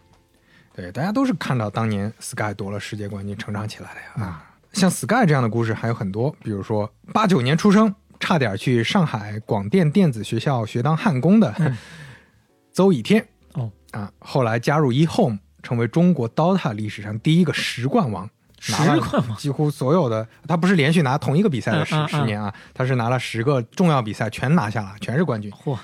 对，大家都是看到当年 Sky 夺了世界冠军成长起来的呀。啊，像 Sky 这样的故事还有很多，比如说八九年出生。差点去上海广电电子学校学当焊工的 *laughs* 邹以天哦。啊，后来加入 eHome，成为中国 DOTA 历史上第一个十冠王，十冠王，几乎所有的他不是连续拿同一个比赛的十十年啊，他是拿了十个重要比赛全拿下了，全是冠军。嚯，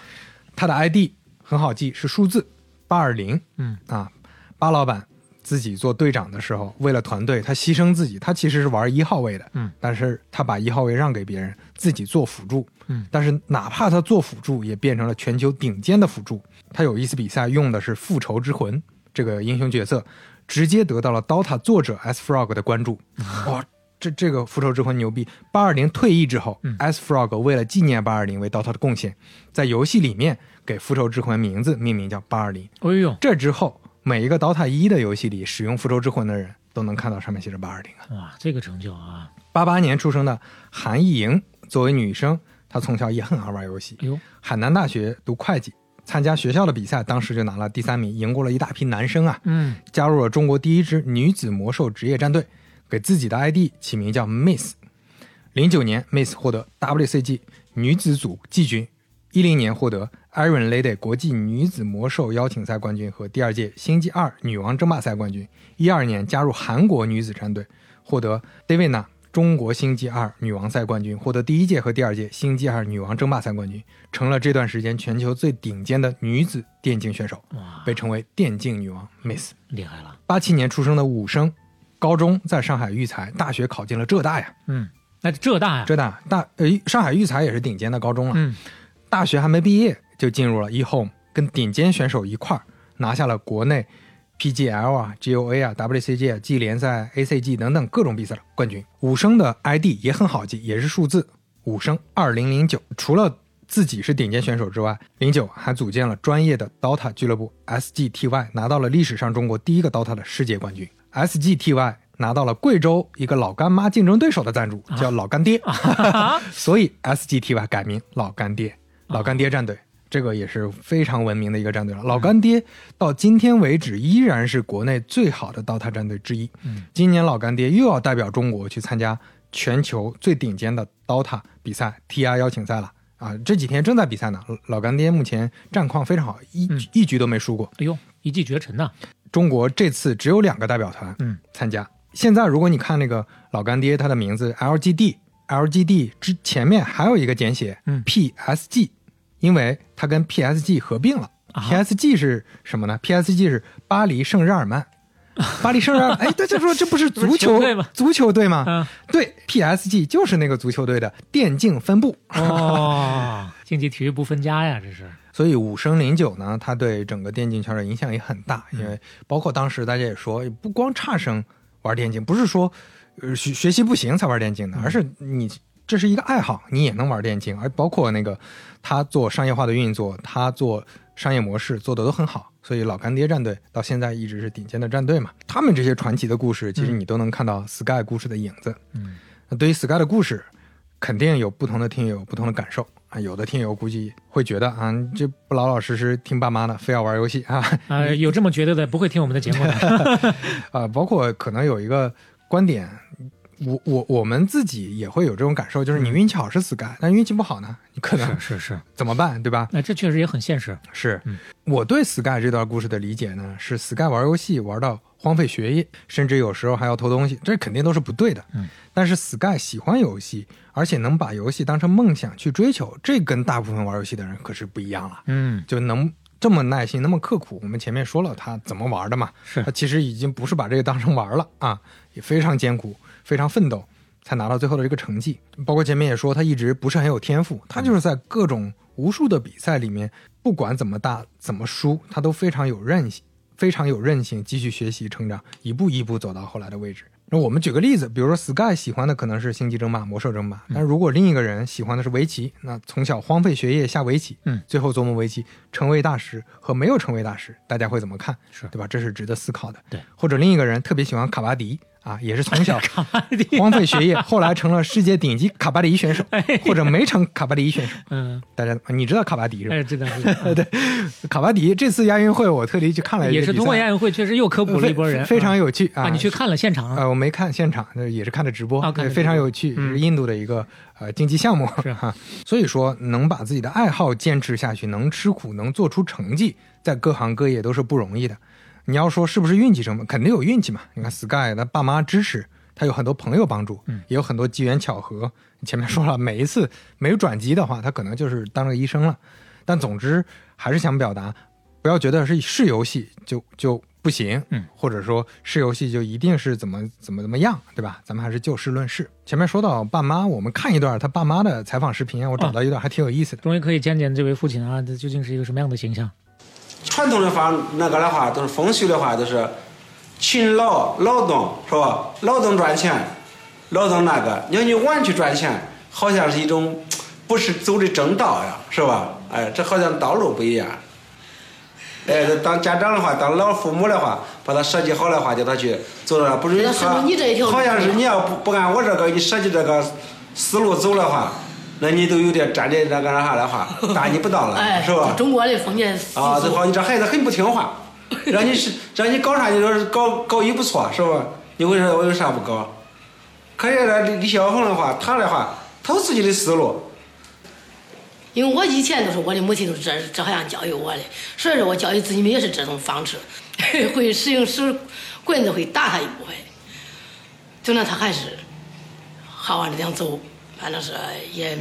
他的 ID 很好记，是数字八二零，嗯。啊，巴老板。自己做队长的时候，为了团队，他牺牲自己。他其实是玩一号位的，嗯，但是他把一号位让给别人，自己做辅助，嗯。但是哪怕他做辅助，也变成了全球顶尖的辅助。他有一次比赛用的是复仇之魂这个英雄角色，直接得到了 DOTA 作者 S Frog 的关注。哇，这这个复仇之魂牛逼。八二零退役之后，S Frog 为了纪念八二零为 DOTA 的贡献，在游戏里面给复仇之魂名字命名叫八二零。哎呦，这之后每一个 DOTA 一的游戏里使用复仇之魂的人都能看到上面写着八二零啊！哇，这个成就啊！八八年出生的韩艺莹，作为女生，她从小也很爱玩游戏。哎呦，海南大学读会计。参加学校的比赛，当时就拿了第三名，赢过了一大批男生啊。嗯，加入了中国第一支女子魔兽职业战队，给自己的 ID 起名叫 Miss。零九年，Miss 获得 WCG 女子组季军。一零年获得 Iron Lady 国际女子魔兽邀请赛冠军和第二届星际二女王争霸赛冠军。一二年加入韩国女子战队，获得 Davina。中国星际二女王赛冠军，获得第一届和第二届星际二女王争霸赛冠军，成了这段时间全球最顶尖的女子电竞选手，被称为电竞女王 Miss，厉害了。八七年出生的武生，高中在上海育才，大学考进了浙大呀。嗯，那浙大呀，浙大大呃，上海育才也是顶尖的高中了。嗯，大学还没毕业就进入了 eHome，跟顶尖选手一块儿拿下了国内。PGL 啊，GOA 啊，WCG 啊，G 联赛、ACG 等等各种比赛的冠军。武生的 ID 也很好记，也是数字武生二零零九。除了自己是顶尖选手之外，零九还组建了专业的 DOTA 俱乐部 SGTY，拿到了历史上中国第一个 DOTA 的世界冠军。SGTY 拿到了贵州一个老干妈竞争对手的赞助，叫老干爹 *laughs* *laughs* 所以 SGTY 改名老干爹，老干爹战队。这个也是非常文明的一个战队了。老干爹到今天为止依然是国内最好的 DOTA 战队之一。嗯，今年老干爹又要代表中国去参加全球最顶尖的 DOTA 比赛 TR 邀请赛了啊！这几天正在比赛呢。老干爹目前战况非常好，一一局都没输过。哎呦，一骑绝尘呐！中国这次只有两个代表团嗯参加。现在如果你看那个老干爹，他的名字 LGD，LGD 之前面还有一个简写，嗯，PSG。因为他跟 PSG 合并了，PSG 是什么呢？PSG 是巴黎圣日耳曼，*laughs* 巴黎圣日耳曼，哎，大家说 *laughs* 这不是足球队吗？足球队吗？嗯，对，PSG 就是那个足球队的电竞分部。哦，*laughs* 竞技体育不分家呀，这是。所以五升零九呢，它对整个电竞圈的影响也很大，因为包括当时大家也说，不光差生玩电竞，不是说呃学学习不行才玩电竞的，而是你。这是一个爱好，你也能玩电竞，而包括那个他做商业化的运作，他做商业模式做的都很好，所以老干爹战队到现在一直是顶尖的战队嘛。他们这些传奇的故事，其实你都能看到 Sky 故事的影子。嗯，那对于 Sky 的故事，肯定有不同的听友有不同的感受啊。有的听友估计会觉得啊，这不老老实实听爸妈的，非要玩游戏啊。啊，*laughs* 有这么觉得的，不会听我们的节目的。啊，包括可能有一个观点。我我我们自己也会有这种感受，就是你运气好是 Sky，但运气不好呢，你可能是是是怎么办，对吧？那这确实也很现实。是，我对 Sky 这段故事的理解呢，是 Sky 玩游戏玩到荒废学业，甚至有时候还要偷东西，这肯定都是不对的。嗯，但是 Sky 喜欢游戏，而且能把游戏当成梦想去追求，这跟大部分玩游戏的人可是不一样了。嗯，就能这么耐心，那么刻苦。我们前面说了他怎么玩的嘛，是他其实已经不是把这个当成玩了啊，也非常艰苦，非常奋斗。才拿到最后的这个成绩，包括前面也说他一直不是很有天赋，他就是在各种无数的比赛里面，不管怎么大怎么输，他都非常有韧性，非常有韧性，继续学习成长，一步一步走到后来的位置。那我们举个例子，比如说 Sky 喜欢的可能是星际争霸、魔兽争霸，但如果另一个人喜欢的是围棋，那从小荒废学业下围棋，嗯，最后琢磨围棋成为大师和没有成为大师，大家会怎么看？是对吧？这是值得思考的。对，或者另一个人特别喜欢卡巴迪。啊，也是从小 *laughs* *laughs* 荒废学业，后来成了世界顶级卡巴迪选手，或者没成卡巴迪选手。*laughs* 嗯，大家你知道卡巴迪是吧？哎，知道。对，卡巴迪这次亚运会我特地去看了，也是通过亚运会确实又科普了一波人，非常有趣啊！你去看了现场啊？我没看现场，也是看的直播，非常有趣，是印度的一个呃竞技项目是哈。所以说，能把自己的爱好坚持下去，能吃苦，能做出成绩，在各行各业都是不容易的。你要说是不是运气成分？肯定有运气嘛。你看 Sky，他爸妈支持，他有很多朋友帮助，也有很多机缘巧合。前面说了，每一次没有转机的话，他可能就是当个医生了。但总之还是想表达，不要觉得是是游戏就就不行，嗯，或者说是游戏就一定是怎么怎么怎么样，对吧？咱们还是就事论事。前面说到爸妈，我们看一段他爸妈的采访视频，我找到一段还挺有意思的。终于可以见见这位父亲啊，这究竟是一个什么样的形象？传统的话，那个的话都是风俗的话，都是勤劳劳动，是吧？劳动赚钱，劳动那个，你要你玩去赚钱，好像是一种不是走的正道呀，是吧？哎，这好像道路不一样。哎，当家长的话，当老父母的话，把他设计好的话，叫他去走了，不是他，好像是你要不不按我这个你设计这个思路走的话，那你都有点站在那个啥的话，*laughs* 大逆不道了，是吧？中国的封建啊，这好，你这孩子很不听话，*laughs* 让你是让你搞啥，你说搞搞一不错，是吧？你为啥我有啥不搞？可是那李小红的话，他的话，他有自己的思路。因为我以前都是我的母亲都是这这样教育我的，所以说我教育子女们也是这种方式，*laughs* 会使用使棍子会打他一部分，就那他还是好好的这样走，反正是也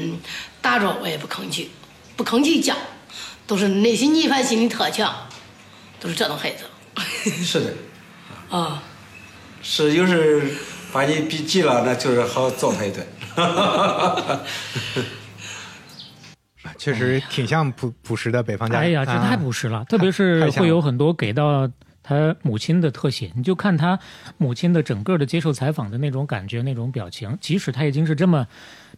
打着我也不吭气，不吭气讲，都是内心逆反心理特强，都是这种孩子。*laughs* 是的，啊，是有时把你逼急了，那就是好揍他一顿。*laughs* 确实挺像朴朴实的北方家。哎呀，这太朴实了，特别是会有很多给到他母亲的特写。你就看他母亲的整个的接受采访的那种感觉、那种表情，即使他已经是这么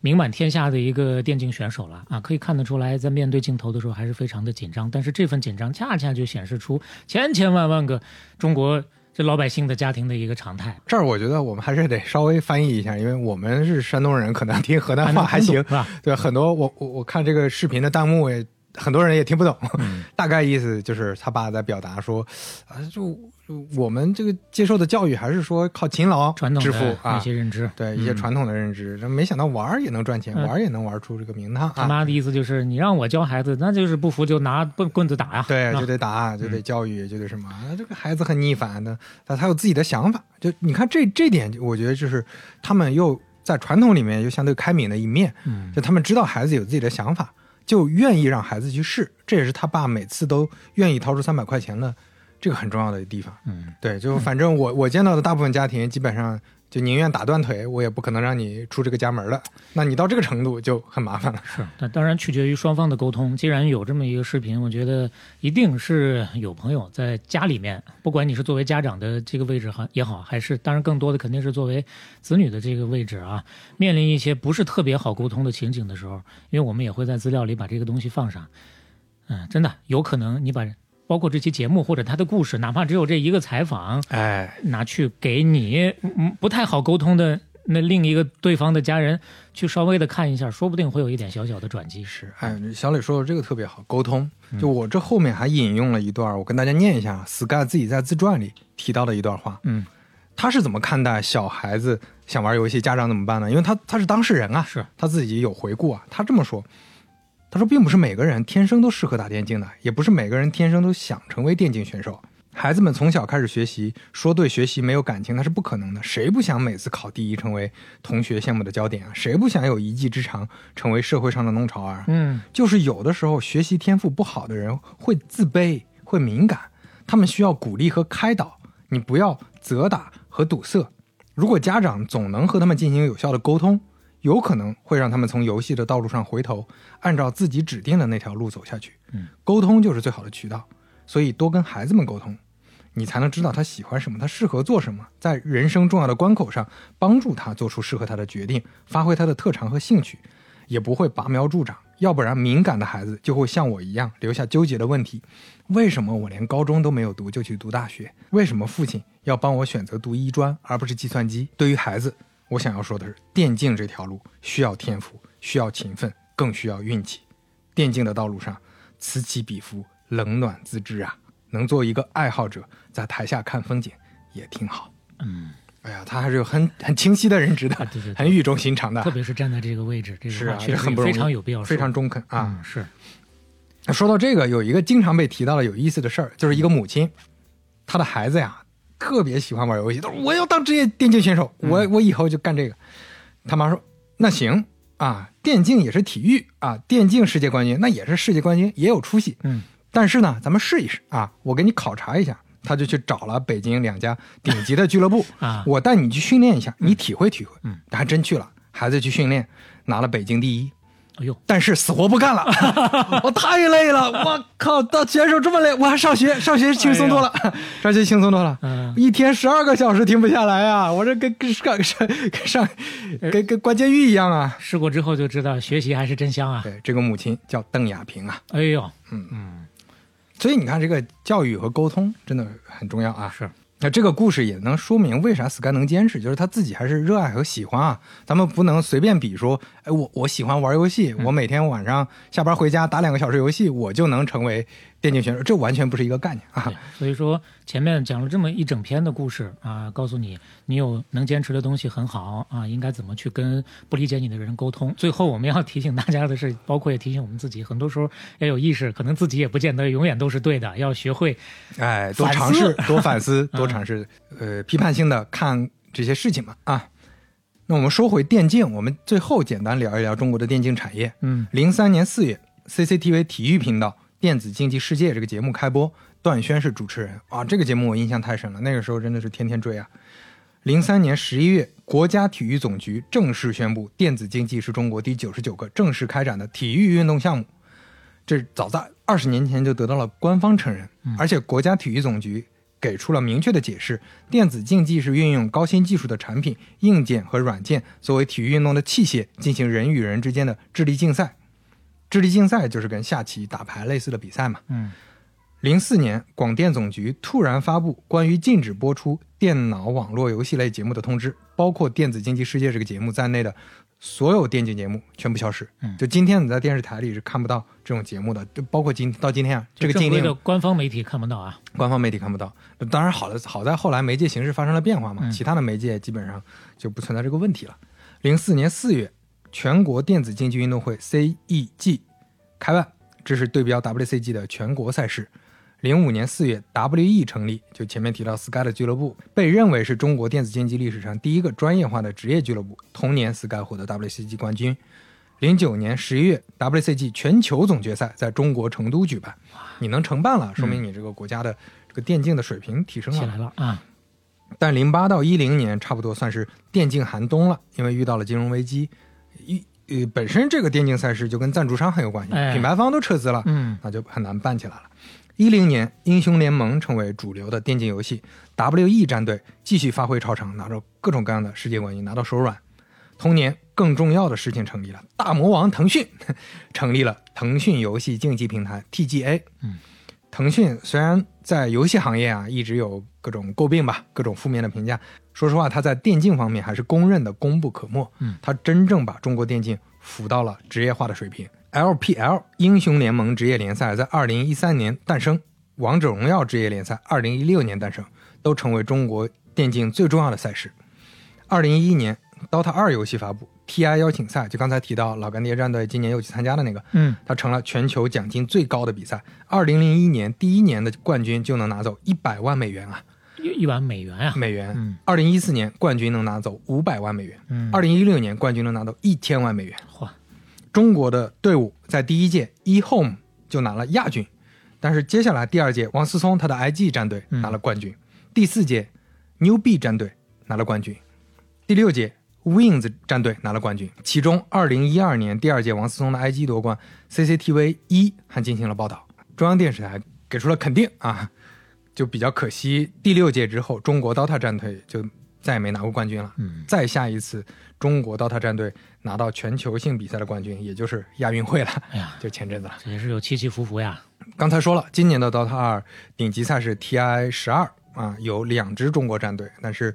名满天下的一个电竞选手了啊，可以看得出来，在面对镜头的时候还是非常的紧张。但是这份紧张恰恰就显示出千千万万个中国。这老百姓的家庭的一个常态。这儿我觉得我们还是得稍微翻译一下，因为我们是山东人，可能听河南话还行，*laughs* 是吧？对，很多我我我看这个视频的弹幕也。很多人也听不懂，*laughs* 大概意思就是他爸在表达说，啊，就我们这个接受的教育还是说靠勤劳致富啊，一些认知，对一些传统的认知。没想到玩也能赚钱，玩也能玩出这个名堂。他妈的意思就是，你让我教孩子，那就是不服就拿棍棍子打呀，对，就得打，就得教育，就得什么。这个孩子很逆反的，但他有自己的想法。就你看这这点，我觉得就是他们又在传统里面又相对开明的一面，就他们知道孩子有自己的想法。就愿意让孩子去试，这也是他爸每次都愿意掏出三百块钱的这个很重要的地方。嗯，对，就反正我我见到的大部分家庭基本上。就宁愿打断腿，我也不可能让你出这个家门了。那你到这个程度就很麻烦了。是，那当然取决于双方的沟通。既然有这么一个视频，我觉得一定是有朋友在家里面，不管你是作为家长的这个位置哈也好，还是当然更多的肯定是作为子女的这个位置啊，*laughs* 面临一些不是特别好沟通的情景的时候，因为我们也会在资料里把这个东西放上。嗯，真的有可能你把。包括这期节目或者他的故事，哪怕只有这一个采访，哎，拿去给你不太好沟通的那另一个对方的家人去稍微的看一下，说不定会有一点小小的转机。是，哎，小磊说的这个特别好，沟通。就我这后面还引用了一段，我跟大家念一下，Sky 自己在自传里提到的一段话。嗯，他是怎么看待小孩子想玩游戏，家长怎么办呢？因为他他是当事人啊，是他自己有回顾啊，他这么说。他说，并不是每个人天生都适合打电竞的，也不是每个人天生都想成为电竞选手。孩子们从小开始学习，说对学习没有感情那是不可能的。谁不想每次考第一，成为同学羡慕的焦点啊？谁不想有一技之长，成为社会上的弄潮儿？嗯，就是有的时候学习天赋不好的人会自卑，会敏感，他们需要鼓励和开导。你不要责打和堵塞。如果家长总能和他们进行有效的沟通。有可能会让他们从游戏的道路上回头，按照自己指定的那条路走下去。嗯，沟通就是最好的渠道，所以多跟孩子们沟通，你才能知道他喜欢什么，他适合做什么，在人生重要的关口上帮助他做出适合他的决定，发挥他的特长和兴趣，也不会拔苗助长。要不然，敏感的孩子就会像我一样留下纠结的问题：为什么我连高中都没有读就去读大学？为什么父亲要帮我选择读医专而不是计算机？对于孩子。我想要说的是，电竞这条路需要天赋，需要勤奋，更需要运气。电竞的道路上，此起彼伏，冷暖自知啊。能做一个爱好者，在台下看风景也挺好。嗯，哎呀，他还是有很很清晰的认知的，很语重心长的。特别是站在这个位置，这是啊，确实很非常有必要，非常中肯啊。是。说到这个，有一个经常被提到的有意思的事儿，就是一个母亲，她的孩子呀。特别喜欢玩游戏，他说我要当职业电竞选手，我我以后就干这个。他妈说那行啊，电竞也是体育啊，电竞世界冠军那也是世界冠军，也有出息。嗯，但是呢，咱们试一试啊，我给你考察一下。他就去找了北京两家顶级的俱乐部 *laughs* 啊，我带你去训练一下，你体会体会。嗯，还真去了，孩子去训练，拿了北京第一。哎呦，但是死活不干了，*laughs* 我太累了，我靠，当选手这么累，我还上学，上学轻松多了，*laughs* 上学轻松多了，一天十二个小时停不下来啊，我这跟跟上上跟上跟跟关监狱一样啊。试过之后就知道学习还是真香啊。对，这个母亲叫邓亚萍啊。哎呦，嗯嗯，所以你看，这个教育和沟通真的很重要啊。是。那这个故事也能说明为啥 Sky 能坚持，就是他自己还是热爱和喜欢啊。咱们不能随便比说，哎，我我喜欢玩游戏，我每天晚上下班回家打两个小时游戏，我就能成为。电竞选手，这完全不是一个概念啊！所以说前面讲了这么一整篇的故事啊，告诉你你有能坚持的东西很好啊，应该怎么去跟不理解你的人沟通。最后我们要提醒大家的是，包括也提醒我们自己，很多时候要有意识，可能自己也不见得永远都是对的，要学会哎多尝试、多反思、*laughs* 多尝试，呃，批判性的看这些事情嘛啊。那我们说回电竞，我们最后简单聊一聊中国的电竞产业。嗯，零三年四月，CCTV 体育频道。电子竞技世界这个节目开播，段轩是主持人啊。这个节目我印象太深了，那个时候真的是天天追啊。零三年十一月，国家体育总局正式宣布，电子竞技是中国第九十九个正式开展的体育运动项目。这早在二十年前就得到了官方承认，而且国家体育总局给出了明确的解释：电子竞技是运用高新技术的产品、硬件和软件作为体育运动的器械，进行人与人之间的智力竞赛。智力竞赛就是跟下棋、打牌类似的比赛嘛。嗯，零四年，广电总局突然发布关于禁止播出电脑网络游戏类节目的通知，包括《电子竞技世界》这个节目在内的所有电竞节目全部消失。嗯，就今天你在电视台里是看不到这种节目的，就包括今到今天啊，这个禁令，官方媒体看不到啊，官方媒体看不到。当然，好了好在后来媒介形式发生了变化嘛，其他的媒介基本上就不存在这个问题了。零四年四月。全国电子竞技运动会 （CEG） 开办，这是对标 WCG 的全国赛事。零五年四月，WE 成立，就前面提到 Sky 的俱乐部，被认为是中国电子竞技历史上第一个专业化的职业俱乐部。同年，Sky 获得 WCG 冠军。零九年十一月，WCG 全球总决赛在中国成都举办，你能承办了，说明你这个国家的这个电竞的水平提升了起来了啊。但零八到一零年差不多算是电竞寒冬了，因为遇到了金融危机。本身这个电竞赛事就跟赞助商很有关系，品牌方都撤资了，嗯，那就很难办起来了。一零年，英雄联盟成为主流的电竞游戏，WE 战队继续发挥超常，拿着各种各样的世界冠军，拿到手软。同年，更重要的事情成立了，大魔王腾讯 *laughs* 成立了腾讯游戏竞技平台 TGA。嗯，腾讯虽然在游戏行业啊一直有各种诟病吧，各种负面的评价。说实话，他在电竞方面还是公认的功不可没。嗯，他真正把中国电竞扶到了职业化的水平。LPL 英雄联盟职业联赛在二零一三年诞生，王者荣耀职业联赛二零一六年诞生，都成为中国电竞最重要的赛事。二零一一年，DOTA 二游戏发布，TI 邀请赛就刚才提到老干爹战队今年又去参加的那个，嗯，它成了全球奖金最高的比赛。二零零一年第一年的冠军就能拿走一百万美元啊！一万美元啊！美元。嗯，二零一四年冠军能拿走五百万美元。嗯，二零一六年冠军能拿到一千万美元。嚯！中国的队伍在第一届 eHome 就拿了亚军，但是接下来第二届王思聪他的 IG 战队拿了冠军，第四届 Newbie 战队拿了冠军，第六届 Wings 战队拿了冠军。其中二零一二年第二届王思聪的 IG 夺冠，CCTV 一还进行了报道，中央电视台给出了肯定啊。就比较可惜，第六届之后，中国 DOTA 战队就再也没拿过冠军了。嗯，再下一次中国 DOTA 战队拿到全球性比赛的冠军，也就是亚运会了。哎呀，就前阵子了，也是有起起伏伏呀。刚才说了，今年的 DOTA 二顶级赛事 TI 十二啊，有两支中国战队，但是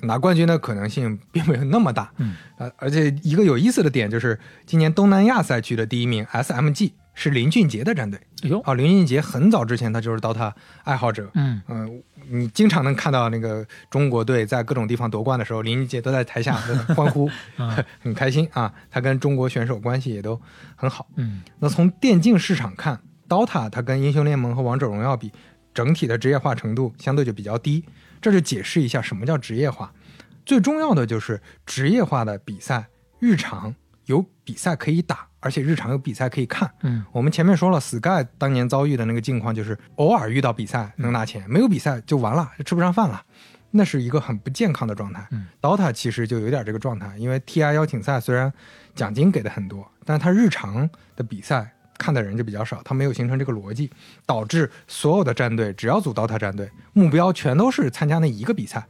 拿冠军的可能性并没有那么大。嗯，呃，而且一个有意思的点就是，今年东南亚赛区的第一名 SMG。是林俊杰的战队，哎呦，啊，林俊杰很早之前他就是 DOTA 爱好者，嗯嗯，你经常能看到那个中国队在各种地方夺冠的时候，林俊杰都在台下欢呼，*laughs* 很开心啊。他跟中国选手关系也都很好，嗯。那从电竞市场看，DOTA 它跟英雄联盟和王者荣耀比，整体的职业化程度相对就比较低，这就解释一下什么叫职业化。最重要的就是职业化的比赛，日常有比赛可以打。而且日常有比赛可以看，嗯，我们前面说了，Sky 当年遭遇的那个境况就是偶尔遇到比赛能拿钱，没有比赛就完了，就吃不上饭了，那是一个很不健康的状态。嗯，DOTA 其实就有点这个状态，因为 TI 邀请赛虽然奖金给的很多，但是它日常的比赛看的人就比较少，它没有形成这个逻辑，导致所有的战队只要组 DOTA 战队，目标全都是参加那一个比赛，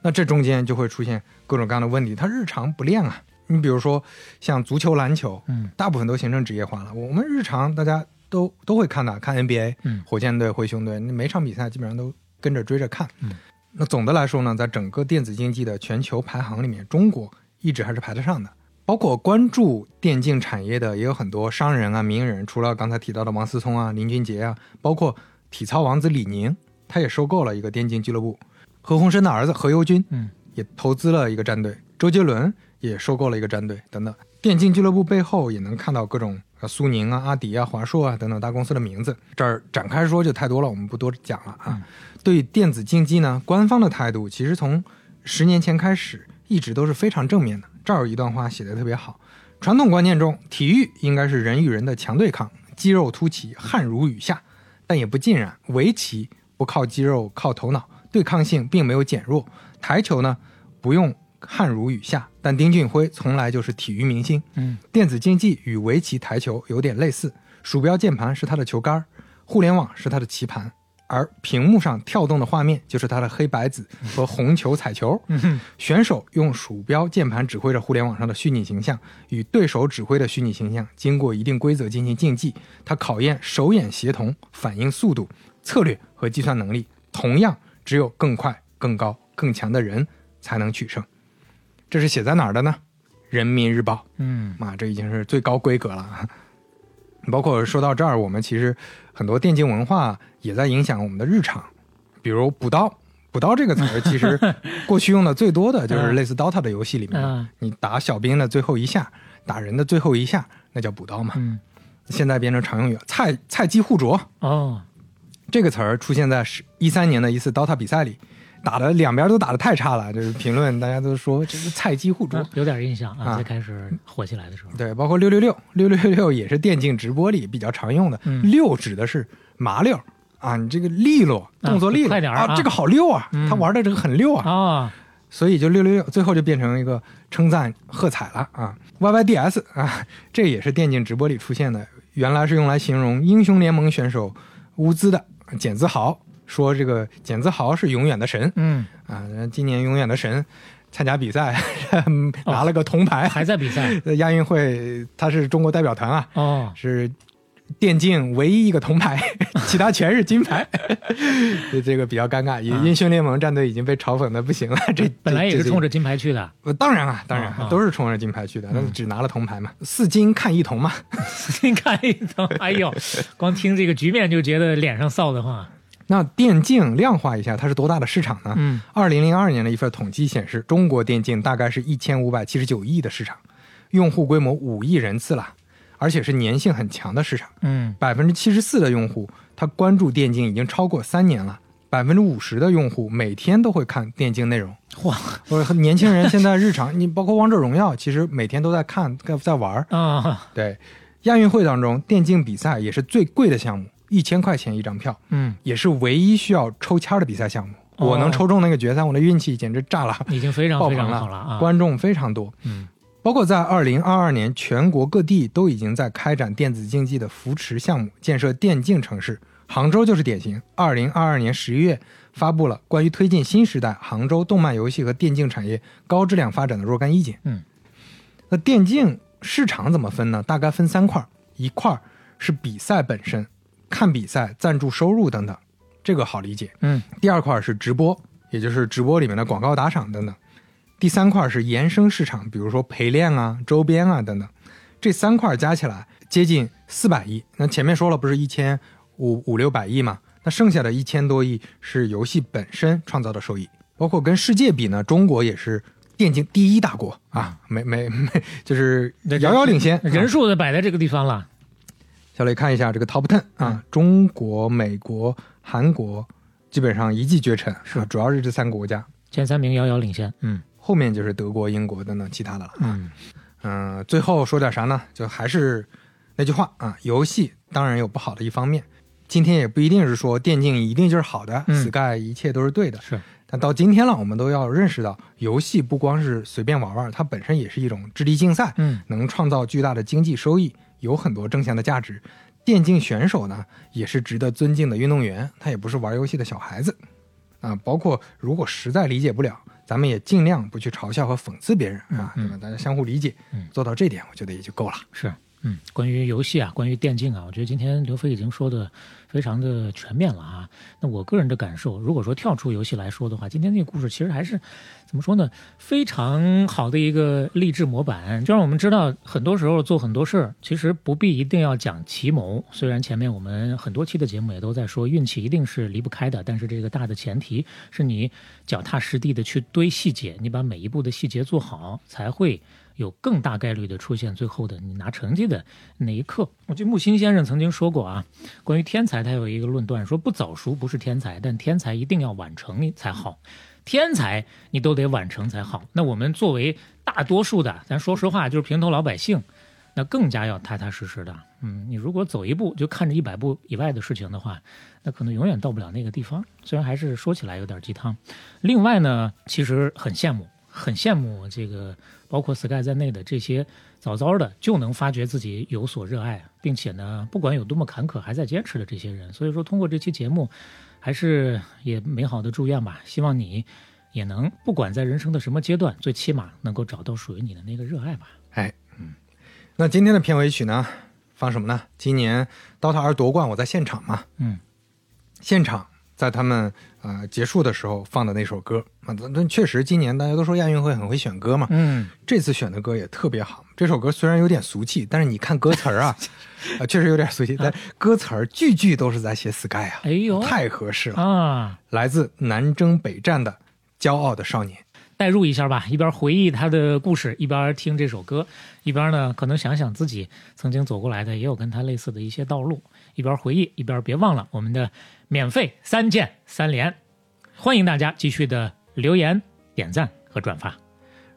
那这中间就会出现各种各样的问题，它日常不练啊。你比如说像足球、篮球，嗯，大部分都形成职业化了。我们日常大家都都会看的，看 NBA，嗯，火箭队、灰熊队，每场比赛基本上都跟着追着看。嗯，那总的来说呢，在整个电子竞技的全球排行里面，中国一直还是排得上的。包括关注电竞产业的也有很多商人啊、名人，除了刚才提到的王思聪啊、林俊杰啊，包括体操王子李宁，他也收购了一个电竞俱乐部。何鸿燊的儿子何猷君，嗯，也投资了一个战队。周杰伦。也收购了一个战队等等，电竞俱乐部背后也能看到各种啊苏宁啊、阿迪啊、华硕啊等等大公司的名字。这儿展开说就太多了，我们不多讲了啊。对电子竞技呢，官方的态度其实从十年前开始一直都是非常正面的。这儿有一段话写的特别好：传统观念中，体育应该是人与人的强对抗，肌肉突起，汗如雨下，但也不尽然。围棋不靠肌肉，靠头脑，对抗性并没有减弱。台球呢，不用。汗如雨下，但丁俊晖从来就是体育明星。嗯，电子竞技与围棋、台球有点类似，鼠标键盘是他的球杆，互联网是他的棋盘，而屏幕上跳动的画面就是他的黑白子和红球彩球。*laughs* 选手用鼠标键盘指挥着互联网上的虚拟形象，与对手指挥的虚拟形象经过一定规则进行竞技，它考验手眼协同、反应速度、策略和计算能力。同样，只有更快、更高、更强的人才能取胜。这是写在哪儿的呢？人民日报。嗯，啊，这已经是最高规格了。包括说到这儿，我们其实很多电竞文化也在影响我们的日常。比如“补刀”，“补刀”这个词儿，其实过去用的最多的就是类似 DOTA 的游戏里面，你打小兵的最后一下，打人的最后一下，那叫补刀嘛。嗯，现在变成常用语，“菜菜鸡互啄”。哦，这个词儿出现在是一三年的一次 DOTA 比赛里。打的两边都打的太差了，就是评论大家都说这是菜鸡互啄，有点印象啊。最开始火起来的时候，对，包括六六六六六六也是电竞直播里比较常用的。六指的是麻溜啊，你这个利落，动作利落，快点啊，这个好溜啊，他玩的这个很溜啊啊，所以就六六六，最后就变成一个称赞喝彩了啊。Y Y D S 啊，这也是电竞直播里出现的，原来是用来形容英雄联盟选手乌兹的简自豪。说这个简自豪是永远的神，嗯。啊，今年永远的神参加比赛拿了个铜牌，还在比赛？*laughs* 亚运会，他是中国代表团啊，哦，是电竞唯一一个铜牌，*laughs* 其他全是金牌，*laughs* 这个比较尴尬。英雄联盟战队已经被嘲讽的不行了，这本来也是冲着金牌去的，当然啊，当然都是冲着金牌去的，那只拿了铜牌嘛，四金看一铜嘛，四金看一铜，哎呦，光听这个局面就觉得脸上臊得慌。那电竞量化一下，它是多大的市场呢？嗯，二零零二年的一份统计显示，中国电竞大概是一千五百七十九亿的市场，用户规模五亿人次了，而且是粘性很强的市场。嗯，百分之七十四的用户他关注电竞已经超过三年了，百分之五十的用户每天都会看电竞内容。哇，年轻人现在日常，你包括王者荣耀，其实每天都在看，在玩啊。对，亚运会当中，电竞比赛也是最贵的项目。一千块钱一张票，嗯，也是唯一需要抽签的比赛项目。我能抽中那个决赛，我的运气简直炸了，已经非常非常好了啊！观众非常多，嗯，包括在二零二二年，全国各地都已经在开展电子竞技的扶持项目，建设电竞城市。杭州就是典型。二零二二年十一月，发布了关于推进新时代杭州动漫游戏和电竞产业高质量发展的若干意见。嗯，那电竞市场怎么分呢？大概分三块，一块是比赛本身。看比赛、赞助收入等等，这个好理解。嗯，第二块是直播，也就是直播里面的广告打赏等等。第三块是延伸市场，比如说陪练啊、周边啊等等。这三块加起来接近四百亿。那前面说了不是一千五五六百亿嘛？那剩下的一千多亿是游戏本身创造的收益。包括跟世界比呢，中国也是电竞第一大国啊，没没没，就是遥遥领先，人数的摆在这个地方了。小磊看一下这个 Top Ten 啊，中国、美国、韩国基本上一骑绝尘，是。主要是这三个国家。前三名遥遥领先，嗯，后面就是德国、英国等等其他的了，嗯。嗯，最后说点啥呢？就还是那句话啊，游戏当然有不好的一方面，今天也不一定是说电竞一定就是好的，Sky 一切都是对的，是，但到今天了，我们都要认识到，游戏不光是随便玩玩，它本身也是一种智力竞赛，嗯，能创造巨大的经济收益，有很多正向的价值。电竞选手呢，也是值得尊敬的运动员，他也不是玩游戏的小孩子啊。包括如果实在理解不了，咱们也尽量不去嘲笑和讽刺别人啊，对吧？大家相互理解，做到这点，我觉得也就够了。是。嗯，关于游戏啊，关于电竞啊，我觉得今天刘飞已经说的非常的全面了啊。那我个人的感受，如果说跳出游戏来说的话，今天这个故事其实还是怎么说呢？非常好的一个励志模板，就让我们知道，很多时候做很多事儿，其实不必一定要讲奇谋。虽然前面我们很多期的节目也都在说，运气一定是离不开的，但是这个大的前提是你脚踏实地的去堆细节，你把每一步的细节做好，才会。有更大概率的出现最后的你拿成绩的那一刻。我记得木心先生曾经说过啊，关于天才，他有一个论断，说不早熟不是天才，但天才一定要晚成才好。天才你都得晚成才好。那我们作为大多数的，咱说实话，就是平头老百姓，那更加要踏踏实实的。嗯，你如果走一步就看着一百步以外的事情的话，那可能永远到不了那个地方。虽然还是说起来有点鸡汤。另外呢，其实很羡慕。很羡慕这个，包括 Sky 在内的这些早早的就能发觉自己有所热爱，并且呢，不管有多么坎坷，还在坚持的这些人。所以说，通过这期节目，还是也美好的祝愿吧。希望你也能，不管在人生的什么阶段，最起码能够找到属于你的那个热爱吧。哎，嗯，那今天的片尾曲呢，放什么呢？今年 DOTA 二夺冠，我在现场嘛，嗯，现场。在他们呃结束的时候放的那首歌。啊，那确实今年大家都说亚运会很会选歌嘛，嗯，这次选的歌也特别好。这首歌虽然有点俗气，但是你看歌词儿啊，啊 *laughs* 确实有点俗气，但歌词儿句句都是在写 Sky 啊，哎呦，太合适了。啊！来自南征北战的骄傲的少年，代入一下吧，一边回忆他的故事，一边听这首歌，一边呢可能想想自己曾经走过来的，也有跟他类似的一些道路，一边回忆，一边别忘了我们的。免费三键三连，欢迎大家继续的留言、点赞和转发。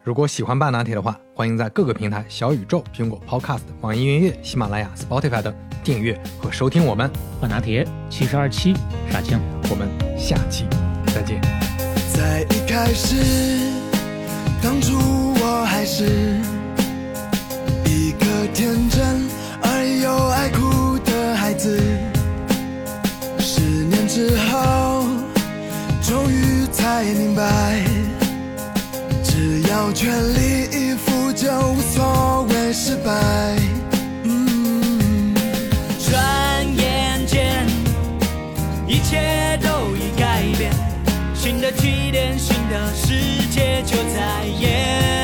如果喜欢半拿铁的话，欢迎在各个平台小宇宙、苹果 Podcast、网易云音乐、喜马拉雅、Spotify 等订阅和收听我们半拿铁七十二期杀青。我们下期再见。在一开始，当初我还是一个才明白，只要全力以赴，就无所谓失败。转眼间，一切都已改变，新的起点，新的世界就在眼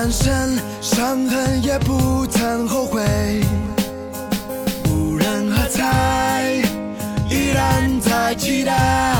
满身伤痕，也不曾后悔。无人喝彩，依然在期待。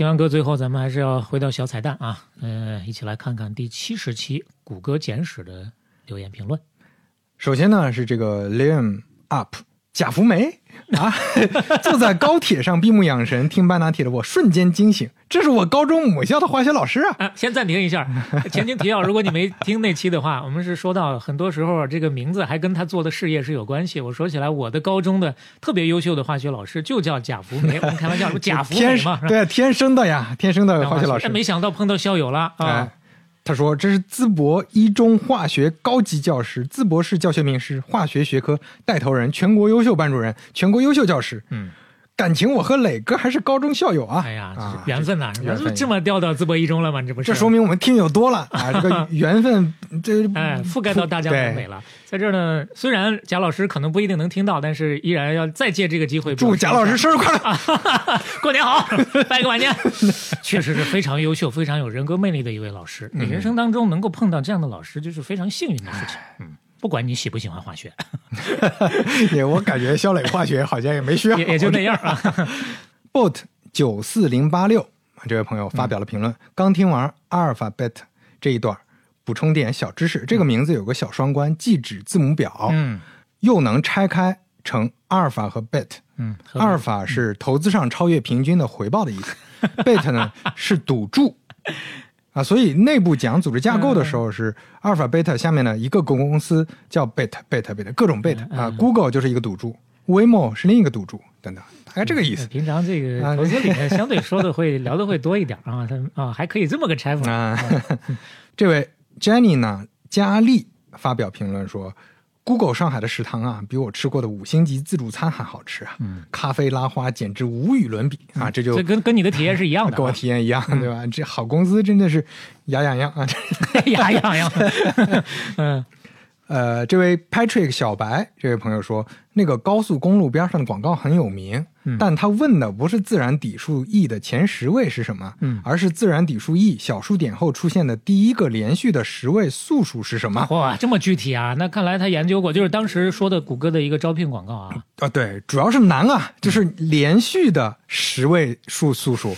听完歌，最后咱们还是要回到小彩蛋啊，嗯，一起来看看第七十期《谷歌简史》的留言评论。首先呢，是这个 Liam Up。贾福梅啊，*laughs* 坐在高铁上闭目养神听半拿铁的我瞬间惊醒，这是我高中母校的化学老师啊！啊，先暂停一下，前情提要，如果你没听那期的话，我们是说到很多时候这个名字还跟他做的事业是有关系。我说起来，我的高中的特别优秀的化学老师就叫贾福梅，我们开玩笑说贾福梅嘛，*laughs* 对，天生的呀，天生的化学老师。没想到碰到校友了啊！他说：“这是淄博一中化学高级教师，淄博市教学名师，化学学科带头人，全国优秀班主任，全国优秀教师。”嗯。感情我和磊哥还是高中校友啊！哎呀，缘分呐，缘分这么调到淄博一中了吗？这不是？这说明我们听友多了啊！这个缘分，这哎，覆盖到大江南北了。在这儿呢，虽然贾老师可能不一定能听到，但是依然要再借这个机会祝贾老师生日快乐，*laughs* 过年好，*laughs* 拜个晚年。*laughs* 确实是非常优秀、非常有人格魅力的一位老师。你人生当中能够碰到这样的老师，就是非常幸运的事情。嗯。不管你喜不喜欢化学，*laughs* 也我感觉肖磊化学好像也没需要，也就那样啊。*laughs* bot 九四零八六这位朋友发表了评论，刚听完阿尔法 bet 这一段，补充点小知识，这个名字有个小双关，既指字母表，嗯，又能拆开成阿尔法和 bet，嗯，阿尔法是投资上超越平均的回报的意思，，bet 呢是赌注。啊，所以内部讲组织架构的时候是阿尔法、贝塔下面的一个公公司叫贝塔、贝塔、贝塔，各种贝塔啊。Google 就是一个赌注，Waymo 是另一个赌注，等等，大概这个意思。平常这个投资里面 *laughs* 相对说的会聊的会多一点啊，他啊还可以这么个拆法啊。*laughs* 这位 Jenny 呢，佳丽发表评论说。Google 上海的食堂啊，比我吃过的五星级自助餐还好吃啊！嗯，咖啡拉花简直无与伦比啊！这就这跟跟你的体验是一样的，跟我体验一样，对吧？这好公司真的是牙痒痒啊，*laughs* 牙痒痒。*laughs* 嗯。呃，这位 Patrick 小白这位朋友说，那个高速公路边上的广告很有名，但他问的不是自然底数 e 的前十位是什么，嗯，而是自然底数 e 小数点后出现的第一个连续的十位素数是什么？哇，这么具体啊！那看来他研究过，就是当时说的谷歌的一个招聘广告啊。啊，对，主要是难啊，就是连续的十位数素数。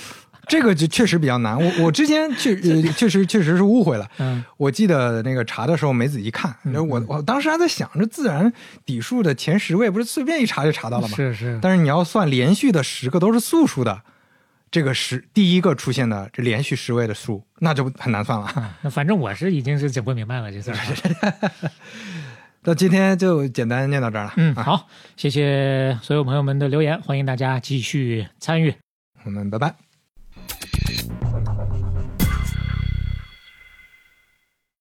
这个就确实比较难，我我之前确 *laughs* 确实确实是误会了。嗯，我记得那个查的时候没仔细看，我我当时还在想这自然底数的前十位不是随便一查就查到了吗？是是。但是你要算连续的十个都是素数的，这个十第一个出现的这连续十位的数，那就很难算了。那反正我是已经是整不明白了这事儿。*laughs* 那今天就简单念到这儿了。嗯，好，谢谢所有朋友们的留言，欢迎大家继续参与。我们拜拜。Thank you.